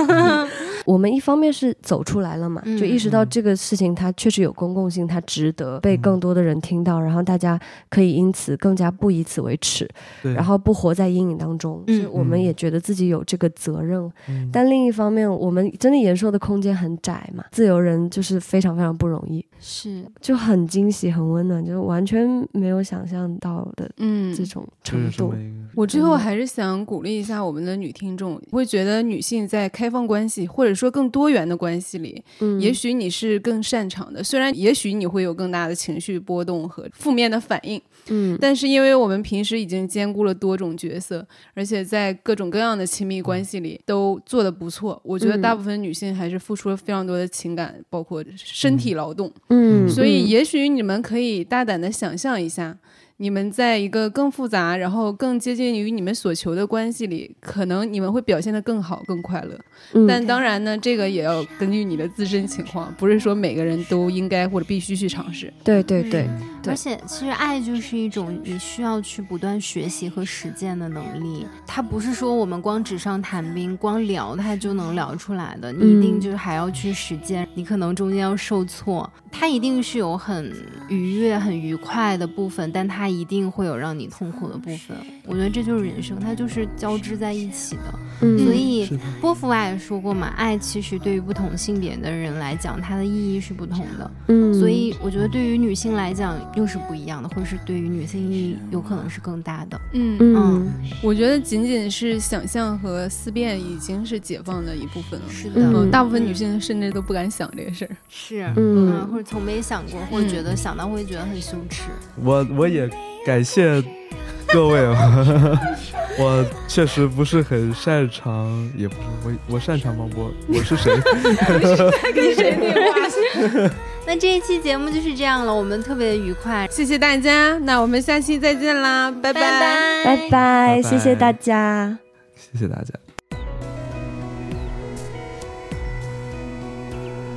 Speaker 6: 我们一方面是走出来了嘛，
Speaker 2: 嗯
Speaker 6: 就意识到这个事情它确实有公共性，它值得被更多的人听到，然后大家可以因此更加不以此为耻，然后不活在阴影当中。
Speaker 2: 嗯
Speaker 6: 所以我们也觉得自己有这个责任。
Speaker 7: 嗯。
Speaker 6: 但另一方面，我们真的言说的空间很窄嘛，自由人就是非常非常不容易，
Speaker 2: 是。
Speaker 6: 就很惊喜、很温暖，就是完全没有想象到的
Speaker 5: 嗯。
Speaker 6: 这种程度。
Speaker 5: 我最后还是想鼓励一下我们的女听众，会觉得女性在开放关系或者说更多元的关系里，
Speaker 6: 嗯
Speaker 5: 也许你是更擅长的。虽然也许你会有更大的情绪波动和负面的反应，
Speaker 6: 嗯
Speaker 5: 但是因为我们平时已经兼顾了多种角色，而且在各种各样的亲密关系里都做得不错，我觉得
Speaker 6: 嗯
Speaker 5: 大部分女性还是付出了非常多的情感，包括身体劳动。
Speaker 6: 嗯，
Speaker 5: 所以，
Speaker 6: 嗯
Speaker 5: 也许你们可以大胆的想象一下，你们在一个更复杂，然后更接近于你们所求的关系里，可能你们会表现得更好、更快乐。
Speaker 6: 嗯
Speaker 5: 但当然呢，这个也要根据你的自身情况，不是说每个人都应该或者必须去尝试。
Speaker 6: 对对对，对
Speaker 2: 而且，其实爱就是一种你需要去不断学习和实践的能力。它不是说我们光纸上谈兵、光聊它就能聊出来的，你一定
Speaker 6: 嗯
Speaker 2: 就是还要去实践。你可能中间要受挫，它一定是有很愉悦、很愉快的部分，但它一定会有让你痛苦的部分。我觉得这就是人生，它就是交织在一起的。
Speaker 6: 嗯
Speaker 2: 所以波伏娃也说过嘛，爱其实对于不同性别的人来讲，它的意义是不同的。
Speaker 6: 嗯，
Speaker 2: 所以我觉得对于女性来讲又是不一样的，或者是对于女性意义有可能是更大的。
Speaker 5: 嗯
Speaker 6: 嗯
Speaker 5: 我觉得仅仅是想象和思辨已经是解放的一部分了。
Speaker 2: 是的，
Speaker 5: 大部分女性甚至都不敢想这个事儿。
Speaker 2: 是，
Speaker 6: 嗯
Speaker 2: 嗯，或者从没想过，或者觉得想到会觉得很羞耻。
Speaker 7: 我我也感谢各位啊，我确实不是很擅长，也不是我我擅长吗？我我是谁？
Speaker 5: 跟谁对话？
Speaker 2: 那这一期节目就是这样了，我们特别愉快，
Speaker 5: 谢谢大家，那我们下期再见啦，拜
Speaker 2: 拜
Speaker 6: 拜拜，
Speaker 7: 拜
Speaker 6: 谢谢大家。
Speaker 7: 谢谢大家。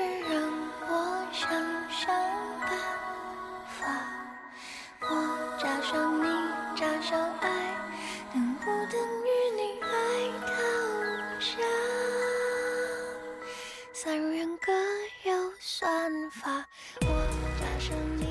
Speaker 1: 是让我想想办法。我加上你加上爱能不能与你爱到下散人各有算法我加上你